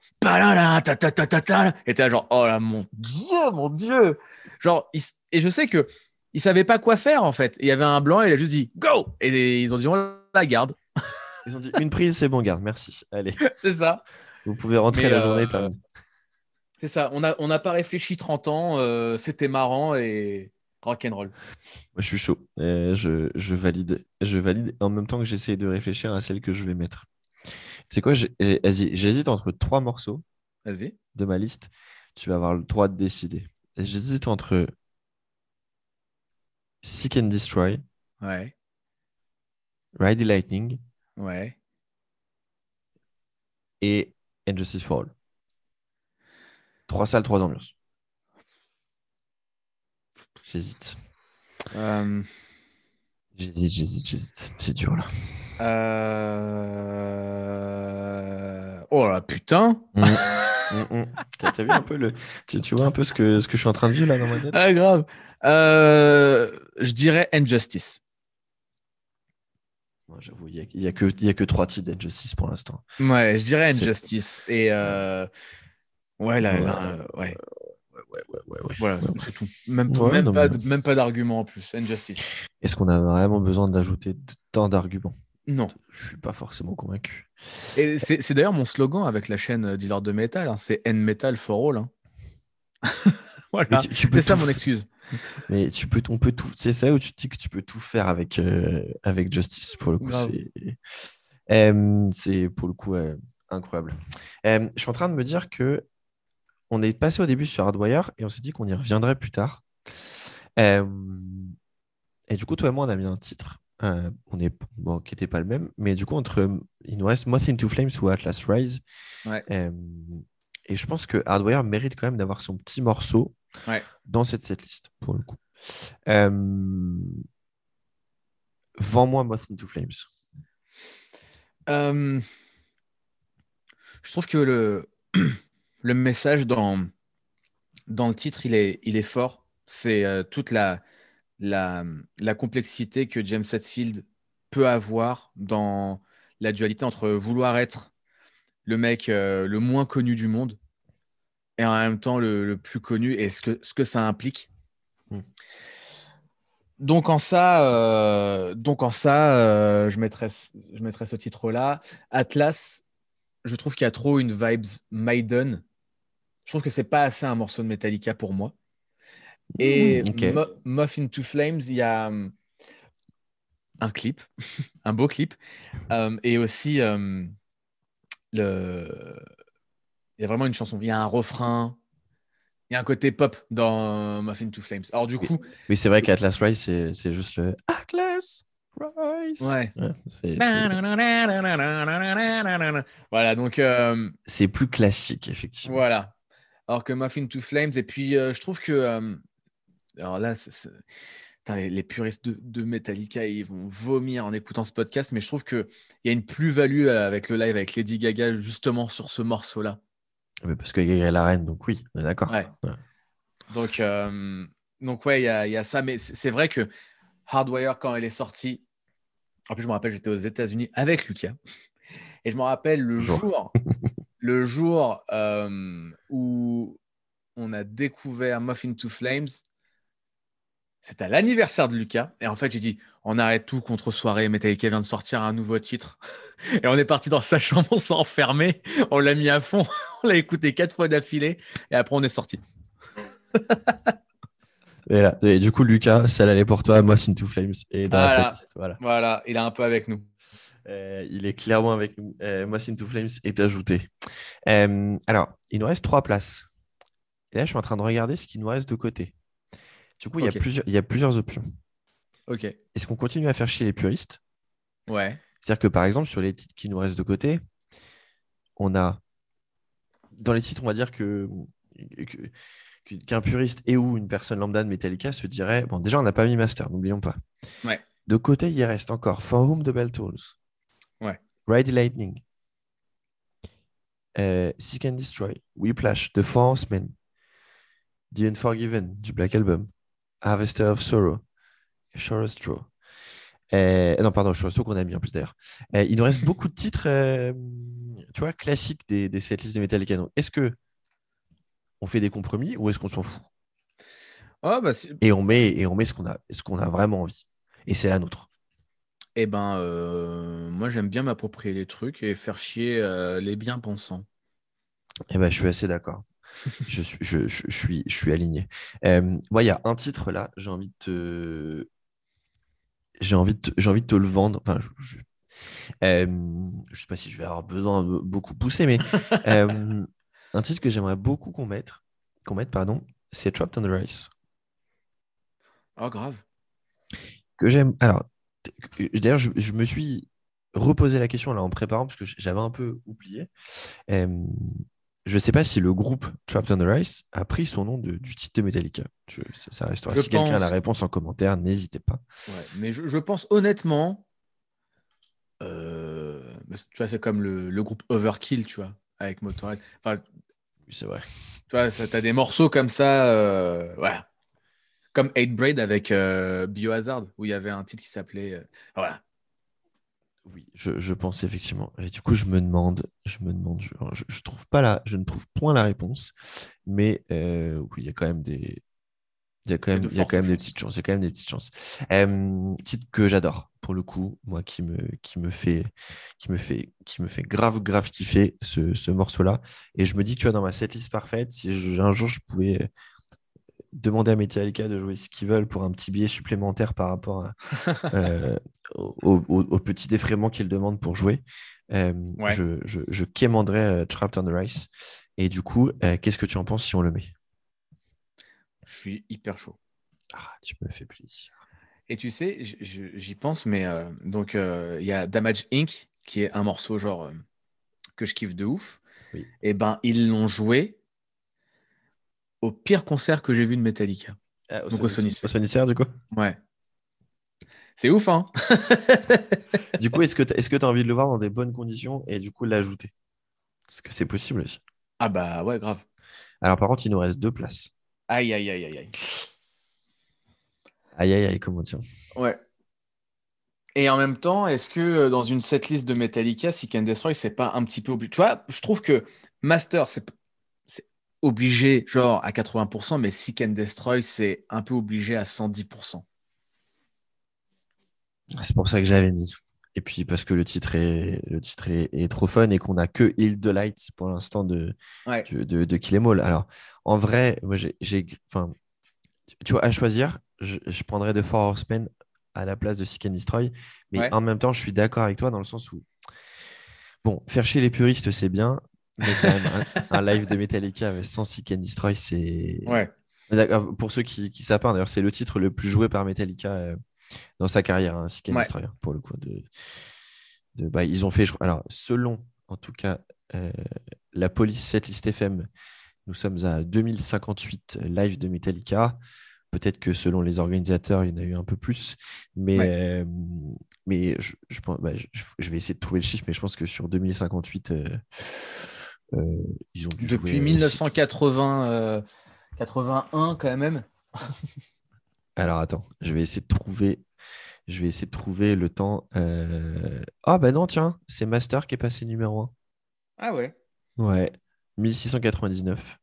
S2: Et t'es genre, oh là, mon Dieu, mon Dieu Genre, et je sais que il savait pas quoi faire en fait. Il y avait un blanc et il a juste dit go et ils ont dit on la garde.
S1: Ils ont dit une prise, c'est bon, garde, merci. Allez.
S2: c'est ça.
S1: Vous pouvez rentrer la journée.
S2: Euh, c'est ça. On n'a on a pas réfléchi 30 ans. Euh, c'était marrant et rock'n'roll. Moi,
S1: je suis chaud. je, je, valide. Je valide en même temps que j'essaye de réfléchir à celle que je vais mettre. C'est quoi J'hésite entre trois morceaux de ma liste. Tu vas avoir le droit de décider. J'hésite entre Seek and Destroy.
S2: Ouais.
S1: Ride Lightning.
S2: Ouais.
S1: Et Injustice for All. Trois salles, trois ambiances. J'hésite.
S2: Euh.
S1: J'hésite, j'hésite, j'hésite. C'est dur là.
S2: Euh... Oh là putain
S1: mm. Mm, mm. T'as vu un peu le. Tu, vois un peu ce que, ce que je suis en train de vivre là dans ma tête?
S2: Ah, grave. Euh, je dirais Injustice.
S1: Moi, j'avoue, il n'y a, a, que, a que trois titres d'Injustice pour l'instant.
S2: Ouais, je dirais Injustice. Et euh... ouais, là, ouais.
S1: Ouais, ouais, ouais, ouais,
S2: Voilà, c'est tout. Même, même, pas, même pas d'argument en plus. Injustice.
S1: Est-ce qu'on a vraiment besoin d'ajouter tant d'arguments?
S2: Non.
S1: Je suis pas forcément convaincu.
S2: Et c'est d'ailleurs mon slogan avec la chaîne Dealer de Metal, hein, c'est N Metal for All. Hein. voilà, c'est ça mon excuse.
S1: Mais tu peux, on peut tout. C'est ça où tu te dis que tu peux tout faire avec, euh, avec Justice. Pour le coup, c'est pour le coup incroyable. je suis en train de me dire que on est passé au début sur Hardwire et on s'est dit qu'on y reviendrait plus tard. et du coup, toi et moi, on a mis un titre euh, on est bon, qui n'était pas le même, mais du coup entre il nous reste Moth into Flames ou Atlas Rise.
S2: Euh,
S1: et je pense que Hardware mérite quand même d'avoir son petit morceau dans cette setlist pour le coup. Euh, vends-moi Moth into Flames.
S2: je trouve que le, le message dans, dans le titre, il est, il est fort. C'est euh, toute la, la, la, complexité que James Hetfield peut avoir dans la dualité entre vouloir être le mec euh, le moins connu du monde et en même temps le, plus connu et ce que, ce que ça implique. Hmm. Donc en ça, euh, donc en ça je, mettrais, je mettrais ce titre-là. Atlas, je trouve qu'il y a trop une vibes Maiden je trouve que c'est pas assez un morceau de Metallica pour moi. Et mmh, Muffin to Flames, il y a hum, un clip, un beau clip, hum, et aussi hum, le... il y a vraiment une chanson, il y a un refrain, il y a un côté pop dans Muffin to Flames. Alors du coup,
S1: oui, c'est vrai qu'Atlas Rise, c'est juste le Atlas. Rise.
S2: Ouais. voilà, donc.
S1: c'est plus classique, effectivement.
S2: Voilà alors que Muffin to Flames. Et puis, euh, je trouve que. Euh, alors là, les, puristes de, Metallica, ils vont vomir en écoutant ce podcast, mais je trouve qu'il y a une plus-value euh, avec le live avec Lady Gaga, justement sur ce morceau-là.
S1: parce que Gaga est la reine, donc oui, d'accord.
S2: Donc, donc, ouais, il y, y, a ça. Mais c'est vrai que Hardwire, quand elle est sortie, en plus, je me rappelle, j'étais aux États-Unis avec Lucas. Et je me rappelle le jour le jour euh, où on a découvert Muffin to Flames, c'est à l'anniversaire de Lucas. Et en fait, j'ai dit, on arrête tout contre soirée. Metallica vient de sortir un nouveau titre. Et on est parti dans sa chambre, on s'est enfermé, on l'a mis à fond, on l'a écouté quatre fois d'affilée. Et après, on est sorti.
S1: et, là, et, du coup, Lucas, ça allait pour toi, Muffin to Flames. Et dans
S2: voilà. Voilà. voilà, il est un peu avec nous.
S1: Euh, il est clairement avec nous. Euh, Mossine to Flames est ajouté. Euh, alors, il nous reste trois places. Et là, je suis en train de regarder ce qui nous reste de côté. Du coup, il, y a plusieurs, il y a plusieurs options.
S2: Ok.
S1: Est-ce qu'on continue à faire chier les puristes?
S2: Ouais.
S1: C'est-à-dire que par exemple, sur les titres qui nous restent de côté, on a. Dans les titres, on va dire que. qu'un puriste et ou une personne lambda de Metallica se dirait bon déjà on n'a pas mis master n'oublions pas
S2: ouais.
S1: de côté il reste encore For Whom the Bell Tolls Ride Lightning, uh, Seek and Destroy, Whiplash, The Four Horsemen, The Unforgiven du Black Album, Harvester of Sorrow, Shore Straw. Euh, non, pardon, Straw qu'on a mis en plus d'ailleurs. Euh, il nous reste beaucoup de titres, euh, tu vois, classiques des, des setlists de Metallica. Est-ce que on fait des compromis ou est-ce qu'on s'en fout?
S2: Oh, bah
S1: Et on met, et on met ce qu'on a, ce qu'on a vraiment envie. Et c'est la nôtre.
S2: Eh ben, euh, moi, j'aime bien m'approprier les trucs et faire chier euh, les bien-pensants.
S1: Eh ben, je suis assez d'accord. je, suis, je, suis, je suis aligné. Euh, moi, il y a un titre là, j'ai envie de te. J'ai envie, de j'ai envie de te le vendre. Enfin, je, je, sais pas si je vais avoir besoin de beaucoup pousser, mais un titre que j'aimerais beaucoup qu'on mette, qu'on mette pardon, c'est Trapped on the Rice.
S2: Oh, grave.
S1: Que j'aime. Alors, D'ailleurs, je, me suis reposé la question là en préparant parce que j'avais un peu oublié. je ne sais pas si le groupe Trapped on the Rice a pris son nom du titre de Metallica. ça, restera. si quelqu'un a la réponse en commentaire, n'hésitez pas.
S2: mais je, pense honnêtement, euh, tu vois, c'est comme le, groupe Overkill, tu vois, avec Motorhead. Enfin,
S1: c'est vrai.
S2: Tu vois, tu as des morceaux comme ça. Euh, comme Eight Braid avec euh, Biohazard, où il y avait un titre qui s'appelait. Euh, voilà.
S1: Oui, je, pense effectivement. Et du coup, je me demande, je me demande, je, trouve pas la, je ne trouve point la réponse, mais euh, oui, il y a quand même des, il y a quand même, il y a quand même des petites chances. Il y a quand même des petites chances. titre que j'adore pour le coup, moi qui me, qui me fait, qui me fait, qui me fait grave, grave kiffer ce, ce morceau-là. Et je me dis tu vois dans ma setlist parfaite, si un jour je pouvais demander à Metallica de jouer ce qu'ils veulent pour un petit billet supplémentaire par rapport euh, au, petit défraiement qu'ils demandent pour jouer. Euh, je, je, je quémanderais euh, Trapped on the Rice. Et du coup, qu'est-ce que tu en penses si on le met?
S2: Je suis hyper chaud.
S1: Ah, tu me fais plaisir.
S2: Et tu sais, j'y pense, mais donc il y a Damage Inc., qui est un morceau genre que je kiffe de ouf. Et eh ben, ils l'ont joué au pire concert que j'ai vu de Metallica.
S1: Ah, au, Sony, au du coup?
S2: Ouais. C'est ouf, hein
S1: Du coup, est-ce que tu as envie de le voir dans des bonnes conditions et du coup l'ajouter? Est-ce que c'est possible aussi
S2: Ah bah ouais, grave.
S1: Alors, par contre, il nous reste deux places.
S2: Aïe, aïe, aïe, aïe, aïe.
S1: Aïe, aïe, aïe, comment tiens.
S2: Ouais. Et en même temps, est-ce que euh, dans une setlist de Metallica, Seek and Destroy, c'est pas un petit peu obligé Tu vois, je trouve que Master, c'est c'est obligé, genre à 80%, mais Seek and Destroy, c'est un peu obligé à 110%.
S1: C'est pour ça que j'avais mis. Et puis parce que le titre est, le titre est, est trop fun et qu'on a que Hill the Lights pour l'instant de,
S2: Ouais.
S1: de, de, de Kill Em All. Alors, en vrai, moi, j'ai, j'ai- enfin, tu vois, à choisir, je, je prendrais The Four Horsemen à la place de Seek and Destroy. Mais
S2: Ouais.
S1: en même temps, je suis d'accord avec toi dans le sens où, bon, faire chier les puristes, c'est bien. Mais quand même, un, un live de Metallica avec sans Seek and Destroy, c'est.
S2: Ouais.
S1: Pour ceux qui ne savent pas, d'ailleurs, c'est le titre le plus joué par Metallica euh, dans sa carrière, hein, Seek and
S2: Ouais.
S1: Destroy, pour le coup. De, de- bah, ils ont fait, je alors, selon, en tout cas, euh, la police setlist FM, nous sommes à 2058 live de Metallica. Peut-être que selon les organisateurs, il y en a eu un peu plus. Mais,
S2: Ouais.
S1: euh, mais je, je pense, bah, je, je vais essayer de trouver le chiffre, mais je pense que sur 2058, euh, euh, ils ont dû
S2: Depuis
S1: jouer, euh,
S2: 1980, euh, 81 quand même.
S1: Alors attends, je vais essayer de trouver. Je vais essayer de trouver le temps. euh, Ah bah non, tiens, c'est Master qui est passé numéro 1.
S2: Ah ouais.
S1: Ouais, 1699.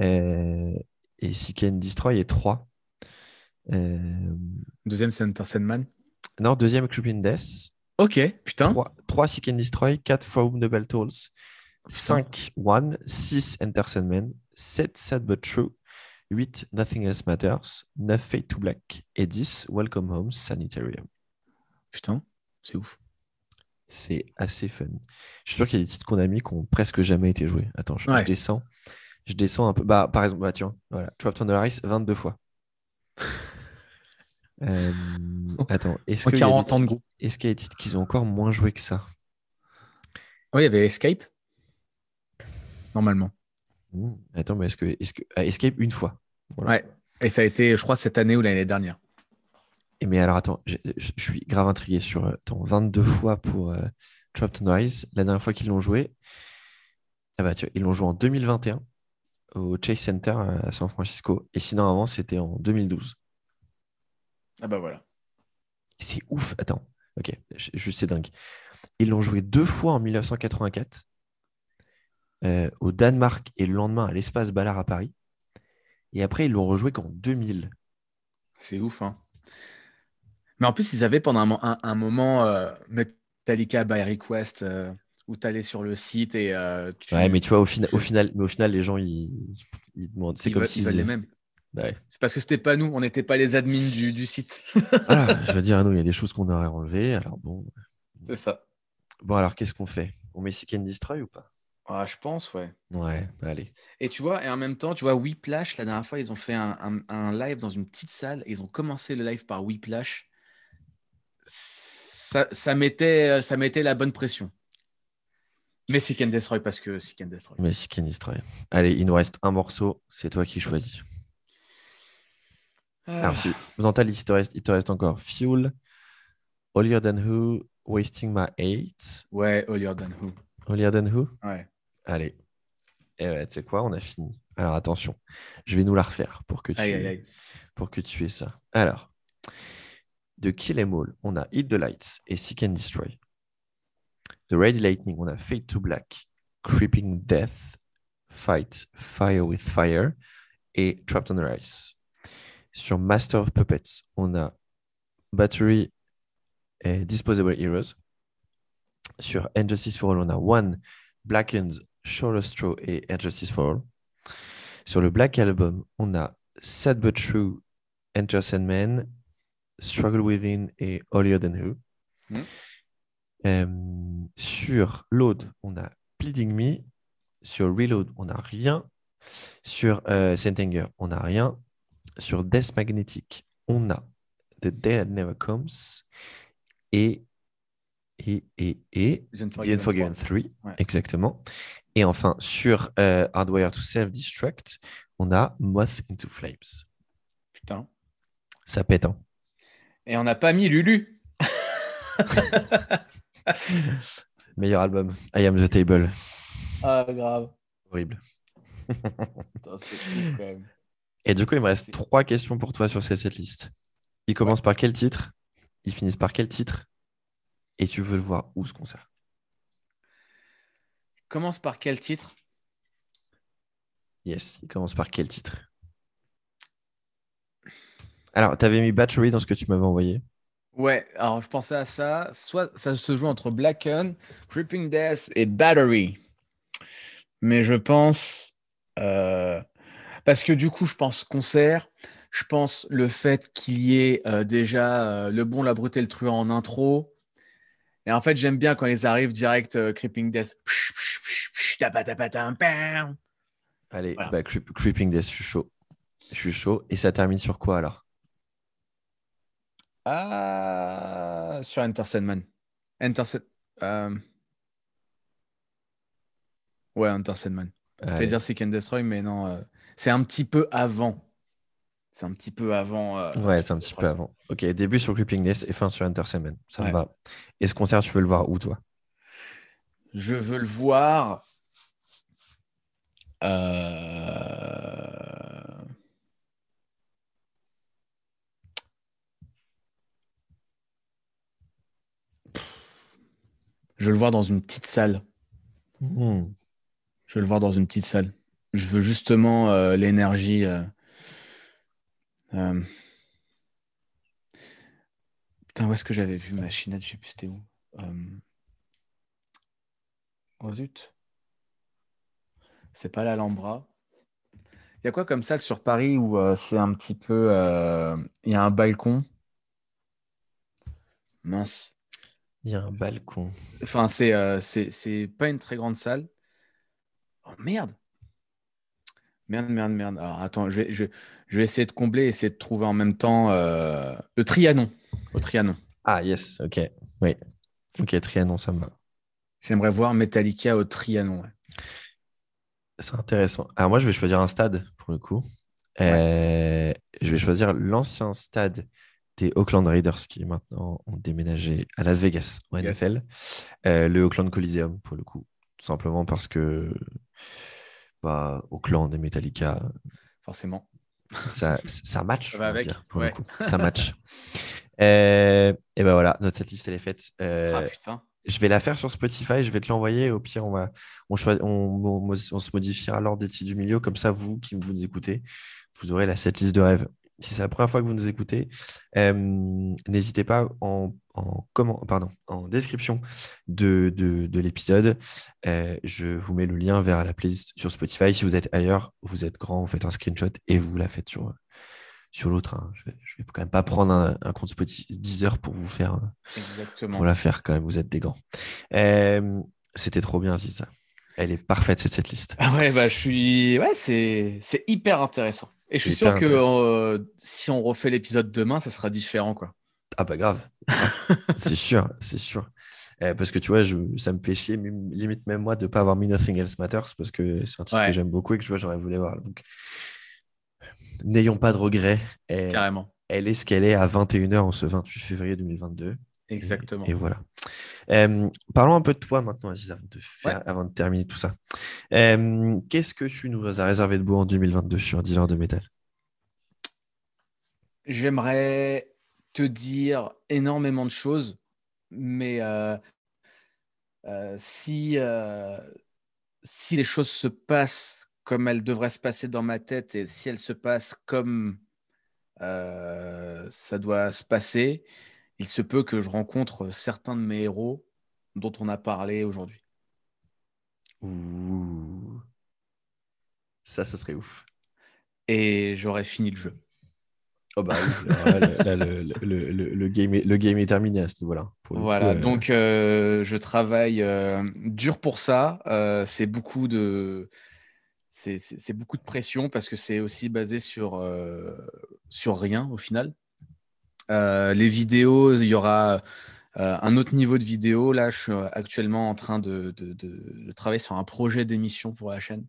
S1: Euh, Et Seek and Destroy est 3. Euh,
S2: Deuxième, c'est Enter Sandman.
S1: Non, deuxième Creeping Death.
S2: Ok, putain.
S1: 3, 3 Seek and Destroy, 4 From the Bell Tolls, 5 One, 6 Enter Sandman, 7 Sad But True, 8 Nothing Else Matters, 9 Fade to Black et 10 Welcome Home Sanitarium.
S2: Putain, c'est ouf.
S1: C'est assez fun. Je suis sûr qu'il y a des titres qu'on a mis qui n'ont presque jamais été joués. Attends, je, je
S2: Ouais.
S1: descends. Je descends un peu. Bah, par exemple, bah, tiens, voilà. Trapped on the Ice, 22 fois. Euh, attends, est-ce
S2: En
S1: qu'il y, a des
S2: 40 ans de
S1: titres-
S2: groupe.
S1: est-ce qu'il y a des titres qu'ils ont encore moins joué que ça?
S2: Oui, il y avait Escape. Normalement.
S1: Attends, mais est-ce que, est-ce que ah, Escape une fois Voilà.
S2: Ouais. Et ça a été, je crois, cette année ou l'année dernière.
S1: Et mais alors attends, je, je- je suis grave intrigué sur euh, attends, 22 fois pour euh, Trapped Ice. La dernière fois qu'ils l'ont joué, ah bah, tu vois, ils l'ont joué en 2021 au Chase Center à San Francisco. Et sinon, avant, c'était en 2012.
S2: Ah bah voilà.
S1: C'est ouf. Attends, ok, je- c'est dingue. Ils l'ont joué deux fois en 1984 euh, au Danemark et le lendemain à l'Espace Ballard à Paris. Et après, ils l'ont rejoué qu'en 2000.
S2: C'est ouf, hein. Mais en plus, ils avaient pendant un, mo- un- un moment euh, Metallica by Request euh, où tu allais sur le site et euh, tu.
S1: Ouais, mais tu vois, au, fina-
S2: tu-
S1: au, final, mais au final, les gens, ils, ils demandent. C'est comme si.
S2: ils les mêmes.
S1: Ouais.
S2: C'est parce que c'était pas nous, on n'était pas les admins du, du site.
S1: Je veux dire, nous, il y a des choses qu'on aurait enlevées. Alors bon.
S2: C'est ça.
S1: Bon, alors qu'est-ce qu'on fait? On met Seek and Destroy ou pas?
S2: Ah, je pense, ouais.
S1: Ouais, allez.
S2: Et tu vois, et en même temps, tu vois, Whiplash, la dernière fois, ils ont fait un, un- un live dans une petite salle et ils ont commencé le live par Whiplash. Ça, ça, mettait, ça mettait la bonne pression. Mais Seek and Destroy parce que Seek and Destroy.
S1: Mais Seek and Destroy. Allez, il nous reste un morceau. C'est toi qui choisis.
S2: Ah,
S1: Alors, si, dans ta liste, il te reste, il te reste encore Fuel, Holier Than Who, Wasting My Hate.
S2: Ouais, Holier Than Who.
S1: Holier Than Who?
S2: Ouais.
S1: Allez. Ouais, tu sais quoi, on a fini. Alors attention, je vais nous la refaire pour que tu,
S2: Aïe.
S1: Pour que tu aies ça. Alors, de Kill Em All, on a Hit the Lights et Seek and Destroy. The Ready Lightning, on a Fade to Black, Creeping Death, Fight, Fire with Fire et Trapped on the Ice. Sur Master of Puppets, on a Battery et Disposable Heroes. Sur Injustice for All, on a One, Blackened, Shorter Straw et Injustice for All. Sur le Black Album, on a Sad But True, Enter Sandman, Struggle Within et Holier Than Who.
S2: Mm.
S1: Euh, sur Load, on a Bleeding Me. Sur Reload, on n'a rien. Sur euh, Saint Anger, on n'a rien. Sur Death Magnetic, on a The Day That Never Comes et et et et
S2: The Unforgiven
S1: Unforgiven
S2: 3.
S1: 3,
S2: Ouais.
S1: exactement. Et enfin, sur euh, Hardwire to Self-Destruct, on a Moth into Flames.
S2: Putain.
S1: Ça pète, hein
S2: Et on n'a pas mis Lulu.
S1: Meilleur album, I Am the Table.
S2: Ah, grave.
S1: Horrible. Et du coup, il me reste trois questions pour toi sur cette liste. Ils commencent par quel titre? Ils finissent par quel titre? Et tu veux le voir où ce concert?
S2: Commence par quel titre?
S1: Yes, il commence par quel titre? Alors, tu avais mis Battery dans ce que tu m'avais envoyé.
S2: Ouais, alors je pensais à ça. Soit ça se joue entre Blacken, Creeping Death et Battery. Mais je pense. Euh, parce que du coup, je pense concert. Je pense le fait qu'il y ait euh, déjà euh, le bon, la brute et le truand en intro. Et en fait, j'aime bien quand ils arrivent direct Creeping Death.
S1: Allez, bah, Creeping Death, je suis chaud. Je suis chaud. Et ça termine sur quoi alors?
S2: Ah, sur Enter Sandman. Enter euh... Ouais, Enter Sandman. Je vais dire Seek and Destroy, mais non. Euh, c'est un petit peu avant. C'est un petit peu avant. Euh,
S1: ouais, c'est un petit peu avant. Ok, début sur Creeping Death et fin sur Enter Sandman. Ça me va. Et ce concert, tu veux le voir où, toi?
S2: Je veux le voir. Euh... Je veux le voir dans une petite salle. Hmm. Je veux le voir dans une petite salle. Je veux justement euh, l'énergie. Euh, putain, où est-ce que j'avais vu ma chinette? Je sais plus c'était où. Oh zut. C'est pas l'Alhambra. Il y a quoi comme salle sur Paris où c'est un petit peu. Il y a un balcon? Mince.
S1: Il y a un balcon.
S2: Enfin, c'est euh, c'est pas une très grande salle. Oh merde. Merde, merde, merde. Alors attends, je vais, je, vais essayer de combler, essayer de trouver en même temps euh, le Trianon. Au Trianon.
S1: Ah, yes, ok. Oui. Ok, Trianon, ça me va.
S2: J'aimerais voir Metallica au Trianon.
S1: C'est intéressant. Alors, moi, je vais choisir un stade pour le coup. Euh, je vais choisir l'ancien stade des Oakland Raiders qui maintenant ont déménagé à Las Vegas, au NFL. Euh, le Oakland Coliseum, pour le coup. Tout simplement parce que bah, Oakland et Metallica.
S2: Forcément.
S1: Ça, ça match, pour le coup. Ça match. Euh, et ben voilà, notre liste elle est faite. Ah, je vais la faire sur Spotify, je vais te l'envoyer. Au pire, on, va, on, on, on, se modifiera l'ordre des titres du milieu. Comme ça, vous qui vous écoutez, vous aurez la setlist de rêve si c'est la première fois que vous nous écoutez, euh, n'hésitez pas en, comment, pardon, en description de, de, l'épisode. Euh, je vous mets le lien vers la playlist sur Spotify. Si vous êtes ailleurs, vous êtes grand, vous faites un screenshot et vous la faites sur, sur l'autre. Hein. Je, ne vais, quand même pas prendre un, compte Spotify 10 heures pour vous faire pour la faire quand même. Vous êtes des grands. Euh, c'était trop bien, si ça. Elle est parfaite cette, liste.
S2: Ah ouais, bah je suis. Ouais, c'est hyper intéressant. Et je suis sûr que euh, si on refait l'épisode demain, ça sera différent, quoi.
S1: Ah bah grave. c'est sûr, c'est sûr. Eh, parce que tu vois, je, ça me fait chier, limite même moi, de ne pas avoir mis Nothing Else Matters, parce que c'est un titre que j'aime beaucoup et que je vois, j'aurais voulu voir. Donc, n'ayons pas de regrets.
S2: Carrément.
S1: Elle est ce qu'elle est à 21h en ce 28 février 2022.
S2: Exactement.
S1: Et, voilà. Euh, parlons un peu de toi maintenant, Aziz, avant de, faire, avant de terminer tout ça. Euh, qu'est-ce que tu nous as réservé de beau en 2022 sur Dealer de métal?
S2: J'aimerais te dire énormément de choses, mais euh, si, si les choses se passent comme elles devraient se passer dans ma tête et si elles se passent comme ça doit se passer, il se peut que je rencontre certains de mes héros dont on a parlé aujourd'hui.
S1: Ouh. Ça, ce serait ouf.
S2: Et j'aurais fini le jeu.
S1: Oh bah le, game est, le game est terminé à ce niveau-là.
S2: Voilà, euh, donc euh, je travaille euh, dur pour ça. c'est beaucoup de c'est beaucoup de pression parce que c'est aussi basé sur, sur rien au final. Euh, les vidéos, il y aura euh, un autre niveau de vidéo. Là, je suis actuellement en train de, travailler sur un projet d'émission pour la chaîne.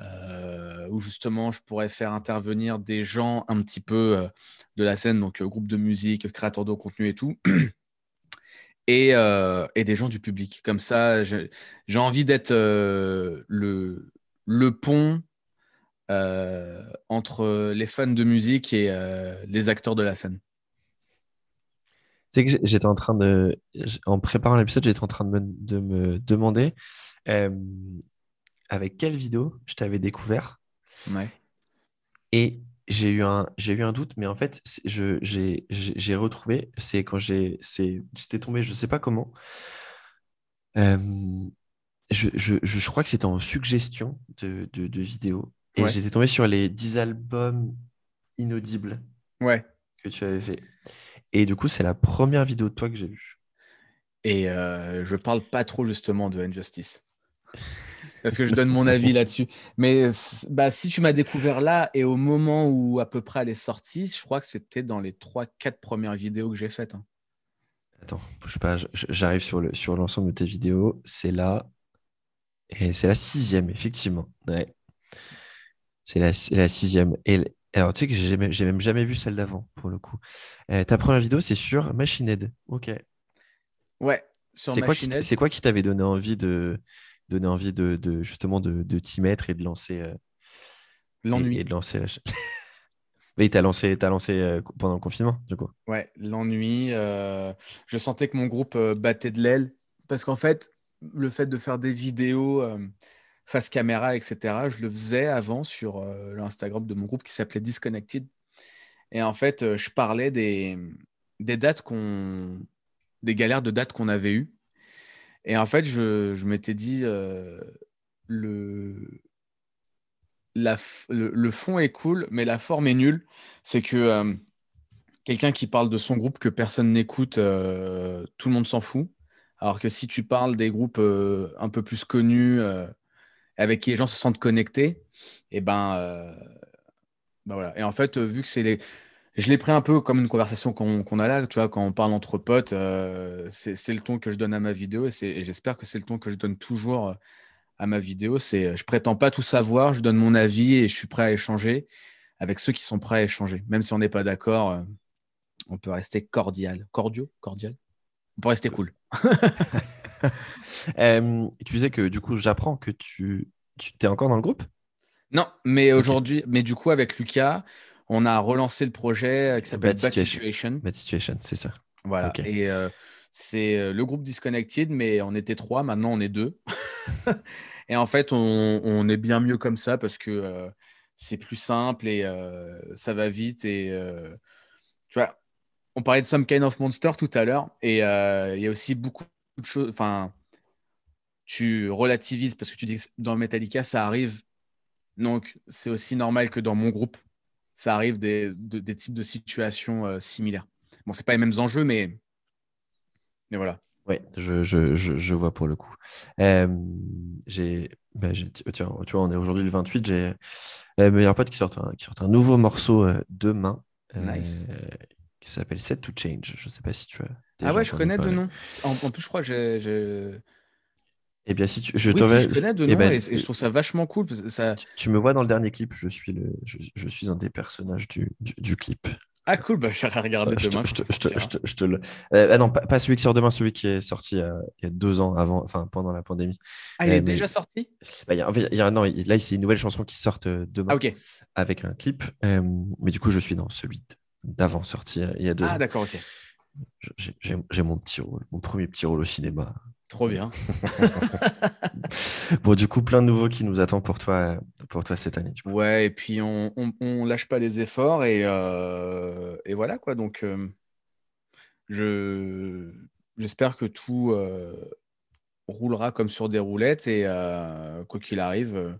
S2: Euh, où justement je pourrais faire intervenir des gens un petit peu de la scène, donc groupe de musique, créateurs de contenu et tout, et, des gens du public. Comme ça, j'ai envie d'être le, le pont entre les fans de musique et les acteurs de la scène.
S1: Tu sais que j'étais en train de, en préparant l'épisode, j'étais en train de me, de me demander avec quelle vidéo je t'avais découvert.
S2: Ouais.
S1: Et j'ai eu un, j'ai eu un doute, mais en fait, je, j'ai, j'ai retrouvé, c'est quand j'ai, c'est, j'étais tombé, je sais pas comment. Euh, je, je, je, crois que c'était en suggestion de, de, de vidéos. Et j'étais tombé sur les 10 albums inaudibles
S2: ouais.
S1: que tu avais fait. Et du coup, c'est la première vidéo de toi que j'ai vue.
S2: Et euh, je parle pas trop justement de Injustice parce que je donne mon avis là-dessus. Mais bah, si tu m'as découvert là et au moment où à peu près elle est sortie, je crois que c'était dans les 3-4 premières vidéos que j'ai faites. Hein.
S1: Attends, je pas, j'arrive sur, le, sur l'ensemble de tes vidéos. C'est là. Et c'est la sixième, effectivement. Ouais. C'est la, la, sixième. Et alors, tu sais que j'ai même, même jamais vu celle d'avant, pour le coup. Euh, ta première vidéo, c'est sur Machine Head. Ok.
S2: Ouais,
S1: c'est quoi, quoi qui t'avait donné envie de, donner envie de, justement de, de t'y mettre et de lancer euh,
S2: l'ennui
S1: et, de lancer la Oui, tu as lancé, as lancé euh, pendant le confinement, du coup.
S2: Ouais, l'ennui. Euh, je sentais que mon groupe battait de l'aile parce qu'en fait, le fait de faire des vidéos face caméra, etc., je le faisais avant sur l'Instagram de mon groupe qui s'appelait Disconnected. Et en fait, je parlais des, dates qu'on. des galères de dates qu'on avait eues et en fait, je, m'étais dit, euh, le, fond est cool, mais la forme est nulle. C'est que euh, quelqu'un qui parle de son groupe que personne n'écoute, euh, tout le monde s'en fout. Alors que si tu parles des groupes un peu plus connus, avec qui les gens se sentent connectés, et eh ben, ben voilà. Et en fait, vu que c'est les je l'ai pris un peu comme une conversation qu'on a là, tu vois, quand on parle entre potes, euh, c'est le ton que je donne à ma vidéo et, j'espère que c'est le ton que je donne toujours euh, à ma vidéo. C'est je prétends pas tout savoir, je donne mon avis et je suis prêt à échanger avec ceux qui sont prêts à échanger. Même si on n'est pas d'accord, euh, on peut rester cordial. Cordio? Cordial? On peut rester cool.
S1: tu disais que du coup, j'apprends que tu, tu es encore dans le groupe?
S2: Non, mais aujourd'hui, mais du coup, avec Lucas, on a relancé le projet euh, qui s'appelle Bad, Situation.
S1: Bad Situation, c'est ça.
S2: Voilà. Et euh, c'est euh, le groupe Disconnected, mais on était trois, maintenant on est deux. et en fait, on, est bien mieux comme ça parce que c'est plus simple et ça va vite. Et tu vois, on parlait de Some Kind of Monster tout à l'heure, et il y a aussi beaucoup de choses. Enfin, tu relativises parce que tu dis que dans Metallica, ça arrive. Donc, c'est aussi normal que dans mon groupe, ça arrive des, des types de situations euh, similaires. Bon, c'est pas les mêmes enjeux, mais, mais voilà.
S1: Oui, je, je, je, vois pour le coup. Euh, j'ai, ben, tu vois, on est aujourd'hui le 28. J'ai euh, meilleur pote qui sort un, qui sort un nouveau morceau euh, demain. Qui s'appelle Set to Change. Je ne sais pas si tu as.
S2: Ah ouais, je connais de nom. En, plus, je crois que j'ai.
S1: Eh bien, si tu, je,
S2: oui, si je connais de eh nom ben, et, je trouve ça vachement cool. Ça...
S1: Tu, me vois dans le dernier clip, je suis, le, je, suis un des personnages du, du, clip.
S2: Ah cool, bah, je vais regarder demain.
S1: Je te, je je te, le... Euh, ah non, pas, celui qui sort demain, celui qui est sorti euh, il y a deux ans avant, enfin pendant la pandémie.
S2: Ah, il est euh, déjà sorti?
S1: Bah, y a, y a, Non, là, c'est une nouvelle chanson qui sort demain
S2: ah,
S1: avec un clip. mais du coup, je suis dans celui d'avant sorti il y a deux
S2: ah,
S1: ans.
S2: Ah d'accord, ok.
S1: J'ai mon petit rôle, mon premier petit rôle au cinéma.
S2: Trop bien.
S1: bon, du coup, plein de nouveaux qui nous attendent pour toi, pour toi cette année.
S2: Ouais, et puis on, on, lâche pas les efforts et, euh, et voilà quoi. Donc, euh, je j'espère que tout euh, roulera comme sur des roulettes et quoi qu'il arrive,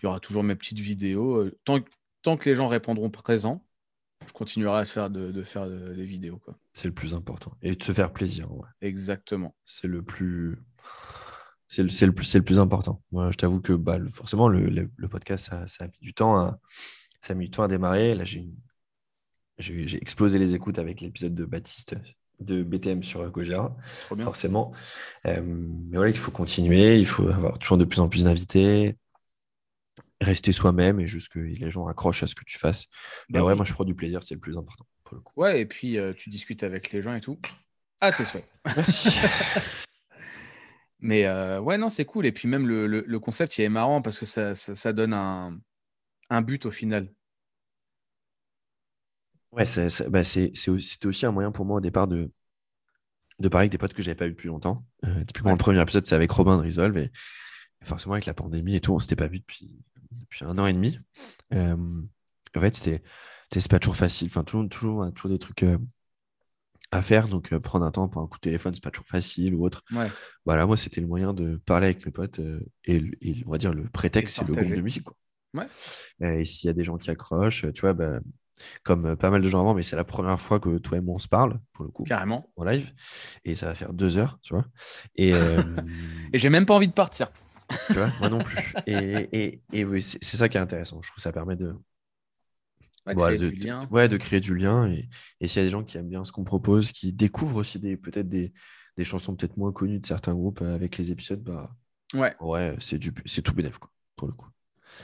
S2: il y aura toujours mes petites vidéos. Tant, tant que les gens répondront présents, je continuerai à faire de, faire des vidéos. Quoi.
S1: C'est le plus important. Et de se faire plaisir.
S2: Exactement.
S1: C'est le plus. C'est le, le, plus, le plus important. Moi, je t'avoue que bah, forcément, le, le, podcast, ça, ça, a mis du temps à, ça a mis du temps à démarrer. Là, j'ai, j'ai, explosé les écoutes avec l'épisode de Baptiste de BTM sur Gojira, forcément. Euh, mais voilà, il faut continuer, il faut avoir toujours de plus en plus d'invités, rester soi-même et juste que les gens accrochent à ce que tu fasses. Mais bah ouais, moi je prends du plaisir, c'est le plus important. Pour le coup.
S2: Ouais, et puis euh, tu discutes avec les gens et tout. Ah, c'est souhait. Mais ouais, non, c'est cool. Et puis même le, concept, il est marrant parce que ça, ça, donne un, un, but au final.
S1: Ouais, bah, c'était aussi un moyen pour moi au départ de, de parler avec des potes que j'avais pas vu depuis longtemps. Euh, typiquement, le premier épisode, c'est avec Robin de Resolve. Et, forcément, avec la pandémie et tout, on s'était pas vu depuis, depuis un an et demi. Euh, en fait, c'était pas toujours facile. Enfin, toujours, toujours, toujours des trucs euh, à faire. Donc, euh, prendre un temps pour un coup de téléphone, c'est pas toujours facile ou autre. Voilà, moi, c'était le moyen de parler avec mes potes. Et, on va dire, le prétexte, c'est le groupe de musique. Quoi.
S2: Ouais.
S1: et s'il y a des gens qui accrochent, tu vois, bah, comme pas mal de gens avant, mais c'est la première fois que toi et moi on se parle, pour le coup.
S2: Carrément.
S1: En live. Et ça va faire deux heures, tu vois. Et,
S2: et j'ai même pas envie de partir.
S1: Tu vois, moi non plus. Et, et, et oui, c'est ça qui est intéressant. Je trouve que ça permet de.
S2: Ouais, créer de, du lien.
S1: ouais, de créer du lien. Et, et s'il y a des gens qui aiment bien ce qu'on propose, qui découvrent aussi des, peut-être des, des chansons peut-être moins connues de certains groupes euh, avec les épisodes, bah
S2: ouais,
S1: ouais c'est tout bénéf, quoi, pour le coup.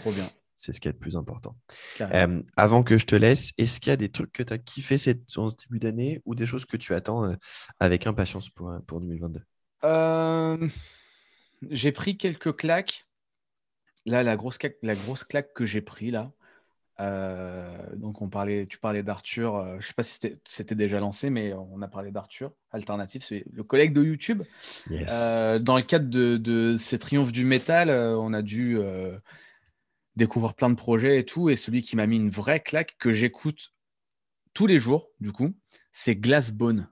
S2: Trop bien.
S1: C'est ce qui est le plus important. Euh, avant que je te laisse, est-ce qu'il y a des trucs que tu as kiffé cette, en ce début d'année ou des choses que tu attends euh, avec impatience pour, pour 2022
S2: J'ai pris quelques claques. Là, la grosse, claque, la grosse claque que j'ai pris là. donc, on parlait, tu parlais d'Arthur. je ne sais pas si c'était déjà lancé, mais on a parlé d'Arthur, Alternative, c'est le collègue de YouTube. dans le cadre de, de, ces triomphes du métal, on a dû découvrir plein de projets et tout. Et celui qui m'a mis une vraie claque que j'écoute tous les jours, du coup, c'est Glassbone.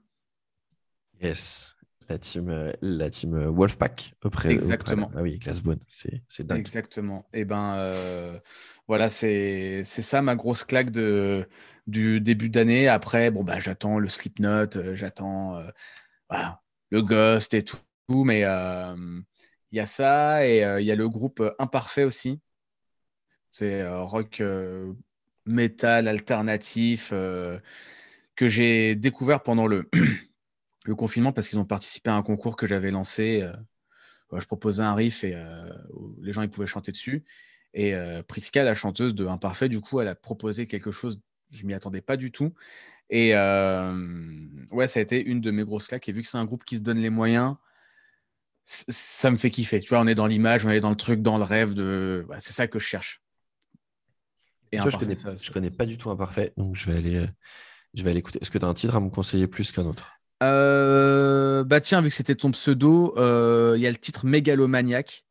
S1: Yes, la team, euh, la team euh, Wolfpack auprès,
S2: Exactement.
S1: ah oui, Glassbone, c'est, c'est dingue.
S2: Exactement. Et eh ben euh, voilà, c'est, c'est ça ma grosse claque de, du début d'année. Après, bon, bah, j'attends le Slipknot, j'attends le Ghost et tout. Mais il y a ça et il y a le groupe Imparfait aussi c'est rock metal alternatif que j'ai découvert pendant le, le confinement parce qu'ils ont participé à un concours que j'avais lancé. je proposais un riff et les gens ils pouvaient chanter dessus. Et Prisca, la chanteuse de Imparfait, du coup, elle a proposé quelque chose, je m'y attendais pas du tout. Et ouais, ça a été une de mes grosses claques. Et vu que c'est un groupe qui se donne les moyens, ça me fait kiffer. Tu vois, on est dans l'image, on est dans le truc, dans le rêve. De... c'est ça que je cherche
S1: je connais, je connais pas du tout Imparfait, donc je vais aller, euh, je vais aller écouter. Est-ce que tu as un titre à me conseiller plus qu'un autre?
S2: Euh, Bah tiens, vu que c'était ton pseudo, euh, il y a le titre Mégalomaniac.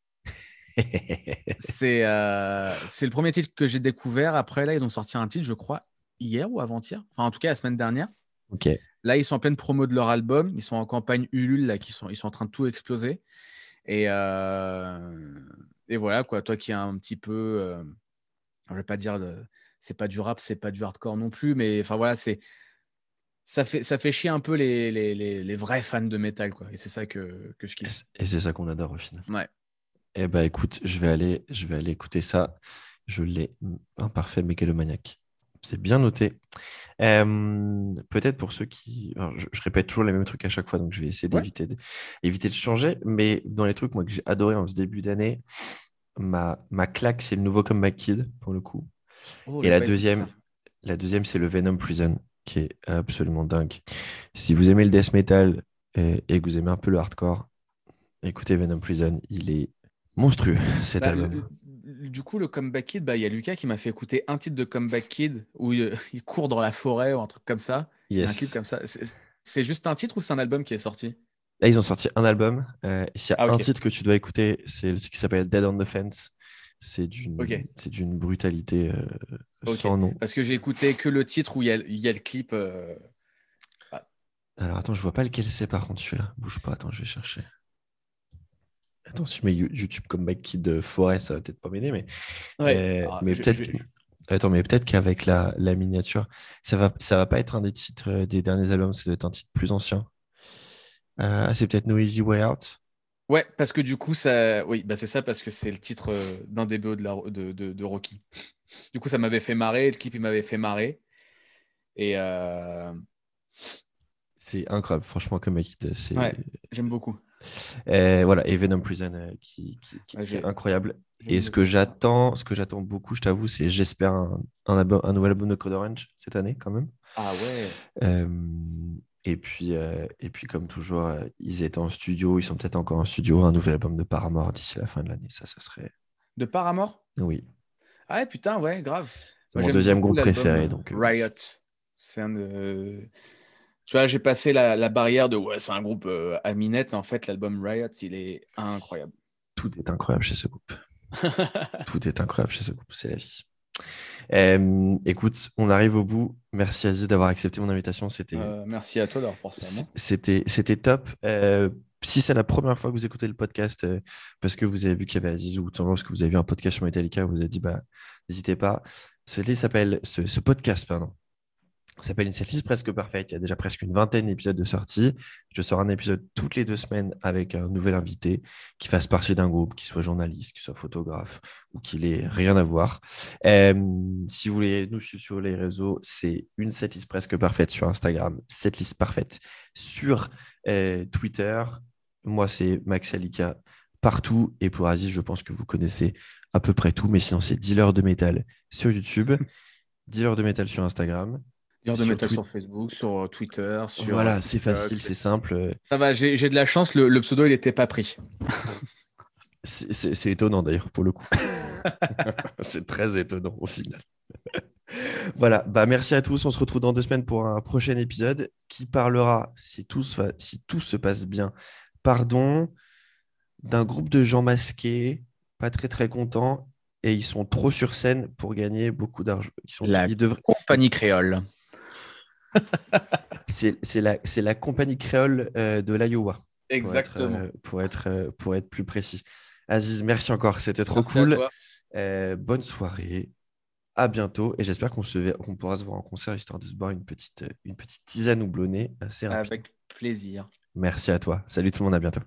S2: c'est c'est le premier titre que j'ai découvert. Après, là, ils ont sorti un titre, je crois, hier ou avant-hier. Enfin, en tout cas, la semaine dernière.
S1: Ok.
S2: Là, ils sont en pleine promo de leur album. Ils sont en campagne Ulule, là, qui sont, ils sont en train de tout exploser. Et, et voilà, quoi. Toi qui as un petit peu je vais pas dire c'est pas du rap, c'est pas du hardcore non plus, mais enfin voilà, c'est ça fait, ça fait chier un peu les, les, les, vrais fans de métal, quoi. Et c'est ça que, que je kiffe.
S1: Et c'est ça qu'on adore au final.
S2: Ouais.
S1: Eh ben écoute, je vais aller, je vais aller écouter ça. Je l'ai imparfait mégalomaniaque. C'est bien noté. Peut-être pour ceux qui. je, répète toujours les mêmes trucs à chaque fois, donc je vais essayer d'éviter de, éviter de changer. Mais dans les trucs moi, que j'ai adoré en ce début d'année, ma, ma claque, c'est le nouveau Comeback Kid, pour le coup. Oh, et la deuxième, la deuxième, c'est le Venom Prison, qui est absolument dingue. Si vous aimez le death metal et, que vous aimez un peu le hardcore, écoutez Venom Prison, il est monstrueux cet bah, album.
S2: du coup, le Comeback Kid, bah, il y a Lucas qui m'a fait écouter un titre de Comeback Kid où il, court dans la forêt ou un truc comme ça.
S1: Yes.
S2: comme ça. C'est juste un titre ou c'est un album qui est sorti?
S1: Là, ils ont sorti un album. Euh, S'il y a ah, un titre que tu dois écouter, c'est le titre qui s'appelle Dead on the Fence. C'est d'une d'une brutalité euh, sans nom.
S2: Parce que j'ai écouté que le titre où il y a, y a le clip. Euh,
S1: ah. Alors attends, je vois pas lequel c'est par contre celui-là. Bouge pas, attends, je vais chercher. Attends, si je mets YouTube comme Mike Kid Forêt, ça va peut-être pas m'aider, mais,
S2: ouais.
S1: Ah, mais peut-être. Attends, mais peut-être qu'avec la, la, miniature, ça va, ça va pas être un des titres des derniers albums, ça doit être un titre plus ancien. Euh, c'est peut-être No Easy Way Out.
S2: Ouais, parce que du coup, ça, oui, bah c'est ça, parce que c'est le titre euh, d'un des BO de, la... de, de, Rocky. Du coup, ça m'avait fait marrer, le clip il m'avait fait marrer. Et euh,
S1: c'est incroyable, franchement, comme équipe. C'est...
S2: Ouais, j'aime beaucoup.
S1: Et voilà, et Venom Prison qui, qui, est incroyable. Et ce que j'attends, ce que j'attends beaucoup, je t'avoue, c'est j'espère un, un, un, nouvel album de Code Orange cette année quand même.
S2: Ah ouais.
S1: Et puis, euh, et puis comme toujours, euh, ils étaient en studio, ils sont peut-être encore en studio, un nouvel album de Paramore d'ici la fin de l'année. Ça, ça serait.
S2: De Paramore?
S1: Oui.
S2: Ah ouais, putain, ouais, grave.
S1: C'est mon deuxième groupe préféré. Donc,
S2: Riot. C'est un de. Tu vois, j'ai passé la, barrière de ouais, c'est un groupe à minette. En fait, l'album Riot, il est incroyable.
S1: Tout est incroyable chez ce groupe. Tout est incroyable chez ce groupe, c'est la vie. Euh, écoute, on arrive au bout. Merci Aziz d'avoir accepté mon invitation. C'était.
S2: Euh, merci à toi d'avoir pensé à moi.
S1: C'était, c'était top. Euh, si c'est la première fois que vous écoutez le podcast, parce que vous avez vu qu'il y avait Aziz ou tout simplement parce que vous avez vu un podcast sur Metallica, vous avez dit bah n'hésitez pas. Ce, s'appelle, ce, ce podcast pardon, s'appelle une setlist presque parfaite. Il y a déjà presque une vingtaine d'épisodes de sortie. Je sors un épisode toutes les deux semaines avec un nouvel invité qui fasse partie d'un groupe, qui soit journaliste, qui soit photographe ou qui n'ait rien à voir. Euh, si vous voulez nous suivre sur les réseaux, c'est une setlist presque parfaite sur Instagram, setlist parfaite sur euh, Twitter. Moi, c'est Max Alika partout. Et pour Aziz, je pense que vous connaissez à peu près tout. Mais sinon, c'est Dealer de métal sur YouTube, Dealer de métal sur Instagram
S2: Dire de sur Facebook, sur euh, Twitter. Sur
S1: voilà, c'est facile, c'est simple.
S2: Ça va, j'ai de la chance, le, pseudo, il n'était pas pris.
S1: c'est étonnant d'ailleurs, pour le coup. c'est très étonnant au final. voilà, bah merci à tous. On se retrouve dans deux semaines pour un prochain épisode qui parlera, si tout, se, si tout se passe bien, pardon, d'un groupe de gens masqués, pas très très contents, et ils sont trop sur scène pour gagner beaucoup d'argent.
S2: La compagnie créole
S1: c'est la, la, compagnie créole euh, de l'Iowa.
S2: Exactement.
S1: Pour être, euh, euh, pour, être, plus précis. Aziz, merci encore. C'était trop cool. bonne soirée. À bientôt. Et j'espère qu'on pourra se voir en concert histoire de se boire une petite, une petite tisane houblonnée assez rapide.
S2: Avec plaisir.
S1: Merci à toi. Salut tout le monde. À bientôt.